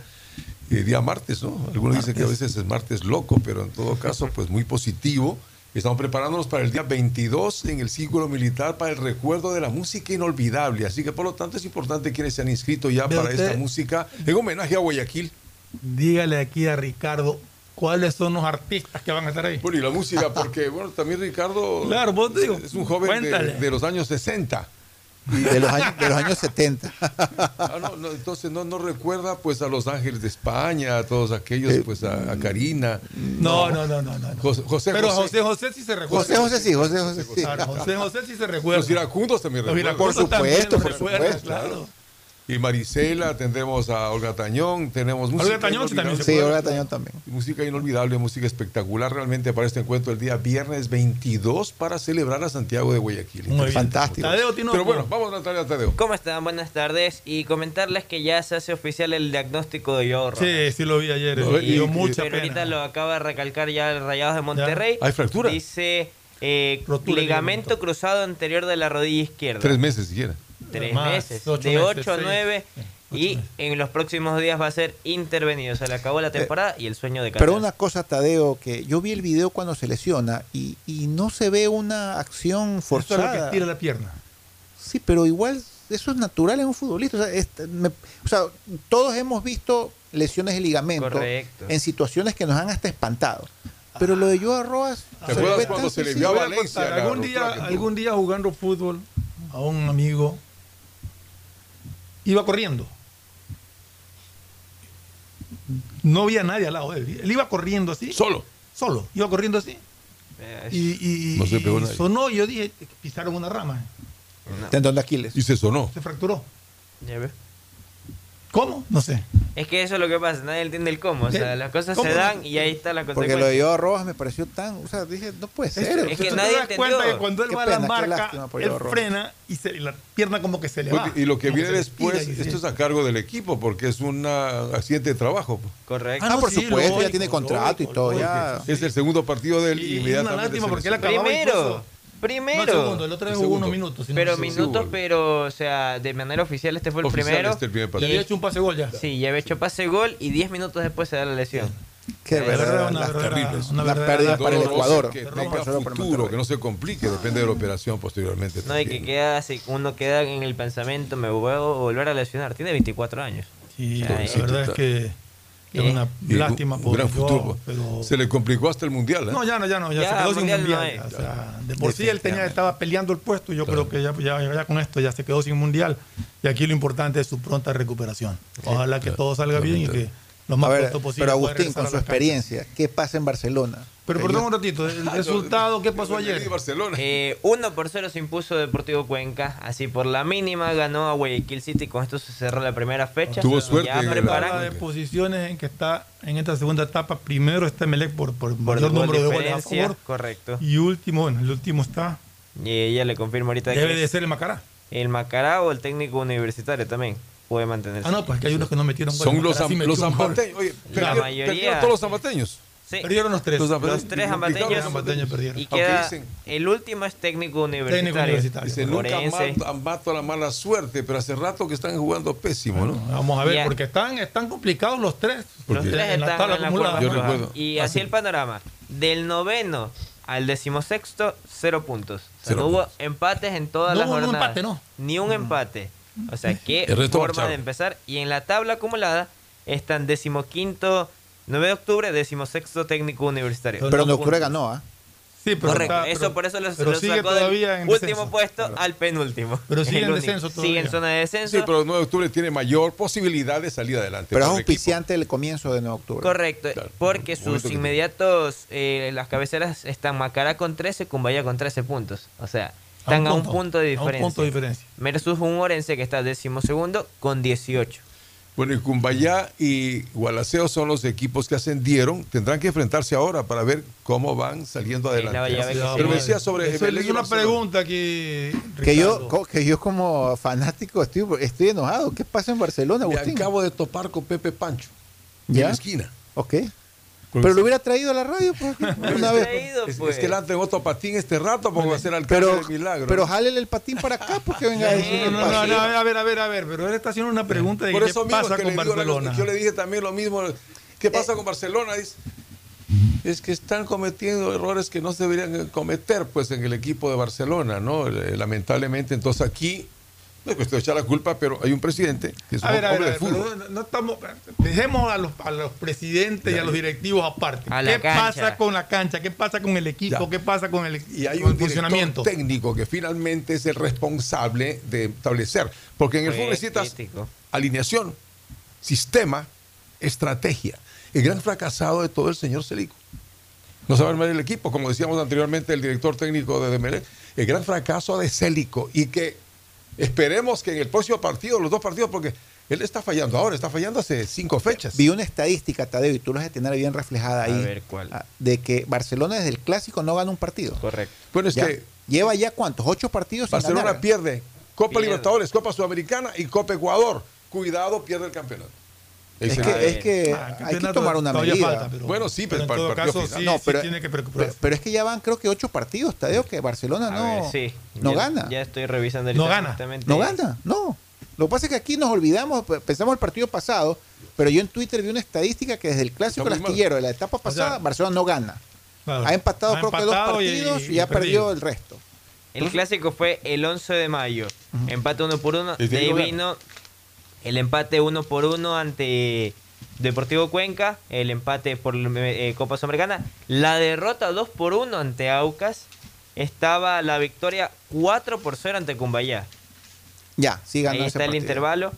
[SPEAKER 31] Eh, día martes, ¿no? Algunos dicen que a veces es martes loco, pero en todo caso, pues muy positivo. Estamos preparándonos para el día 22 en el Círculo Militar para el recuerdo de la música inolvidable. Así que por lo tanto es importante quienes se han inscrito ya para
[SPEAKER 11] usted-
[SPEAKER 31] esta música en homenaje a Guayaquil.
[SPEAKER 11] Dígale aquí a Ricardo cuáles son los artistas que van a estar ahí.
[SPEAKER 31] Bueno, y la música, porque bueno, también Ricardo
[SPEAKER 11] Claro, vos te digo,
[SPEAKER 31] es un joven de, de los años 60.
[SPEAKER 32] De los años, de los años 70.
[SPEAKER 31] Ah, no, no, entonces no, no recuerda pues a Los Ángeles de España, a todos aquellos, pues a, a Karina.
[SPEAKER 11] No, no, no, no, no.
[SPEAKER 31] José, José,
[SPEAKER 11] Pero José José sí se recuerda.
[SPEAKER 32] José José sí, José José sí.
[SPEAKER 11] José José sí se recuerda.
[SPEAKER 31] Los iracundos también
[SPEAKER 11] Los
[SPEAKER 31] recuerdan.
[SPEAKER 11] iracundos
[SPEAKER 32] Por supuesto,
[SPEAKER 11] también
[SPEAKER 32] por supuesto.
[SPEAKER 11] claro.
[SPEAKER 31] Y Marisela, tendremos a Olga Tañón, tenemos música.
[SPEAKER 11] Olga Tañón también
[SPEAKER 32] Sí, Olga Tañón también.
[SPEAKER 31] Música inolvidable, música espectacular realmente para este encuentro el día viernes 22 para celebrar a Santiago de Guayaquil.
[SPEAKER 11] Muy bien.
[SPEAKER 32] Fantástico.
[SPEAKER 11] Tadeo tiene
[SPEAKER 31] Pero bueno, vamos a Natalia Tadeo.
[SPEAKER 33] ¿Cómo están? Buenas tardes. Y comentarles que ya se hace oficial el diagnóstico de Rojas.
[SPEAKER 11] Sí, sí lo vi ayer.
[SPEAKER 31] No,
[SPEAKER 11] y
[SPEAKER 31] y-
[SPEAKER 11] dio
[SPEAKER 31] y-
[SPEAKER 11] mucha
[SPEAKER 33] Pero
[SPEAKER 11] pena.
[SPEAKER 33] ahorita lo acaba de recalcar ya el Rayados de Monterrey.
[SPEAKER 31] ¿Hay fractura?
[SPEAKER 33] Dice eh, ligamento. cruzado anterior de la rodilla izquierda.
[SPEAKER 31] Tres meses siquiera.
[SPEAKER 33] Tres
[SPEAKER 11] Más,
[SPEAKER 33] meses.
[SPEAKER 11] ocho
[SPEAKER 33] de
[SPEAKER 11] meses,
[SPEAKER 33] 8 a
[SPEAKER 11] seis.
[SPEAKER 33] 9.
[SPEAKER 11] Sí,
[SPEAKER 33] Y en los próximos días va a ser intervenido. Se le acabó la temporada y el sueño de
[SPEAKER 32] Pero
[SPEAKER 33] Carlos.
[SPEAKER 32] una cosa, Tadeo, que yo vi el video cuando se lesiona y, y no se ve una acción
[SPEAKER 11] Esto es lo que
[SPEAKER 32] forzada.
[SPEAKER 11] estira la pierna.
[SPEAKER 32] Sí, pero igual eso es natural en un futbolista. O sea, este, me- o sea, todos hemos visto lesiones de ligamento
[SPEAKER 33] Correcto.
[SPEAKER 32] en situaciones que nos han hasta espantado. Pero lo de Joao Rojas.
[SPEAKER 31] ¿Te acuerdas cuando se le vio a Valencia?
[SPEAKER 11] algún día, algún día jugando fútbol a un amigo iba corriendo. No había nadie al lado de él. Él iba corriendo así.
[SPEAKER 31] Solo.
[SPEAKER 11] Solo. Iba corriendo así. Y, y-
[SPEAKER 31] No se pegó
[SPEAKER 11] y
[SPEAKER 31] nadie.
[SPEAKER 11] sonó. y Yo dije, pisaron una rama.
[SPEAKER 32] Tendón de Aquiles.
[SPEAKER 31] Y se sonó.
[SPEAKER 11] Se fracturó.
[SPEAKER 33] ya ves.
[SPEAKER 11] ¿Cómo? No sé.
[SPEAKER 33] Es que eso es lo que pasa. Nadie entiende el cómo. O sea, las cosas
[SPEAKER 11] ¿Cómo
[SPEAKER 33] se dan y ahí está la
[SPEAKER 32] Porque
[SPEAKER 33] consecuencia.
[SPEAKER 32] lo de Joao Rojas me pareció tan. O sea, dije, no puede ser.
[SPEAKER 33] Es que nadie
[SPEAKER 11] te das cuenta que cuando él
[SPEAKER 32] Qué
[SPEAKER 11] va a la marca,
[SPEAKER 32] por
[SPEAKER 11] él frena y, se- y la pierna como que se le va.
[SPEAKER 31] Y lo que
[SPEAKER 11] como
[SPEAKER 31] viene después, esto es a cargo del equipo, porque es un accidente de trabajo. pues.
[SPEAKER 33] Correcto.
[SPEAKER 32] Ah,
[SPEAKER 11] no,
[SPEAKER 32] por
[SPEAKER 11] sí,
[SPEAKER 32] supuesto, ya tiene contrato y todo. Ya.
[SPEAKER 31] Es el segundo partido de él
[SPEAKER 11] Y- y una lástima porque él
[SPEAKER 33] Primero. Primero.
[SPEAKER 11] No, el segundo, el otro vez jugó unos minutos. si
[SPEAKER 33] pero minutos, pero, o sea, de manera oficial este fue el
[SPEAKER 31] Oficial,
[SPEAKER 33] primero.
[SPEAKER 31] este el primer
[SPEAKER 11] Y
[SPEAKER 31] partido.
[SPEAKER 11] había hecho un pase gol ya.
[SPEAKER 33] Sí, ya había hecho pase gol y 10 minutos después se da la lesión.
[SPEAKER 32] Qué
[SPEAKER 33] Eh,
[SPEAKER 11] verdad,
[SPEAKER 32] las
[SPEAKER 31] terribles.
[SPEAKER 11] una
[SPEAKER 32] Una
[SPEAKER 11] verdadera-
[SPEAKER 32] pérdida para el Ecuador.
[SPEAKER 31] Que
[SPEAKER 32] No para
[SPEAKER 31] futuro, que no se complique, depende de la operación posteriormente.
[SPEAKER 33] No, y que
[SPEAKER 31] también.
[SPEAKER 33] queda así, uno queda en el pensamiento, me voy a volver a lesionar. Tiene 24 años.
[SPEAKER 11] Sí, la verdad es que es
[SPEAKER 33] Eh.
[SPEAKER 11] una
[SPEAKER 31] Y
[SPEAKER 11] lástima
[SPEAKER 31] un
[SPEAKER 11] por
[SPEAKER 31] gran futuro.
[SPEAKER 11] pero-
[SPEAKER 31] Se le complicó hasta el mundial. ¿eh?
[SPEAKER 11] No, ya no, ya no, ya,
[SPEAKER 33] Ya,
[SPEAKER 11] se quedó sin
[SPEAKER 33] mundial
[SPEAKER 11] ya, o sea, de por sí él tenía, estaba peleando el puesto y yo
[SPEAKER 31] Claro.
[SPEAKER 11] creo que ya, ya, ya con esto ya se quedó sin mundial. Y aquí lo importante es su pronta recuperación. Ojalá que todo salga bien y que lo
[SPEAKER 32] A
[SPEAKER 11] más
[SPEAKER 32] ver,
[SPEAKER 11] pronto posible.
[SPEAKER 32] pero Agustín, con su experiencia, ¿qué pasa en Barcelona?
[SPEAKER 11] Pero perdón un ratito, el resultado, ¿qué pasó ayer?
[SPEAKER 31] Barcelona.
[SPEAKER 33] Eh, 1 por 0 se impuso Deportivo Cuenca. Así por la mínima ganó a Guayaquil City. Con esto se cerró la primera fecha.
[SPEAKER 31] Tuvo suerte
[SPEAKER 33] Ya preparan
[SPEAKER 11] de posiciones en que está en esta segunda etapa. Primero está Melec por, por
[SPEAKER 33] por
[SPEAKER 11] mayor número de goles a
[SPEAKER 33] diferencia.
[SPEAKER 11] favor.
[SPEAKER 33] Correcto.
[SPEAKER 11] Y último, bueno, el último está.
[SPEAKER 33] Y ella le confirma ahorita
[SPEAKER 11] Debe
[SPEAKER 33] que
[SPEAKER 11] de ser el Macará.
[SPEAKER 33] el Macará o el técnico universitario también puede mantenerse.
[SPEAKER 11] Ah, no, pues que hay unos que no metieron goles.
[SPEAKER 31] Son los,
[SPEAKER 11] metió
[SPEAKER 31] los
[SPEAKER 11] un gol.
[SPEAKER 31] zambateños. Oye,
[SPEAKER 33] La
[SPEAKER 31] perdieron-
[SPEAKER 33] mayoría-
[SPEAKER 31] perdieron todos los zambateños.
[SPEAKER 33] Sí.
[SPEAKER 11] Perdieron los tres.
[SPEAKER 31] Los
[SPEAKER 33] Los tres zambateños.
[SPEAKER 31] los
[SPEAKER 11] Zambateños perdieron.
[SPEAKER 33] Y queda
[SPEAKER 31] dicen-
[SPEAKER 33] el último es técnico universitario.
[SPEAKER 11] Técnico universitario.
[SPEAKER 31] Dice, nunca mato, mato la mala suerte, pero hace rato que están jugando pésimo, ¿no?
[SPEAKER 11] Vamos a ver, porque están, están complicados los tres.
[SPEAKER 31] Porque-
[SPEAKER 33] Los tres
[SPEAKER 11] en la
[SPEAKER 33] están
[SPEAKER 11] tabla
[SPEAKER 33] en la
[SPEAKER 11] acumulada.
[SPEAKER 31] Yo recuerdo.
[SPEAKER 33] Y así el panorama. Del noveno al decimosexto, cero puntos. O sea,
[SPEAKER 31] Cero
[SPEAKER 33] no hubo
[SPEAKER 31] puntos.
[SPEAKER 33] empates en todas
[SPEAKER 11] No
[SPEAKER 33] las
[SPEAKER 11] hubo un
[SPEAKER 33] jornadas.
[SPEAKER 11] empate, no.
[SPEAKER 33] Ni un empate. O sea, qué forma de empezar. Y en la tabla acumulada están decimoquinto, 9 de octubre, decimosexto técnico universitario.
[SPEAKER 32] Pero en
[SPEAKER 33] Dos
[SPEAKER 32] octubre
[SPEAKER 33] puntos.
[SPEAKER 32] ganó, ¿ah?
[SPEAKER 11] Sí, pero
[SPEAKER 33] Correcto,
[SPEAKER 11] está-
[SPEAKER 33] eso
[SPEAKER 11] pero-
[SPEAKER 33] por eso los,
[SPEAKER 11] pero
[SPEAKER 33] los
[SPEAKER 11] sigue
[SPEAKER 33] sacó
[SPEAKER 11] todavía
[SPEAKER 33] del
[SPEAKER 11] en
[SPEAKER 33] último
[SPEAKER 11] descenso.
[SPEAKER 33] puesto al penúltimo.
[SPEAKER 11] Pero sigue en descenso
[SPEAKER 33] Sigue en
[SPEAKER 11] todavía.
[SPEAKER 33] zona de descenso.
[SPEAKER 31] Sí, pero el 9 de octubre tiene mayor posibilidad de salir adelante.
[SPEAKER 32] Pero es auspiciante el comienzo de 9 de octubre.
[SPEAKER 33] Correcto,
[SPEAKER 31] Claro.
[SPEAKER 33] porque sus inmediatos, eh, las cabeceras están Macará con 13, Cumbaya con 13 puntos. O sea, están a un punto, de
[SPEAKER 11] A un
[SPEAKER 33] diferencia.
[SPEAKER 11] punto de diferencia.
[SPEAKER 33] Versus un Orense que está décimo segundo con 18.
[SPEAKER 31] Bueno, y Cumbayá y Gualaceo son los equipos que ascendieron. Tendrán que enfrentarse ahora para ver cómo van saliendo adelante. Pero me decía sobre
[SPEAKER 11] Eso es una
[SPEAKER 31] Barcelona.
[SPEAKER 11] pregunta que.
[SPEAKER 32] Que yo, que yo como fanático estoy, estoy enojado. ¿Qué pasa en Barcelona,
[SPEAKER 31] Me
[SPEAKER 32] Agustín?
[SPEAKER 31] acabo de topar con Pepe Pancho. En
[SPEAKER 32] ¿Ya?
[SPEAKER 31] la esquina.
[SPEAKER 12] Ok. Pero lo hubiera traído a la radio, pues, una vez.
[SPEAKER 31] Es, es que él anda en otro patín este rato porque va a ser alcalde
[SPEAKER 12] Pero,
[SPEAKER 31] de milagro.
[SPEAKER 12] pero jálele el patín para acá porque venga a decir
[SPEAKER 11] No, no, no, no, a ver, a ver, a ver, pero él está haciendo una pregunta de
[SPEAKER 31] Por
[SPEAKER 11] qué
[SPEAKER 31] eso mismo
[SPEAKER 11] pasa
[SPEAKER 31] es que
[SPEAKER 11] con
[SPEAKER 31] le digo la-
[SPEAKER 11] Barcelona.
[SPEAKER 31] yo le dije también lo mismo. ¿Qué pasa con Barcelona? Dice, es que están cometiendo errores que no se deberían cometer pues en el equipo de Barcelona, ¿no? Eh, Lamentablemente, entonces aquí no es cuestión de echar la culpa, pero hay un presidente que es un
[SPEAKER 11] A ver, a ver,
[SPEAKER 31] hombre
[SPEAKER 11] a
[SPEAKER 31] de
[SPEAKER 11] ver,
[SPEAKER 31] fútbol.
[SPEAKER 11] pero no, no estamos, dejemos a los, a los presidentes y a los directivos aparte. ¿Qué
[SPEAKER 31] cancha.
[SPEAKER 11] pasa con la cancha? ¿Qué pasa con el equipo?
[SPEAKER 31] Ya.
[SPEAKER 11] ¿Qué pasa con el,
[SPEAKER 31] Y hay un
[SPEAKER 11] funcionamiento?
[SPEAKER 31] técnico que finalmente es el responsable de establecer. Porque en el
[SPEAKER 33] Fue
[SPEAKER 31] fútbol necesitas
[SPEAKER 33] crítico.
[SPEAKER 31] alineación, sistema, estrategia. El gran fracasado de todo el señor Celico. No sabe armar el equipo, como decíamos anteriormente el director técnico de Demelec. El gran fracaso de Célico y que esperemos que en el próximo partido, los dos partidos, porque él está fallando ahora, está fallando hace cinco fechas.
[SPEAKER 12] Vi una estadística, Tadeo, y tú la vas a tener bien reflejada ahí.
[SPEAKER 33] A ver, ¿cuál?
[SPEAKER 12] ah, De que Barcelona desde el clásico no gana un partido.
[SPEAKER 33] Correcto.
[SPEAKER 31] Bueno, es
[SPEAKER 12] Ya.
[SPEAKER 31] que
[SPEAKER 12] Lleva ya cuántos? Ocho partidos sin
[SPEAKER 31] Barcelona
[SPEAKER 12] ganar.
[SPEAKER 31] pierde Copa
[SPEAKER 33] Pierde.
[SPEAKER 31] Libertadores, Copa Sudamericana y Copa Ecuador. Cuidado, pierde el campeonato.
[SPEAKER 12] Es que, es que
[SPEAKER 11] Ah, el
[SPEAKER 12] hay que tomar una medida.
[SPEAKER 11] falta, pero-
[SPEAKER 31] Bueno, sí,
[SPEAKER 11] pero
[SPEAKER 31] pero
[SPEAKER 11] en
[SPEAKER 31] para el
[SPEAKER 11] todo
[SPEAKER 31] partido
[SPEAKER 11] caso
[SPEAKER 31] final.
[SPEAKER 11] sí,
[SPEAKER 12] No,
[SPEAKER 11] sí
[SPEAKER 12] pero-
[SPEAKER 11] tiene que preocuparse.
[SPEAKER 12] pero es que ya van creo que ocho partidos, Tadeo, que Barcelona no,
[SPEAKER 33] ver, sí.
[SPEAKER 12] no
[SPEAKER 33] Ya-
[SPEAKER 12] gana.
[SPEAKER 33] Ya estoy revisando
[SPEAKER 11] No
[SPEAKER 33] ahorita
[SPEAKER 11] gana.
[SPEAKER 12] No gana, no. Lo que pasa es que aquí nos olvidamos, pe- pensamos el partido pasado, pero yo en Twitter vi una estadística que desde el clásico astillero de la etapa pasada,
[SPEAKER 11] sea,
[SPEAKER 12] Barcelona no gana.
[SPEAKER 11] Claro.
[SPEAKER 12] Ha empatado
[SPEAKER 11] Ha
[SPEAKER 12] creo que dos
[SPEAKER 11] y-
[SPEAKER 12] partidos y,
[SPEAKER 11] y
[SPEAKER 12] ha perdido el resto.
[SPEAKER 33] El clásico fue el 11 de mayo. Empate uno por uno.
[SPEAKER 31] El
[SPEAKER 33] De ahí vino el empate uno por uno ante Deportivo Cuenca. El empate por eh, Copa Sudamericana. La derrota 2 por 1 ante Aucas. Estaba la victoria 4 por 0 ante Cumbayá.
[SPEAKER 12] Ya, sí ganó
[SPEAKER 33] Ahí
[SPEAKER 12] ese
[SPEAKER 33] está el intervalo.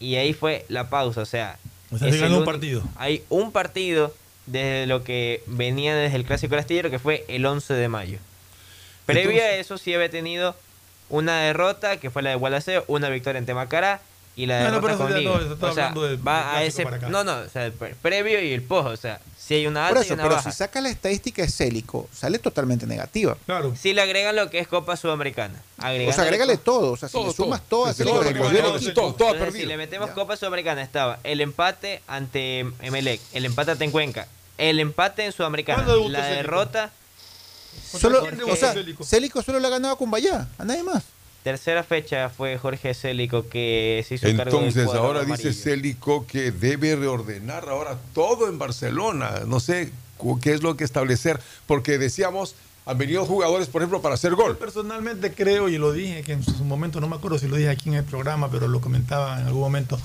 [SPEAKER 33] Y ahí fue la pausa. O sea,
[SPEAKER 11] O sea,
[SPEAKER 33] es
[SPEAKER 11] sí
[SPEAKER 33] el
[SPEAKER 11] ganó un
[SPEAKER 33] único-
[SPEAKER 11] partido.
[SPEAKER 33] Hay un partido desde lo que venía desde el Clásico del Astillero que fue el 11 de mayo. Previo a eso sí había tenido una derrota que fue la de Gualaceo, una victoria en Temacará y la
[SPEAKER 11] No, no,
[SPEAKER 33] derrota
[SPEAKER 11] pero
[SPEAKER 33] con Liga.
[SPEAKER 11] no, eso está
[SPEAKER 33] o sea,
[SPEAKER 11] hablando del-
[SPEAKER 33] va a ese no, no, o sea, el pre- previo y el post, o sea, si hay una
[SPEAKER 12] Por
[SPEAKER 33] alta y
[SPEAKER 12] eso,
[SPEAKER 33] una
[SPEAKER 12] pero
[SPEAKER 33] baja.
[SPEAKER 12] si saca la estadística de Célico, sale totalmente negativa.
[SPEAKER 11] Claro.
[SPEAKER 33] Si le agregan lo que es Copa Sudamericana.
[SPEAKER 12] O sea, agrégale todo. O sea, si
[SPEAKER 31] Todo,
[SPEAKER 12] le sumas
[SPEAKER 31] todo.
[SPEAKER 12] todo,
[SPEAKER 31] no, todo, todo
[SPEAKER 33] Entonces,
[SPEAKER 31] perdido.
[SPEAKER 33] si le metemos
[SPEAKER 12] Ya.
[SPEAKER 33] Copa Sudamericana estaba el empate ante Emelec, el empate ante Cuenca, el empate en Sudamericana,
[SPEAKER 11] ¿Cuándo debutó
[SPEAKER 33] la
[SPEAKER 11] Célico?
[SPEAKER 33] derrota,
[SPEAKER 12] Solo, o sea,
[SPEAKER 11] Célico.
[SPEAKER 12] Solo le ha ganado con Bayá, a nadie más.
[SPEAKER 33] Tercera fecha fue Jorge Célico que se hizo cargo del
[SPEAKER 31] Entonces, ahora dice. Célico que debe reordenar ahora todo en Barcelona. No sé qué es lo que establecer, porque decíamos, han venido jugadores, por ejemplo, para hacer gol.
[SPEAKER 11] Personalmente creo, y lo dije, que en su momento, no me acuerdo si lo dije aquí en el programa, pero lo comentaba en algún momento,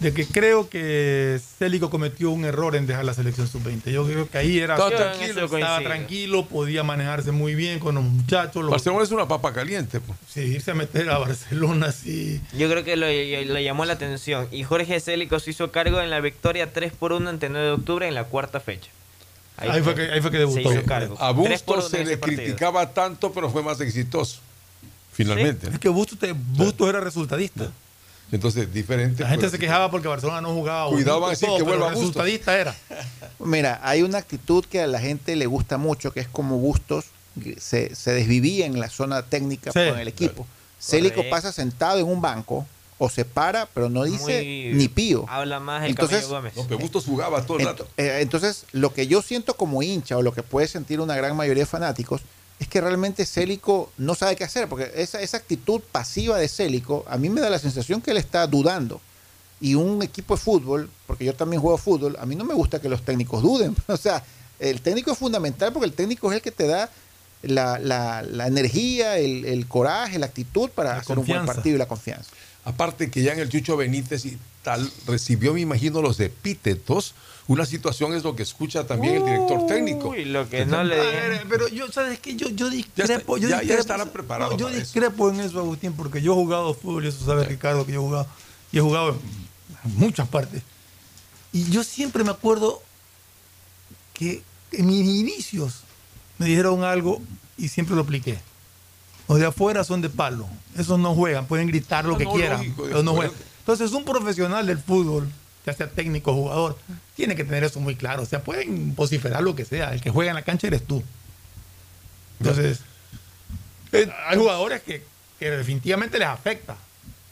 [SPEAKER 11] de que creo que Célico cometió un error en dejar la selección sub-20. Yo creo que ahí era
[SPEAKER 31] Estaba tranquilo,
[SPEAKER 11] estaba tranquilo, podía manejarse muy bien con los muchachos. los-
[SPEAKER 31] Barcelona es una papa caliente. pues.
[SPEAKER 11] sí, irse a meter a Barcelona, sí.
[SPEAKER 33] Yo creo que lo, lo llamó la atención y Jorge Célico se hizo cargo en la victoria 3 por 1 ante 9 de octubre en la cuarta fecha.
[SPEAKER 11] Ahí fue que- ahí fue que debutó.
[SPEAKER 33] Se hizo cargo.
[SPEAKER 31] A
[SPEAKER 33] 3 por
[SPEAKER 31] Bustos
[SPEAKER 33] 1 en
[SPEAKER 31] se le
[SPEAKER 33] partido.
[SPEAKER 31] criticaba tanto, pero fue más exitoso. Finalmente.
[SPEAKER 11] Es que Bustos, te- era resultadista.
[SPEAKER 31] Entonces, diferente.
[SPEAKER 11] La gente se quejaba porque Barcelona no jugaba.
[SPEAKER 31] Cuidado, van a decir
[SPEAKER 11] todo,
[SPEAKER 31] que vuelva Bustos.
[SPEAKER 11] resultadista era.
[SPEAKER 12] Mira, hay una actitud que a la gente le gusta mucho, que es como Bustos se, se desvivía en la zona técnica
[SPEAKER 11] Sí,
[SPEAKER 12] con el equipo. Célico pasa sentado en un banco o se para, pero no dice
[SPEAKER 33] Muy-
[SPEAKER 12] ni pío.
[SPEAKER 33] Habla más el
[SPEAKER 12] Entonces,
[SPEAKER 33] Gómez.
[SPEAKER 31] No, pero Bustos jugaba todo el
[SPEAKER 12] Ent-
[SPEAKER 31] rato.
[SPEAKER 12] eh, entonces, lo que yo siento como hincha o lo que puede sentir una gran mayoría de fanáticos es que realmente Célico no sabe qué hacer, porque esa, esa actitud pasiva de Célico a mí me da la sensación que él está dudando. Y un equipo de fútbol, porque yo también juego fútbol, a mí no me gusta que los técnicos duden. O sea, el técnico es fundamental porque el técnico es el que te da la, la- la energía, el, el coraje, la actitud para
[SPEAKER 11] La
[SPEAKER 12] hacer un buen partido y la confianza.
[SPEAKER 31] Aparte que ya en el Chucho Benítez y tal recibió, me imagino, los epítetos. Una situación es lo que escucha también el director técnico.
[SPEAKER 33] Uy, lo que no le
[SPEAKER 11] ver, pero yo, ¿sabes qué? Yo, yo
[SPEAKER 31] Ya, está-
[SPEAKER 11] discrepo. yo
[SPEAKER 31] ya- ya
[SPEAKER 11] discrepo-
[SPEAKER 31] estará preparado
[SPEAKER 11] no, yo
[SPEAKER 31] para eso.
[SPEAKER 11] discrepo en eso, Agustín, porque yo he jugado fútbol, y eso sabe Ricardo que yo he jugado. Y he jugado en muchas partes. Y yo siempre me acuerdo que en mis inicios me dijeron algo y siempre lo apliqué. Los de afuera son de palo. Esos no juegan, pueden gritar lo que
[SPEAKER 31] no,
[SPEAKER 11] quieran,
[SPEAKER 31] lógico, de
[SPEAKER 11] pero no juegan. Entonces, un profesional del fútbol, ya sea técnico o jugador, tiene que tener eso muy claro. O sea, pueden vociferar lo que sea. El que juega en la cancha eres tú. Entonces, eh, hay jugadores que, que definitivamente les afecta.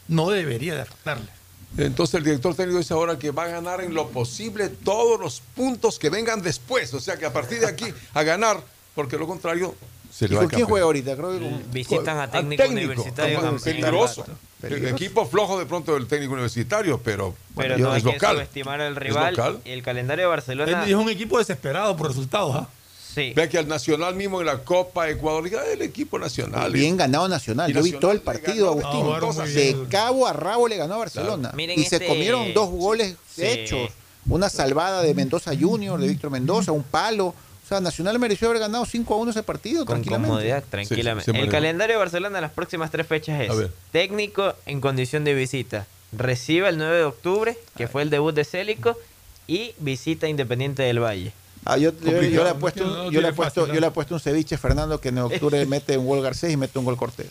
[SPEAKER 11] No debería de afectarles.
[SPEAKER 31] Entonces el director técnico dice ahora que va a ganar en lo posible todos los puntos que vengan después. O sea que a partir de aquí a ganar, porque lo contrario se
[SPEAKER 12] ¿Y con quién juega ahorita? Creo que con-
[SPEAKER 33] Visitan a
[SPEAKER 31] Al
[SPEAKER 33] técnico, universitario.
[SPEAKER 31] Toma,
[SPEAKER 33] en Campín.
[SPEAKER 31] peligroso. El
[SPEAKER 12] Peligroso.
[SPEAKER 31] equipo flojo de pronto del técnico universitario, pero,
[SPEAKER 33] Pero
[SPEAKER 31] bueno,
[SPEAKER 33] no hay
[SPEAKER 31] es
[SPEAKER 33] que
[SPEAKER 31] local.
[SPEAKER 33] subestimar al
[SPEAKER 31] Es
[SPEAKER 33] rival.
[SPEAKER 31] local.
[SPEAKER 33] El calendario de Barcelona.
[SPEAKER 11] Es un equipo desesperado por resultados. ¿ah?
[SPEAKER 33] Sí.
[SPEAKER 31] Ve que al Nacional mismo en la Copa Ecuador, el equipo nacional.
[SPEAKER 12] Bien ganado Nacional. Yo vi todo el partido,
[SPEAKER 31] ganó
[SPEAKER 12] Agustín. de cabo a rabo le ganó a Barcelona.
[SPEAKER 33] Miren
[SPEAKER 12] y se
[SPEAKER 33] este-
[SPEAKER 12] comieron dos goles
[SPEAKER 33] Sí.
[SPEAKER 12] hechos. Una salvada de Mendoza Junior, de Víctor Mendoza, un palo. Sea, Nacional mereció haber ganado 5 a 1 ese partido,
[SPEAKER 33] Con
[SPEAKER 12] tranquilamente.
[SPEAKER 33] comodidad, tranquilamente.
[SPEAKER 31] Sí, sí, se
[SPEAKER 33] el calendario de Barcelona las próximas tres fechas es técnico en condición de visita. Recibe el 9 de octubre, que fue el debut de Célico, y visita Independiente del Valle.
[SPEAKER 12] Ah, yo, yo- yo
[SPEAKER 11] Complicado,
[SPEAKER 12] le he puesto,
[SPEAKER 11] no no
[SPEAKER 12] yo le he puesto,
[SPEAKER 11] fácil,
[SPEAKER 12] yo le he
[SPEAKER 11] ¿no?
[SPEAKER 12] puesto un ceviche Fernando que en octubre mete un gol Garcés y mete un gol Cortés.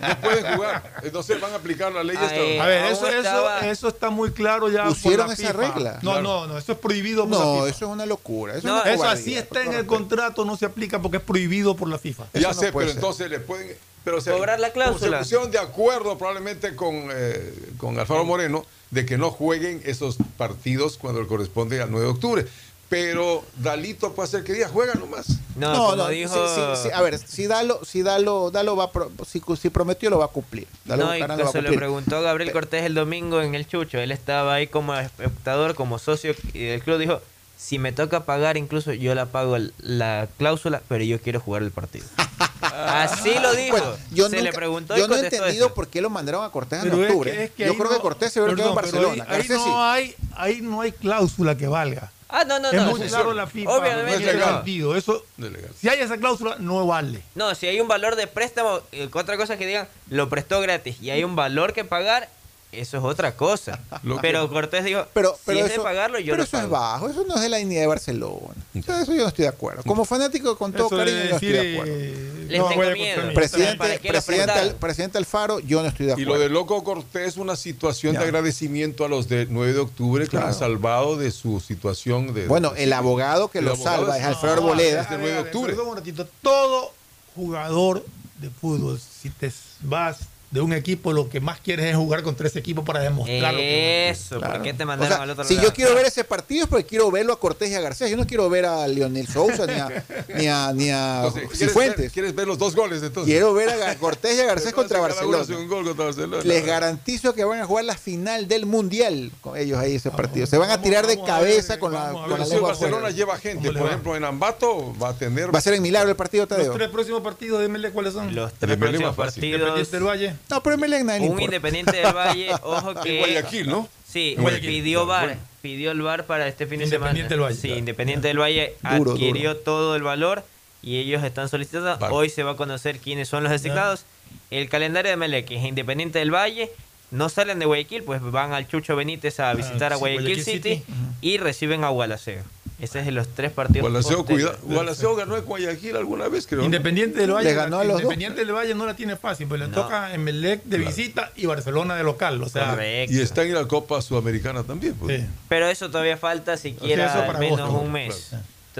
[SPEAKER 31] No pueden jugar. Entonces van a aplicar la ley
[SPEAKER 11] A ver, eso, eso,
[SPEAKER 33] estaba-
[SPEAKER 11] eso está muy claro ya. por
[SPEAKER 12] Pusieron
[SPEAKER 11] la
[SPEAKER 12] esa
[SPEAKER 11] FIFA.
[SPEAKER 12] regla.
[SPEAKER 11] No,
[SPEAKER 31] Claro.
[SPEAKER 11] no, no, eso es prohibido por
[SPEAKER 12] No,
[SPEAKER 11] la FIFA.
[SPEAKER 12] eso es una locura. Eso,
[SPEAKER 33] No,
[SPEAKER 12] es una
[SPEAKER 11] Eso
[SPEAKER 12] cobardía,
[SPEAKER 11] así está en el contrato, no se aplica porque es prohibido por la FIFA.
[SPEAKER 31] Ya sé, pero
[SPEAKER 12] ser.
[SPEAKER 31] entonces le pueden. Pero se,
[SPEAKER 33] Cobrar la cláusula.
[SPEAKER 31] Se pusieron de acuerdo probablemente con, eh, con Alfaro Moreno de que no jueguen esos partidos cuando le corresponde al 9 de octubre. Pero Dalito puede hacer que diga, juega nomás.
[SPEAKER 33] No,
[SPEAKER 12] No,
[SPEAKER 33] como
[SPEAKER 12] no,
[SPEAKER 33] dijo.
[SPEAKER 12] sí, sí, sí. a ver, si Dalo, si Dalo, Dalo va a pro- si, si prometió lo va a cumplir. Dalo
[SPEAKER 33] No, y
[SPEAKER 12] lo va a
[SPEAKER 33] se le
[SPEAKER 12] cumplir.
[SPEAKER 33] preguntó a Gabriel Cortés el domingo en el Chucho. Él estaba ahí como espectador, como socio y del club. Dijo: Si me toca pagar, incluso yo la pago la cláusula, pero yo quiero jugar el partido. Así lo dijo.
[SPEAKER 12] Bueno, yo
[SPEAKER 33] se
[SPEAKER 12] nunca-
[SPEAKER 33] le preguntó
[SPEAKER 12] yo no he entendido
[SPEAKER 33] eso.
[SPEAKER 12] por qué lo mandaron a Cortés en
[SPEAKER 11] es
[SPEAKER 12] octubre.
[SPEAKER 11] que- es que
[SPEAKER 12] yo creo
[SPEAKER 11] no-
[SPEAKER 12] que Cortés se hubiera quedado en Barcelona.
[SPEAKER 11] Ahí, no hay, ahí no hay cláusula que valga.
[SPEAKER 33] Ah, no, no,
[SPEAKER 11] es
[SPEAKER 33] no.
[SPEAKER 11] muy
[SPEAKER 33] sí,
[SPEAKER 11] claro
[SPEAKER 33] sí.
[SPEAKER 11] la FIFA.
[SPEAKER 33] Obviamente
[SPEAKER 31] no.
[SPEAKER 11] sentido. Eso,
[SPEAKER 31] es
[SPEAKER 11] si hay esa cláusula, no vale.
[SPEAKER 33] No, si hay un valor de préstamo, eh, otra cosa que digan, lo prestó gratis y hay un valor que pagar, eso es otra cosa.
[SPEAKER 31] Lo que-
[SPEAKER 33] pero Cortés dijo,
[SPEAKER 12] Pero, pero
[SPEAKER 33] si
[SPEAKER 12] eso,
[SPEAKER 33] es de pagarlo, yo
[SPEAKER 12] pero
[SPEAKER 33] lo
[SPEAKER 12] eso es bajo, eso no es de la dignidad de Barcelona. Sea, eso yo no estoy de acuerdo. Como fanático, con todo
[SPEAKER 11] Eso
[SPEAKER 12] cariño, yo no estoy
[SPEAKER 11] decir,
[SPEAKER 12] de acuerdo.
[SPEAKER 11] eh,
[SPEAKER 33] Les
[SPEAKER 11] no
[SPEAKER 33] tengo miedo.
[SPEAKER 12] Presidente,
[SPEAKER 33] ¿Para qué lo
[SPEAKER 12] presidente? Al- presidente Alfaro, yo no estoy de
[SPEAKER 31] Y
[SPEAKER 12] acuerdo.
[SPEAKER 31] lo de Loco Cortés, una situación
[SPEAKER 12] Ya.
[SPEAKER 31] de agradecimiento a los de 9 de octubre que
[SPEAKER 12] Claro.
[SPEAKER 31] han salvado de su situación de.
[SPEAKER 12] Bueno, el abogado que
[SPEAKER 31] El
[SPEAKER 12] lo
[SPEAKER 31] abogado
[SPEAKER 12] salva
[SPEAKER 31] es-
[SPEAKER 12] es Alfredo
[SPEAKER 31] No,
[SPEAKER 12] Arboleda.
[SPEAKER 31] del 9 de octubre.
[SPEAKER 11] Perdón un ratito. Todo jugador de fútbol, si te vas de un equipo, lo que más quieres es jugar contra ese equipo para demostrar. lo que-
[SPEAKER 33] Eso,
[SPEAKER 12] Claro.
[SPEAKER 33] ¿por qué te
[SPEAKER 12] O
[SPEAKER 33] mandaron
[SPEAKER 12] sea,
[SPEAKER 33] al otro
[SPEAKER 12] si
[SPEAKER 33] lado?
[SPEAKER 12] yo quiero ver ese partido es porque quiero verlo a Cortés y a Garcés. Yo no quiero ver a Lionel Sousa ni a, ni a, ni a
[SPEAKER 31] Entonces, ¿quieres,
[SPEAKER 12] Cifuentes.
[SPEAKER 31] ver, quieres ver los dos goles entonces?
[SPEAKER 12] Quiero ver a Cortés y a Garcés contra Barcelona.
[SPEAKER 31] un gol contra Barcelona.
[SPEAKER 12] Les garantizo que van a jugar la final del Mundial con ellos ahí ese partido. Se van a tirar de cabeza
[SPEAKER 11] ver,
[SPEAKER 12] con la, con lengua
[SPEAKER 31] Barcelona lleva gente,
[SPEAKER 11] ¿Cómo le
[SPEAKER 31] por ejemplo, en Ambato va a tener.
[SPEAKER 12] Va a ser en Milagro el partido,
[SPEAKER 11] Los
[SPEAKER 12] Tadeo.
[SPEAKER 11] tres próximos partidos de MLE, ¿cuáles son?
[SPEAKER 33] Los tres próximos partidos.
[SPEAKER 11] Del Valle.
[SPEAKER 12] No, pero Melec nadie
[SPEAKER 33] Un
[SPEAKER 12] importa.
[SPEAKER 33] Independiente del Valle, ojo que.
[SPEAKER 31] En Guayaquil, ¿no?
[SPEAKER 33] Sí,
[SPEAKER 31] Guayaquil.
[SPEAKER 33] pidió
[SPEAKER 31] Claro,
[SPEAKER 33] VAR,
[SPEAKER 31] bueno.
[SPEAKER 33] pidió el VAR para este fin de semana.
[SPEAKER 11] Independiente del Valle,
[SPEAKER 33] Sí. Independiente del Valle
[SPEAKER 12] Duro,
[SPEAKER 33] adquirió todo el valor y ellos están solicitando.
[SPEAKER 31] Vale.
[SPEAKER 33] Hoy se va a conocer quiénes son los designados. El calendario de Melec es Independiente del Valle. No salen de Guayaquil, pues van al Chucho Benítez a visitar a
[SPEAKER 11] Ah, sí,
[SPEAKER 33] Guayaquil,
[SPEAKER 11] Guayaquil
[SPEAKER 33] City,
[SPEAKER 11] City.
[SPEAKER 33] y reciben a Gualaceo. Ese es de los tres partidos.
[SPEAKER 31] Gualaceo, cuida. Gualaceo ganó en Guayaquil alguna vez, creo. ¿no?
[SPEAKER 11] Independiente del Valle.
[SPEAKER 12] Le ganó a los dos.
[SPEAKER 11] Independiente del Valle no la tiene fácil, pues le
[SPEAKER 33] No.
[SPEAKER 11] toca Emelec de visita y Barcelona de local. O sea,
[SPEAKER 33] Correcto.
[SPEAKER 31] Y está en la Copa Sudamericana también. Pues.
[SPEAKER 11] sí.
[SPEAKER 33] Pero eso todavía falta siquiera
[SPEAKER 11] eso para
[SPEAKER 33] al menos
[SPEAKER 11] agosto,
[SPEAKER 33] un mes.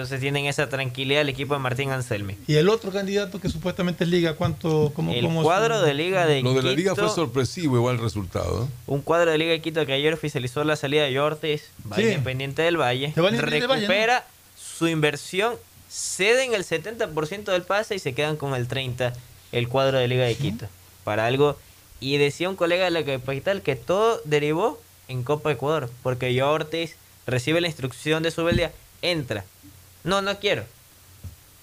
[SPEAKER 33] Entonces tienen esa tranquilidad el equipo de Martín Anselmi.
[SPEAKER 11] Y el otro candidato que supuestamente es Liga, ¿cuánto? Cómo,
[SPEAKER 33] El
[SPEAKER 11] cómo
[SPEAKER 33] cuadro de Liga de
[SPEAKER 31] Lo de la liga
[SPEAKER 33] Quito,
[SPEAKER 31] fue sorpresivo, igual el resultado.
[SPEAKER 33] un cuadro de Liga de Quito que ayer oficializó la salida de Ortiz, va
[SPEAKER 11] Sí.
[SPEAKER 33] Independiente del Valle,
[SPEAKER 11] Se va a Independiente del Valle,
[SPEAKER 33] recupera su inversión, ceden el 70% del pase y se quedan con el 30% el cuadro de Liga de Quito. Para algo, y decía un colega de la capital que todo derivó en Copa Ecuador, porque yo Ortiz recibe la instrucción de Subeldía, entra. No, no quiero.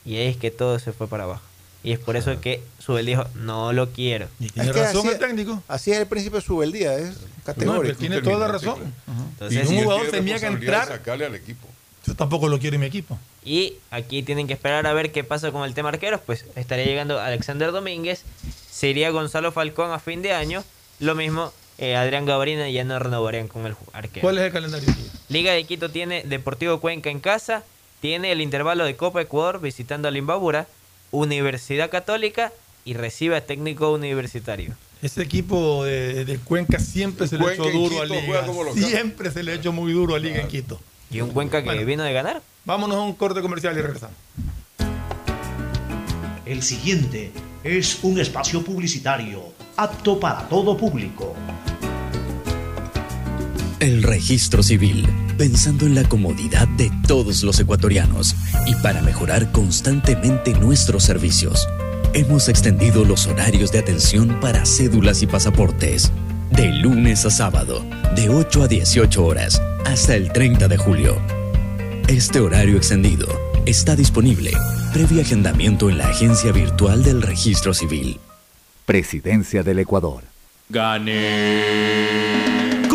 [SPEAKER 33] Y ahí es que todo se fue para abajo. Y es por eso que Subel dijo, no lo quiero.
[SPEAKER 11] Y tiene
[SPEAKER 12] Es que
[SPEAKER 11] razón
[SPEAKER 12] así-
[SPEAKER 11] el técnico.
[SPEAKER 12] Así es el principio de su beldía, es
[SPEAKER 11] No,
[SPEAKER 12] categórico.
[SPEAKER 11] pero tiene toda la razón.
[SPEAKER 33] Entonces,
[SPEAKER 11] y un jugador tenía que entrar.
[SPEAKER 31] sacarle al equipo.
[SPEAKER 11] Yo tampoco lo quiero en mi equipo.
[SPEAKER 33] Y aquí tienen que esperar a ver qué pasa con el tema arqueros. Pues estaría llegando Alexander Domínguez, se iría Gonzalo Falcón a fin de año. Lo mismo, eh, Adrián Gabarina ya no renovarían con el arquero.
[SPEAKER 11] ¿Cuál es el calendario?
[SPEAKER 33] Liga de Quito tiene Deportivo Cuenca en casa, tiene el intervalo de Copa Ecuador visitando a Limbabura, Universidad Católica y recibe a técnico universitario.
[SPEAKER 11] Ese equipo de, de Cuenca siempre se le
[SPEAKER 31] Cuenca
[SPEAKER 11] echó
[SPEAKER 31] en
[SPEAKER 11] duro a Liga. Siempre se le echó muy duro a Liga en Quito.
[SPEAKER 33] Y un Cuenca que
[SPEAKER 11] Bueno.
[SPEAKER 33] vino de ganar.
[SPEAKER 11] Vámonos a un corte comercial y regresamos.
[SPEAKER 14] El siguiente es un espacio publicitario apto para todo público.
[SPEAKER 5] El registro civil, pensando en la comodidad de todos los ecuatorianos y para mejorar constantemente nuestros servicios. Hemos extendido los horarios de atención para cédulas y pasaportes. De lunes a sábado, de 8 a 18 horas, hasta el 30 de julio. Este horario extendido está disponible previo agendamiento en la agencia virtual del registro civil.
[SPEAKER 34] Presidencia del Ecuador.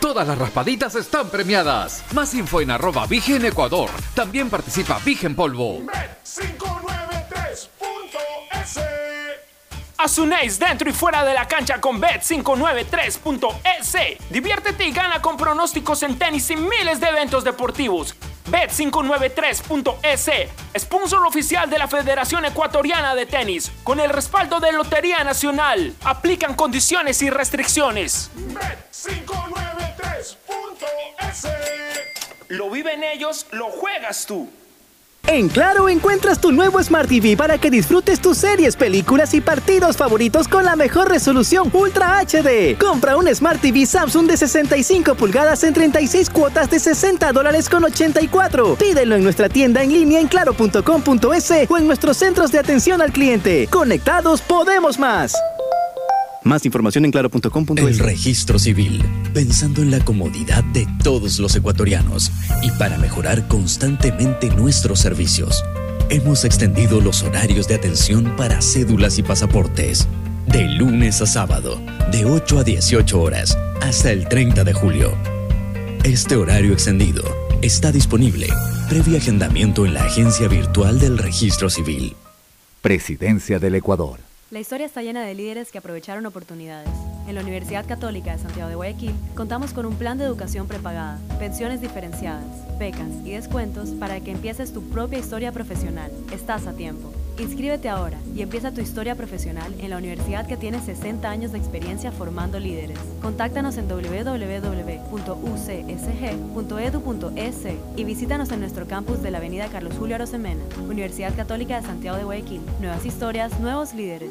[SPEAKER 8] Todas las raspaditas están premiadas. Más info en arroba Vigen Ecuador. También participa Vigen Polvo.
[SPEAKER 26] Haz un ace dentro y fuera de la cancha con Bet593.es. Diviértete y gana con pronósticos en tenis y miles de eventos deportivos. Bet593.es, sponsor oficial de la Federación Ecuatoriana de Tenis, con el respaldo de Lotería Nacional. Aplican condiciones y restricciones. Bet593.es. Lo viven ellos, lo juegas tú.
[SPEAKER 3] En Claro encuentras tu nuevo Smart TV para que disfrutes tus series, películas y partidos favoritos con la mejor resolución Ultra HD. Compra un Smart TV Samsung de 65 pulgadas en 36 cuotas de 60 dólares con 84. Pídelo en nuestra tienda en línea en claro.com.es o en nuestros centros de atención al cliente. Conectados podemos más.
[SPEAKER 4] Más información en claro.com.es.
[SPEAKER 5] El registro civil, pensando en la comodidad de todos los ecuatorianos y para mejorar constantemente nuestros servicios. Hemos extendido los horarios de atención para cédulas y pasaportes. De lunes a sábado, de 8 a 18 horas, hasta el 30 de julio. Este horario extendido está disponible previo agendamiento en la agencia virtual del registro civil.
[SPEAKER 34] Presidencia del Ecuador.
[SPEAKER 7] La historia está llena de líderes que aprovecharon oportunidades. En la Universidad Católica de Santiago de Guayaquil contamos con un plan de educación prepagada, pensiones diferenciadas, becas y descuentos para que empieces tu propia historia profesional. Estás a tiempo. Inscríbete ahora y empieza tu historia profesional en la universidad que tiene 60 años de experiencia formando líderes. Contáctanos en www.ucsg.edu.es y visítanos en nuestro campus de la Avenida Carlos Julio Arosemena, Universidad Católica de Santiago de Guayaquil. Nuevas historias, nuevos líderes.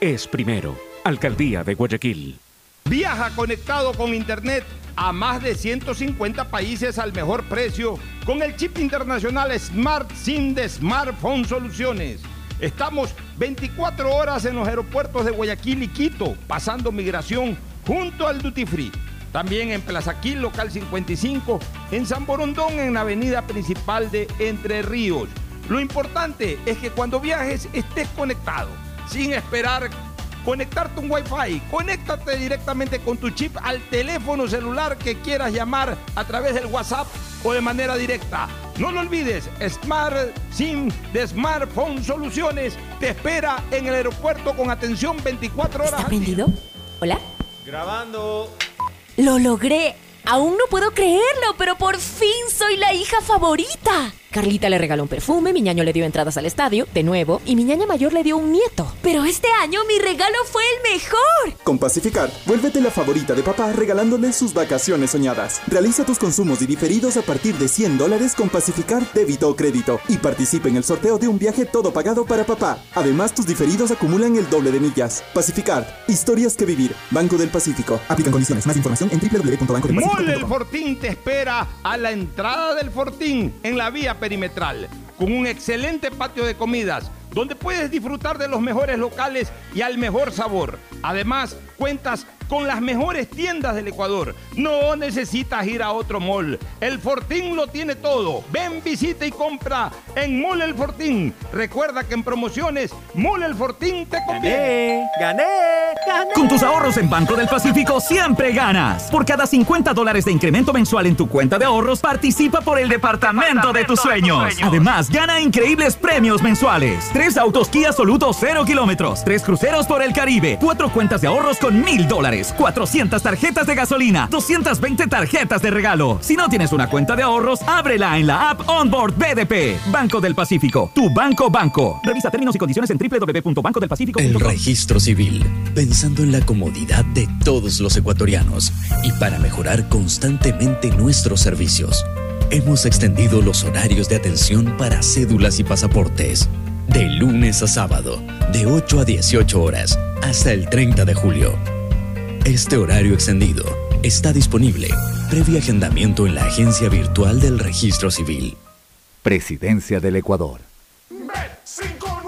[SPEAKER 21] es primero. Alcaldía de Guayaquil.
[SPEAKER 2] Viaja conectado con Internet a más de 150 países al mejor precio con el chip internacional Smart SIM de Smartphone Soluciones. Estamos 24 horas en los aeropuertos de Guayaquil y Quito, pasando migración junto al Duty Free. También en Plaza Quil, local 55, en San Borondón, en la avenida principal de Entre Ríos. Lo importante es que cuando viajes estés conectado, sin esperar conectarte un Wi-Fi. Conéctate directamente con tu chip al teléfono celular que quieras llamar a través del WhatsApp o de manera directa. No lo olvides, Smart SIM de Smartphone Soluciones te espera en el aeropuerto con atención 24 horas.
[SPEAKER 16] ¿Está prendido? ¿Hola?
[SPEAKER 2] Grabando.
[SPEAKER 16] ¡Lo logré! Aún no puedo creerlo, pero por fin soy la hija favorita. Carlita le regaló un perfume, mi ñaño le dio entradas al estadio, de nuevo, y mi ñaña mayor le dio un nieto. Pero este año mi regalo fue el mejor.
[SPEAKER 29] Con Pacificar, vuélvete la favorita de papá regalándole sus vacaciones soñadas. Realiza tus consumos y diferidos a partir de 100 dólares con Pacificar débito o crédito y participa en el sorteo de un viaje todo pagado para papá. Además, tus diferidos acumulan el doble de millas. Pacificar, historias que vivir. Banco del Pacífico. Aplican condiciones. Más información en www.bancodelpacifico.com.
[SPEAKER 2] Mole el Fortín te espera a la entrada del Fortín en la vía perimetral, con un excelente patio de comidas, donde puedes disfrutar de los mejores locales y al mejor sabor. Además, cuentas con las mejores tiendas del Ecuador. No necesitas ir a otro mall. El Fortín lo tiene todo. Ven, visita y compra en Mall El Fortín. Recuerda que en promociones, Mall El Fortín te conviene.
[SPEAKER 25] ¡Gané! Con tus ahorros en Banco del Pacífico siempre ganas. Por cada 50 dólares de incremento mensual en tu cuenta de ahorros, participa por el departamento de tus sueños. Además, gana increíbles premios mensuales. Tres autos Kia Soluto 0 kilómetros. Tres cruceros por el Caribe. Cuatro cuentas de ahorros con mil dólares. 400 tarjetas de gasolina. 220 tarjetas de regalo. Si no tienes una cuenta de ahorros, ábrela en la app Onboard BDP. Banco del Pacífico. Tu banco banco. Revisa términos y condiciones en www.bancodelpacifico.com.
[SPEAKER 35] El registro civil, pensando en la comodidad de todos los ecuatorianos y para mejorar constantemente nuestros servicios. Hemos extendido los horarios de atención para cédulas y pasaportes. De lunes a sábado, de 8 a 18 horas, hasta el 30 de julio. Este horario extendido está disponible previo agendamiento en la agencia virtual del registro civil.
[SPEAKER 36] Presidencia del Ecuador.
[SPEAKER 26] Bet593.es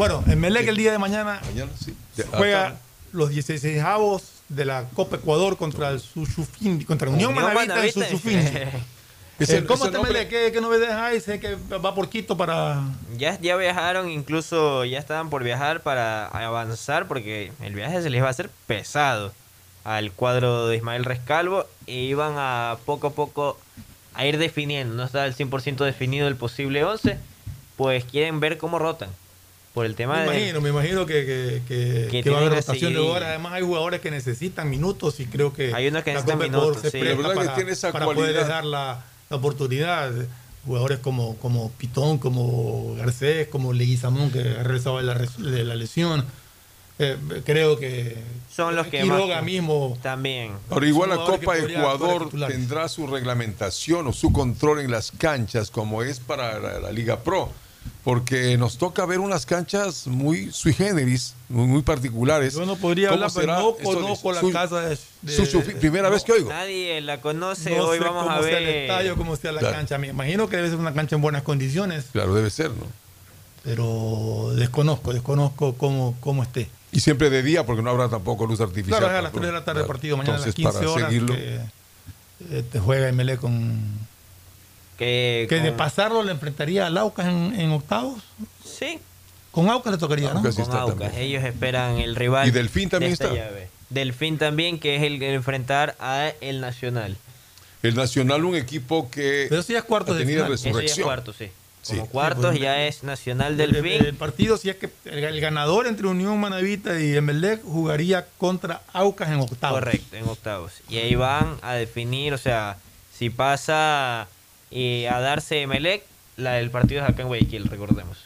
[SPEAKER 11] Bueno, en Melec el día de mañana,
[SPEAKER 31] Mañana, sí. De-
[SPEAKER 11] juega los 16 avos de la Copa Ecuador contra el Sushufindi, contra Unión,
[SPEAKER 33] Unión
[SPEAKER 11] Manavita y
[SPEAKER 33] Manavita.
[SPEAKER 11] Sushufindi.
[SPEAKER 31] Ese-
[SPEAKER 11] Eh, ¿Cómo
[SPEAKER 31] ese
[SPEAKER 11] te
[SPEAKER 31] nombre-
[SPEAKER 11] Melec? ¿Qué, qué novedades hay? Sé que va por Quito para...
[SPEAKER 33] Ya, ya viajaron, incluso ya estaban por viajar para avanzar porque el viaje se les va a hacer pesado al cuadro de Ismael Rescalvo e iban a poco a poco a ir definiendo, no está al 100% definido el posible 11, pues quieren ver cómo rotan por el tema
[SPEAKER 11] Me
[SPEAKER 33] de...
[SPEAKER 11] imagino, me imagino que, que, que-
[SPEAKER 33] Que
[SPEAKER 11] que va a haber rotación de horas. Además hay jugadores que necesitan minutos y creo que
[SPEAKER 33] Hay unos que necesitan minutos,
[SPEAKER 11] se
[SPEAKER 33] sí.
[SPEAKER 31] La verdad que
[SPEAKER 11] para,
[SPEAKER 31] tiene esa
[SPEAKER 11] para
[SPEAKER 31] cualidad.
[SPEAKER 11] poderles dar la, la oportunidad. Jugadores como, como Pitón, como Garcés, como Leguizamón, que ha regresado de la, de la lesión. Eh, creo que
[SPEAKER 33] Son los que
[SPEAKER 11] Quiroga
[SPEAKER 33] más-
[SPEAKER 11] mismo
[SPEAKER 33] También.
[SPEAKER 31] Ahora igual la
[SPEAKER 11] jugadores
[SPEAKER 31] Copa Ecuador tendrá su reglamentación o su control en las canchas como es para la, la Liga Pro, porque nos toca ver unas canchas muy sui generis, muy, muy particulares.
[SPEAKER 11] Yo no podría
[SPEAKER 31] ¿Cómo
[SPEAKER 11] hablar, pero no conozco la
[SPEAKER 31] su-
[SPEAKER 11] casa de... de-
[SPEAKER 31] su- su- primera vez que oigo.
[SPEAKER 33] Nadie la conoce,
[SPEAKER 11] no
[SPEAKER 33] hoy
[SPEAKER 11] sé
[SPEAKER 33] vamos
[SPEAKER 11] cómo
[SPEAKER 33] a
[SPEAKER 11] sea
[SPEAKER 33] ver...
[SPEAKER 11] el estadio, cómo sea la
[SPEAKER 31] Claro.
[SPEAKER 11] cancha. Me imagino que debe ser una cancha en buenas condiciones,
[SPEAKER 31] Claro, debe ser, ¿no?
[SPEAKER 11] pero desconozco, desconozco cómo, cómo esté.
[SPEAKER 31] Y siempre de día, porque no habrá tampoco luz artificial.
[SPEAKER 11] Claro, es a las 3 de la tarde
[SPEAKER 31] Claro.
[SPEAKER 11] partido, mañana
[SPEAKER 31] Entonces,
[SPEAKER 11] a las 15
[SPEAKER 31] para
[SPEAKER 11] horas
[SPEAKER 31] seguirlo,
[SPEAKER 11] que eh, te juega MLE con...
[SPEAKER 33] Que,
[SPEAKER 11] Que de pasarlo le enfrentaría al Aucas en, en octavos.
[SPEAKER 33] Sí.
[SPEAKER 11] Con Aucas le tocaría, ¿no?
[SPEAKER 31] Sí
[SPEAKER 33] con Aucas.
[SPEAKER 31] también.
[SPEAKER 33] Ellos esperan el rival.
[SPEAKER 31] Y Delfín también
[SPEAKER 33] de esta
[SPEAKER 31] está.
[SPEAKER 33] llave. Delfín también, que es el que enfrentar a el Nacional.
[SPEAKER 31] El Nacional, un equipo que
[SPEAKER 11] Pero eso ya es cuartos
[SPEAKER 31] ha
[SPEAKER 11] de.
[SPEAKER 33] Eso ya es
[SPEAKER 31] resurrección.
[SPEAKER 33] cuarto, sí.
[SPEAKER 31] Sí.
[SPEAKER 33] Como cuartos
[SPEAKER 11] Sí,
[SPEAKER 33] ya es Nacional
[SPEAKER 11] El,
[SPEAKER 33] Delfín.
[SPEAKER 11] el partido, si es que el, el ganador entre Unión Manavita y Emelec jugaría contra Aucas en octavos.
[SPEAKER 33] Correcto, en octavos. Y ahí van a definir, o sea, si pasa eh, a darse Melec, la, el partido es acá en Guayaquil, recordemos.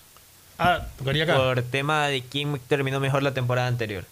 [SPEAKER 11] Ah, tocaría acá.
[SPEAKER 33] Por tema de quién terminó mejor la temporada anterior.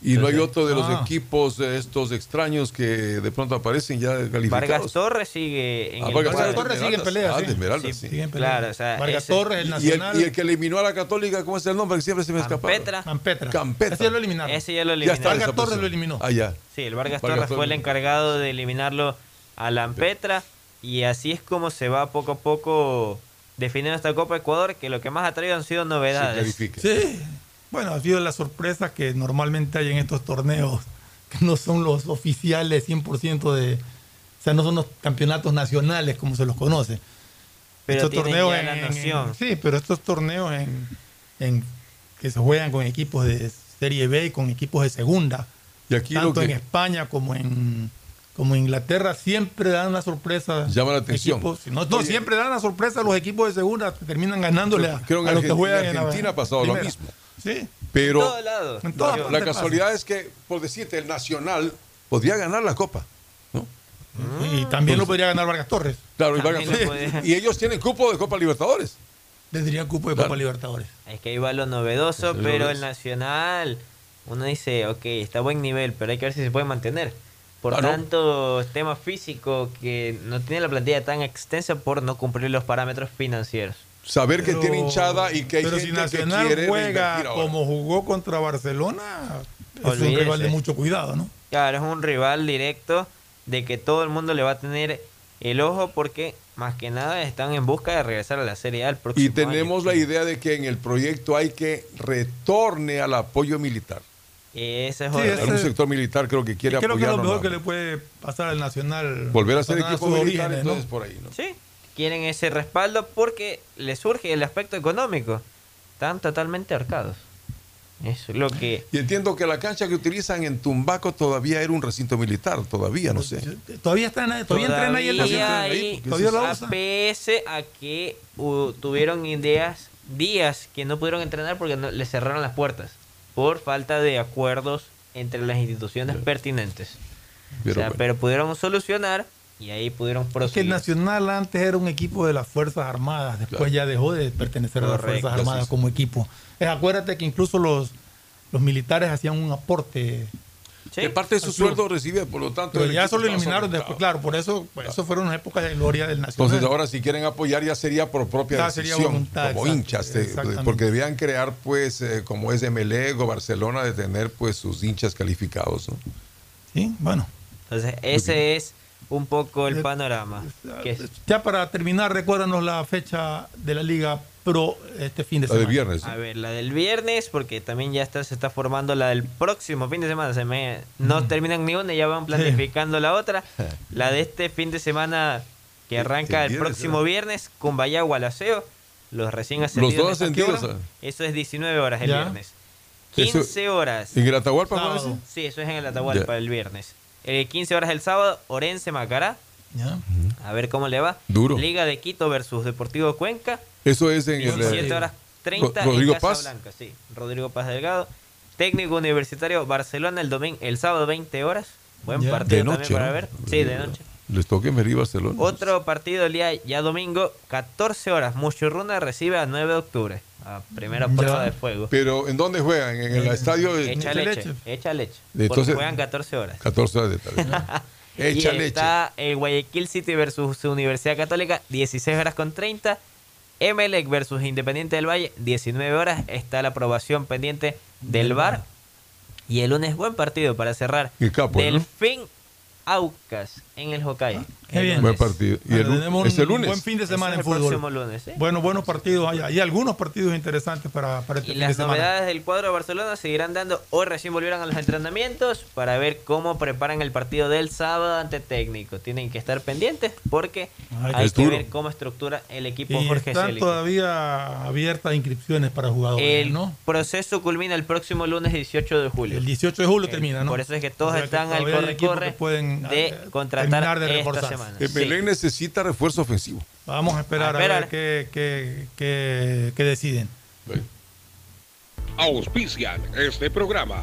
[SPEAKER 31] Y no hay otro de los
[SPEAKER 11] Ah.
[SPEAKER 31] equipos estos extraños que de pronto aparecen ya calificados.
[SPEAKER 33] Vargas Torres sigue en
[SPEAKER 31] Ah,
[SPEAKER 33] el
[SPEAKER 31] Vargas.
[SPEAKER 11] Torres sigue en pelea,
[SPEAKER 31] Ah,
[SPEAKER 11] sí.
[SPEAKER 31] de Esmeralda,
[SPEAKER 33] Sí,
[SPEAKER 31] sí.
[SPEAKER 11] Sigue en pelea.
[SPEAKER 33] Claro, o sea,
[SPEAKER 11] Vargas
[SPEAKER 33] ese-
[SPEAKER 11] Torres, el
[SPEAKER 31] Y el,
[SPEAKER 11] Nacional.
[SPEAKER 31] y el que eliminó a la Católica, ¿cómo es el nombre? Que siempre se me escapa.
[SPEAKER 33] Campetra.
[SPEAKER 11] Campetra.
[SPEAKER 31] Campetra.
[SPEAKER 11] Ese ya lo eliminaron.
[SPEAKER 33] Ese ya lo
[SPEAKER 31] Ya
[SPEAKER 33] eliminaron.
[SPEAKER 31] está.
[SPEAKER 11] Vargas. Torres lo eliminó.
[SPEAKER 31] Ah, ya.
[SPEAKER 33] Sí, el Vargas,
[SPEAKER 31] Vargas
[SPEAKER 33] Torres fue el encargado de eliminarlo a Lampetra y así es como se va poco a poco definiendo esta Copa Ecuador, que lo que más ha traído han sido novedades.
[SPEAKER 31] clarifica.
[SPEAKER 11] Sí. Bueno, ha sido las sorpresas que normalmente hay en estos torneos, que no son los oficiales 100% de... O sea, no son los campeonatos nacionales como se los conoce.
[SPEAKER 33] Pero
[SPEAKER 11] estos torneos en-
[SPEAKER 33] la
[SPEAKER 11] en-
[SPEAKER 33] noción.
[SPEAKER 11] sí, pero estos torneos en, en- que se juegan con equipos de Serie B y con equipos de segunda,
[SPEAKER 31] Y aquí lo
[SPEAKER 11] tanto en
[SPEAKER 31] que
[SPEAKER 11] España como en como en Inglaterra siempre dan una sorpresa.
[SPEAKER 31] Llama la atención.
[SPEAKER 11] equipos- no, siempre dan la sorpresa a los equipos de segunda que terminan ganándole a,
[SPEAKER 31] creo que
[SPEAKER 11] a
[SPEAKER 31] en
[SPEAKER 11] los que juegan
[SPEAKER 31] en
[SPEAKER 11] en
[SPEAKER 31] Argentina ha pasado lo mismo.
[SPEAKER 11] Sí.
[SPEAKER 31] Pero
[SPEAKER 33] todo lado.
[SPEAKER 11] En
[SPEAKER 31] la,
[SPEAKER 11] pasa.
[SPEAKER 31] casualidad es que, por decirte, el Nacional podría ganar la Copa. ¿no?
[SPEAKER 11] Y también lo podría ganar Vargas Torres.
[SPEAKER 31] Claro, y, Vargas-
[SPEAKER 33] podría.
[SPEAKER 31] y ellos tienen cupo de Copa Libertadores.
[SPEAKER 11] Tendría cupo de
[SPEAKER 31] Claro.
[SPEAKER 11] Copa Libertadores.
[SPEAKER 33] Es que ahí va lo novedoso, pero el Nacional, uno dice, ok, está a buen nivel, pero hay que ver si se puede mantener. Por
[SPEAKER 31] Claro.
[SPEAKER 33] tanto, tema físico que no tiene la plantilla tan extensa por no cumplir los parámetros financieros.
[SPEAKER 31] Saber que tiene hinchada y que hay
[SPEAKER 11] Pero
[SPEAKER 31] gente
[SPEAKER 11] si Nacional
[SPEAKER 31] que quiere
[SPEAKER 11] juega como jugó contra Barcelona, es un rival de mucho cuidado, ¿no?
[SPEAKER 33] Claro, es un rival directo de que todo el mundo le va a tener el ojo porque más que nada están en busca de regresar a la Serie A el próximo
[SPEAKER 31] Y tenemos
[SPEAKER 33] año.
[SPEAKER 31] la idea de que en el proyecto hay que retorne al apoyo militar.
[SPEAKER 33] Ese es
[SPEAKER 11] Sí, ese-
[SPEAKER 31] Algún sector militar creo que quiere
[SPEAKER 11] Creo que es lo mejor
[SPEAKER 31] ¿no?
[SPEAKER 11] que le puede pasar al Nacional.
[SPEAKER 31] Volver a ser equipo militar,
[SPEAKER 11] orígenes, ¿no?
[SPEAKER 31] entonces por ahí, ¿no?
[SPEAKER 33] Sí, quieren ese respaldo porque les surge el aspecto económico. Están totalmente ahorcados. Eso es lo que...
[SPEAKER 31] Y entiendo que la cancha que utilizan en Tumbaco todavía era un recinto militar, todavía, no sé.
[SPEAKER 11] Todavía están ahí, todavía entrenan ahí en la
[SPEAKER 33] Todavía
[SPEAKER 11] ciudad.
[SPEAKER 33] ahí,
[SPEAKER 11] Todavía lo
[SPEAKER 33] a
[SPEAKER 11] usan.
[SPEAKER 33] pese a que uh, tuvieron ideas, días que no pudieron entrenar porque no- les cerraron las puertas por falta de acuerdos entre las instituciones pertinentes.
[SPEAKER 31] Pero
[SPEAKER 33] o sea,
[SPEAKER 31] bueno.
[SPEAKER 33] pero pudieron solucionar y ahí pudieron
[SPEAKER 11] Es que
[SPEAKER 33] proseguir.
[SPEAKER 11] el Nacional antes era un equipo de las Fuerzas Armadas, después
[SPEAKER 31] Claro.
[SPEAKER 11] ya dejó de pertenecer a las Fuerzas Armadas
[SPEAKER 31] sí,
[SPEAKER 11] como equipo. Eh, acuérdate que incluso los, los militares hacían un aporte,
[SPEAKER 33] Sí,
[SPEAKER 31] Que parte de su sueldo recibe, por lo tanto.
[SPEAKER 11] pero ya eso lo eliminaron después, claro, por eso, por eso fueron las épocas de gloria del Nacional.
[SPEAKER 31] Entonces ahora si quieren apoyar ya sería por propia
[SPEAKER 11] Ya sería
[SPEAKER 31] decisión,
[SPEAKER 11] voluntad,
[SPEAKER 31] como
[SPEAKER 11] exacto,
[SPEAKER 31] hinchas, de-
[SPEAKER 11] exactamente.
[SPEAKER 31] porque debían crear pues eh, como es Emelec o Barcelona de tener pues sus hinchas calificados, ¿no?
[SPEAKER 11] Sí, bueno.
[SPEAKER 33] Entonces, ese es un poco el
[SPEAKER 11] Eh,
[SPEAKER 33] panorama. que es-
[SPEAKER 11] Ya para terminar, recuérdanos la fecha de la Liga Pro este fin de
[SPEAKER 31] La de
[SPEAKER 11] semana.
[SPEAKER 31] viernes.
[SPEAKER 33] A ver, la del viernes, porque también ya está, se está formando la del próximo fin de semana. Se me, no terminan ni una, ya van planificando la otra. La de este fin de semana que arranca el
[SPEAKER 31] viernes,
[SPEAKER 33] próximo viernes con Bahía Gualaceo. Los recién ascendidos.
[SPEAKER 31] ah.
[SPEAKER 33] Eso es 19 horas el
[SPEAKER 31] Ya.
[SPEAKER 33] viernes.
[SPEAKER 31] Eso-
[SPEAKER 33] 15 horas.
[SPEAKER 31] ¿En el Atahualpa?
[SPEAKER 33] Sí, eso es en el Atahualpa
[SPEAKER 31] Ya.
[SPEAKER 33] el viernes. Eh, 15 horas el sábado, Orense Macará. A ver cómo le va.
[SPEAKER 31] Duro.
[SPEAKER 33] Liga de Quito versus Deportivo Cuenca.
[SPEAKER 31] Eso es en el.
[SPEAKER 33] 17 horas 30
[SPEAKER 31] Ro- Rodrigo
[SPEAKER 33] en
[SPEAKER 31] Paz.
[SPEAKER 33] Casablanca, sí. Rodrigo Paz Delgado. Técnico Universitario Barcelona el domingo, el sábado 20 horas. Buen partido
[SPEAKER 31] De noche,
[SPEAKER 33] también para
[SPEAKER 31] ¿no?
[SPEAKER 33] ver. Sí, de noche.
[SPEAKER 31] Les en Medellín, Barcelona.
[SPEAKER 33] Otro partido el día ya domingo, 14 horas. Muchurruna recibe a 9 de octubre. A primera prueba de fuego.
[SPEAKER 31] Pero ¿en dónde juegan? ¿En el estadio de
[SPEAKER 33] Echa leche, echa leche.
[SPEAKER 31] Entonces-
[SPEAKER 33] porque juegan 14 horas.
[SPEAKER 31] 14 horas de tarde.
[SPEAKER 33] y
[SPEAKER 31] Echa leche.
[SPEAKER 33] está el Guayaquil City versus su Universidad Católica, 16 horas con 30. Emelec versus Independiente del Valle, 19 horas. Está la aprobación pendiente del VAR. Y el lunes, buen partido para cerrar.
[SPEAKER 31] Y capo, ¿no?
[SPEAKER 33] Delfín Aucas en el Hokkaido.
[SPEAKER 11] Qué
[SPEAKER 33] El
[SPEAKER 11] bien.
[SPEAKER 31] Buen partido. ¿Y el,
[SPEAKER 11] tenemos
[SPEAKER 31] ¿Es el
[SPEAKER 11] un
[SPEAKER 31] lunes?
[SPEAKER 11] buen fin de semana en
[SPEAKER 33] el
[SPEAKER 11] fútbol.
[SPEAKER 33] próximo lunes, ¿eh?
[SPEAKER 11] Bueno, buenos partidos. Hay, hay algunos partidos interesantes para, para este
[SPEAKER 33] Y
[SPEAKER 11] fin de
[SPEAKER 33] las novedades del cuadro de Barcelona seguirán dando. Hoy recién volvieron a los entrenamientos para ver cómo preparan el partido del sábado ante técnico. Tienen que estar pendientes porque
[SPEAKER 11] Ay,
[SPEAKER 33] hay que
[SPEAKER 11] duro.
[SPEAKER 33] ver cómo estructura el equipo
[SPEAKER 11] Y
[SPEAKER 33] Jorge
[SPEAKER 11] están
[SPEAKER 33] Célico.
[SPEAKER 11] todavía abiertas inscripciones para jugadores,
[SPEAKER 33] El
[SPEAKER 11] ¿no?
[SPEAKER 33] proceso culmina el próximo lunes 18 de julio.
[SPEAKER 11] El 18 de julio termina, ¿no?
[SPEAKER 33] Por eso es que todos
[SPEAKER 11] O sea que
[SPEAKER 33] están al corre-corre de
[SPEAKER 11] eh,
[SPEAKER 33] contratar
[SPEAKER 11] terminar de
[SPEAKER 33] esta
[SPEAKER 11] reforzarse.
[SPEAKER 33] semana.
[SPEAKER 31] El
[SPEAKER 33] Sí.
[SPEAKER 31] Belén necesita refuerzo ofensivo.
[SPEAKER 11] Vamos a esperar a, ver qué, qué, qué- qué deciden.
[SPEAKER 37] Auspician este programa.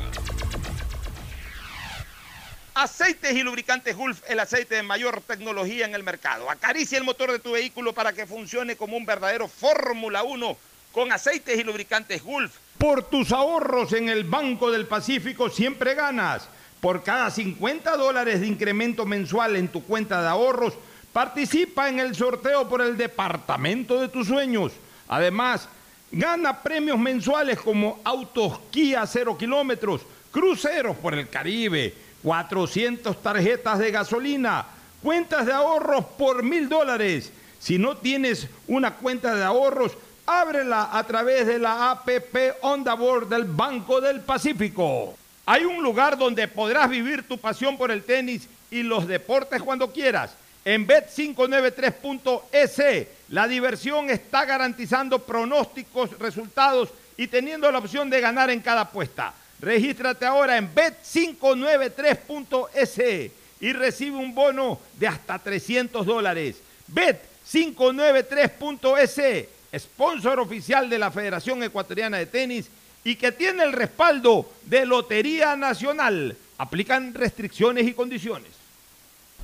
[SPEAKER 2] Aceites y lubricantes Gulf, el aceite de mayor tecnología en el mercado. Acaricia el motor de tu vehículo para que funcione como un verdadero Fórmula 1 con aceites y lubricantes Gulf. Por tus ahorros en el Banco del Pacífico siempre ganas. Por cada 50 dólares de incremento mensual en tu cuenta de ahorros, participa en el sorteo por el departamento de tus sueños. Además, gana premios mensuales como autos Kia 0 kilómetros, cruceros por el Caribe, 400 tarjetas de gasolina, cuentas de ahorros por mil dólares. Si no tienes una cuenta de ahorros, ábrela a través de la APP Onda Board del Banco del Pacífico. Hay un lugar donde podrás vivir tu pasión por el tenis y los deportes cuando quieras. En Bet593.es, la diversión está garantizando pronósticos, resultados y teniendo la opción de ganar en cada apuesta. Regístrate ahora en Bet593.es y recibe un bono de hasta 300 dólares. Bet593.es, sponsor oficial de la Federación Ecuatoriana de Tenis y que tiene el respaldo de Lotería Nacional. Aplican restricciones y condiciones.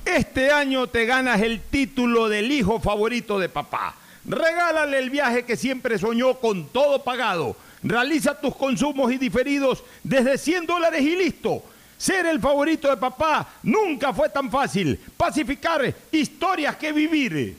[SPEAKER 2] Este año te ganas el título del hijo favorito de papá. Regálale el viaje que siempre soñó con todo pagado. Realiza tus consumos y diferidos desde 100 dólares y listo. Ser el favorito de papá nunca fue tan fácil. Pacificar historias que vivir.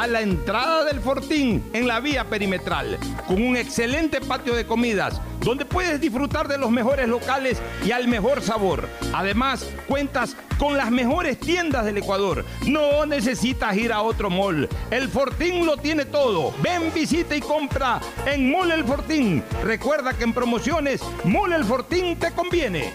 [SPEAKER 2] A la entrada del Fortín en la vía perimetral, con un excelente patio de comidas, donde puedes disfrutar de los mejores locales y al mejor sabor. Además, cuentas con las mejores tiendas del Ecuador. No necesitas ir a otro mall. El Fortín lo tiene todo. Ven, visita y compra en Mall El Fortín. Recuerda que en promociones, Mall El Fortín te conviene.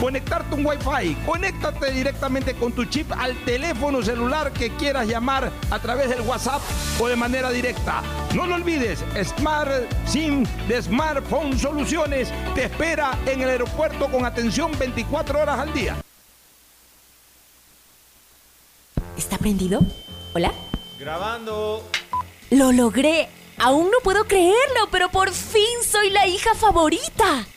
[SPEAKER 2] conectarte un Wi-Fi. Conéctate directamente con tu chip al teléfono celular que quieras llamar a través del WhatsApp o de manera directa. No lo olvides, Smart SIM de Smartphone Soluciones te espera en el aeropuerto con atención 24 horas al día.
[SPEAKER 16] ¿Está prendido? ¿Hola?
[SPEAKER 33] Grabando.
[SPEAKER 16] ¡Lo logré! Aún no puedo creerlo, pero por fin soy la hija favorita.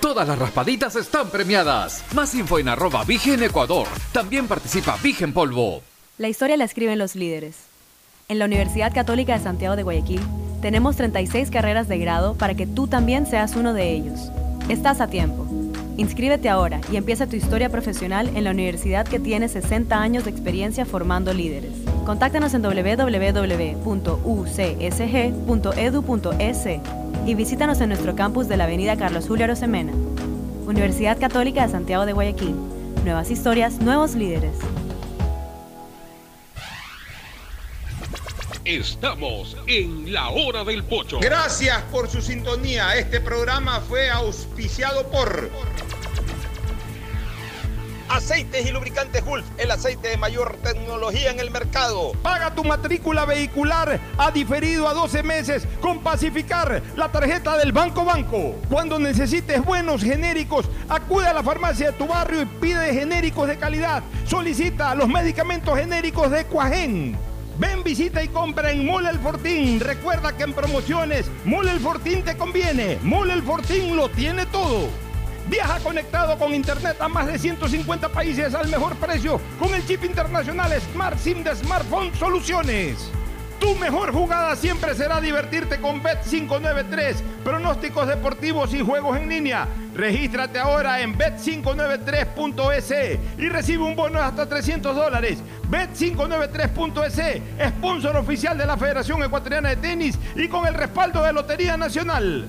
[SPEAKER 8] Todas las raspaditas están premiadas. Más info en arroba Vigen Ecuador. También participa Vigen Polvo.
[SPEAKER 7] La historia la escriben los líderes. En la Universidad Católica de Santiago de Guayaquil tenemos 36 carreras de grado para que tú también seas uno de ellos. Estás a tiempo. Inscríbete ahora y empieza tu historia profesional en la universidad que tiene 60 años de experiencia formando líderes. Contáctanos en www.ucsg.edu.es y visítanos en nuestro campus de la Avenida Carlos Julio Arosemena. Universidad Católica de Santiago de Guayaquil. Nuevas historias, nuevos líderes.
[SPEAKER 37] Estamos en la hora del pocho.
[SPEAKER 2] Gracias por su sintonía. Este programa fue auspiciado por Aceites y lubricantes Gulf, el aceite de mayor tecnología en el mercado. Paga tu matrícula vehicular a diferido a 12 meses con Pacificar, la tarjeta del Banco Banco. Cuando necesites buenos genéricos, acude a la farmacia de tu barrio y pide genéricos de calidad. Solicita los medicamentos genéricos de Cuajén. Ven, visita y compra en Mole El Fortín. Recuerda que en promociones, Mole El Fortín te conviene. Mole El Fortín lo tiene todo. Viaja conectado con internet a más de 150 países al mejor precio con el chip internacional Smart SIM de Smartphone Soluciones. Tu mejor jugada siempre será divertirte con Bet593, pronósticos deportivos y juegos en línea. Regístrate ahora en bet593.es y recibe un bono de hasta 300 dólares. Bet593.es, sponsor oficial de la Federación Ecuatoriana de Tenis y con el respaldo de Lotería Nacional.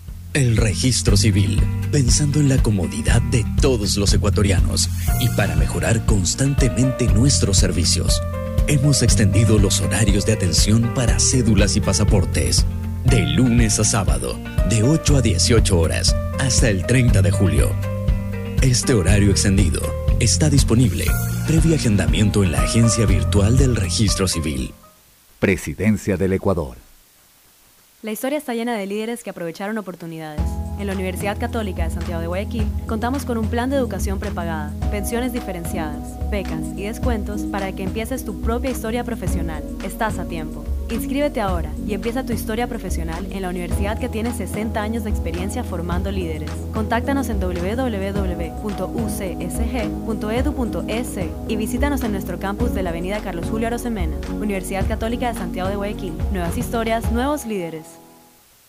[SPEAKER 35] El registro civil, pensando en la comodidad de todos los ecuatorianos y para mejorar constantemente nuestros servicios. Hemos extendido los horarios de atención para cédulas y pasaportes. De lunes a sábado, de 8 a 18 horas, hasta el 30 de julio. Este horario extendido está disponible previo agendamiento en la agencia virtual del registro civil.
[SPEAKER 36] Presidencia del Ecuador.
[SPEAKER 7] La historia está llena de líderes que aprovecharon oportunidades. En la Universidad Católica de Santiago de Guayaquil contamos con un plan de educación prepagada, pensiones diferenciadas, becas y descuentos para que empieces tu propia historia profesional. Estás a tiempo. Inscríbete ahora y empieza tu historia profesional en la universidad que tiene 60 años de experiencia formando líderes. Contáctanos en www.ucsg.edu.es y visítanos en nuestro campus de la Avenida Carlos Julio Arosemena, Universidad Católica de Santiago de Guayaquil. Nuevas historias, nuevos líderes.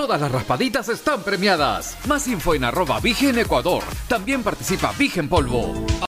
[SPEAKER 8] Todas las raspaditas están premiadas. Más info en arroba Vigen Ecuador. También participa Vigen Polvo.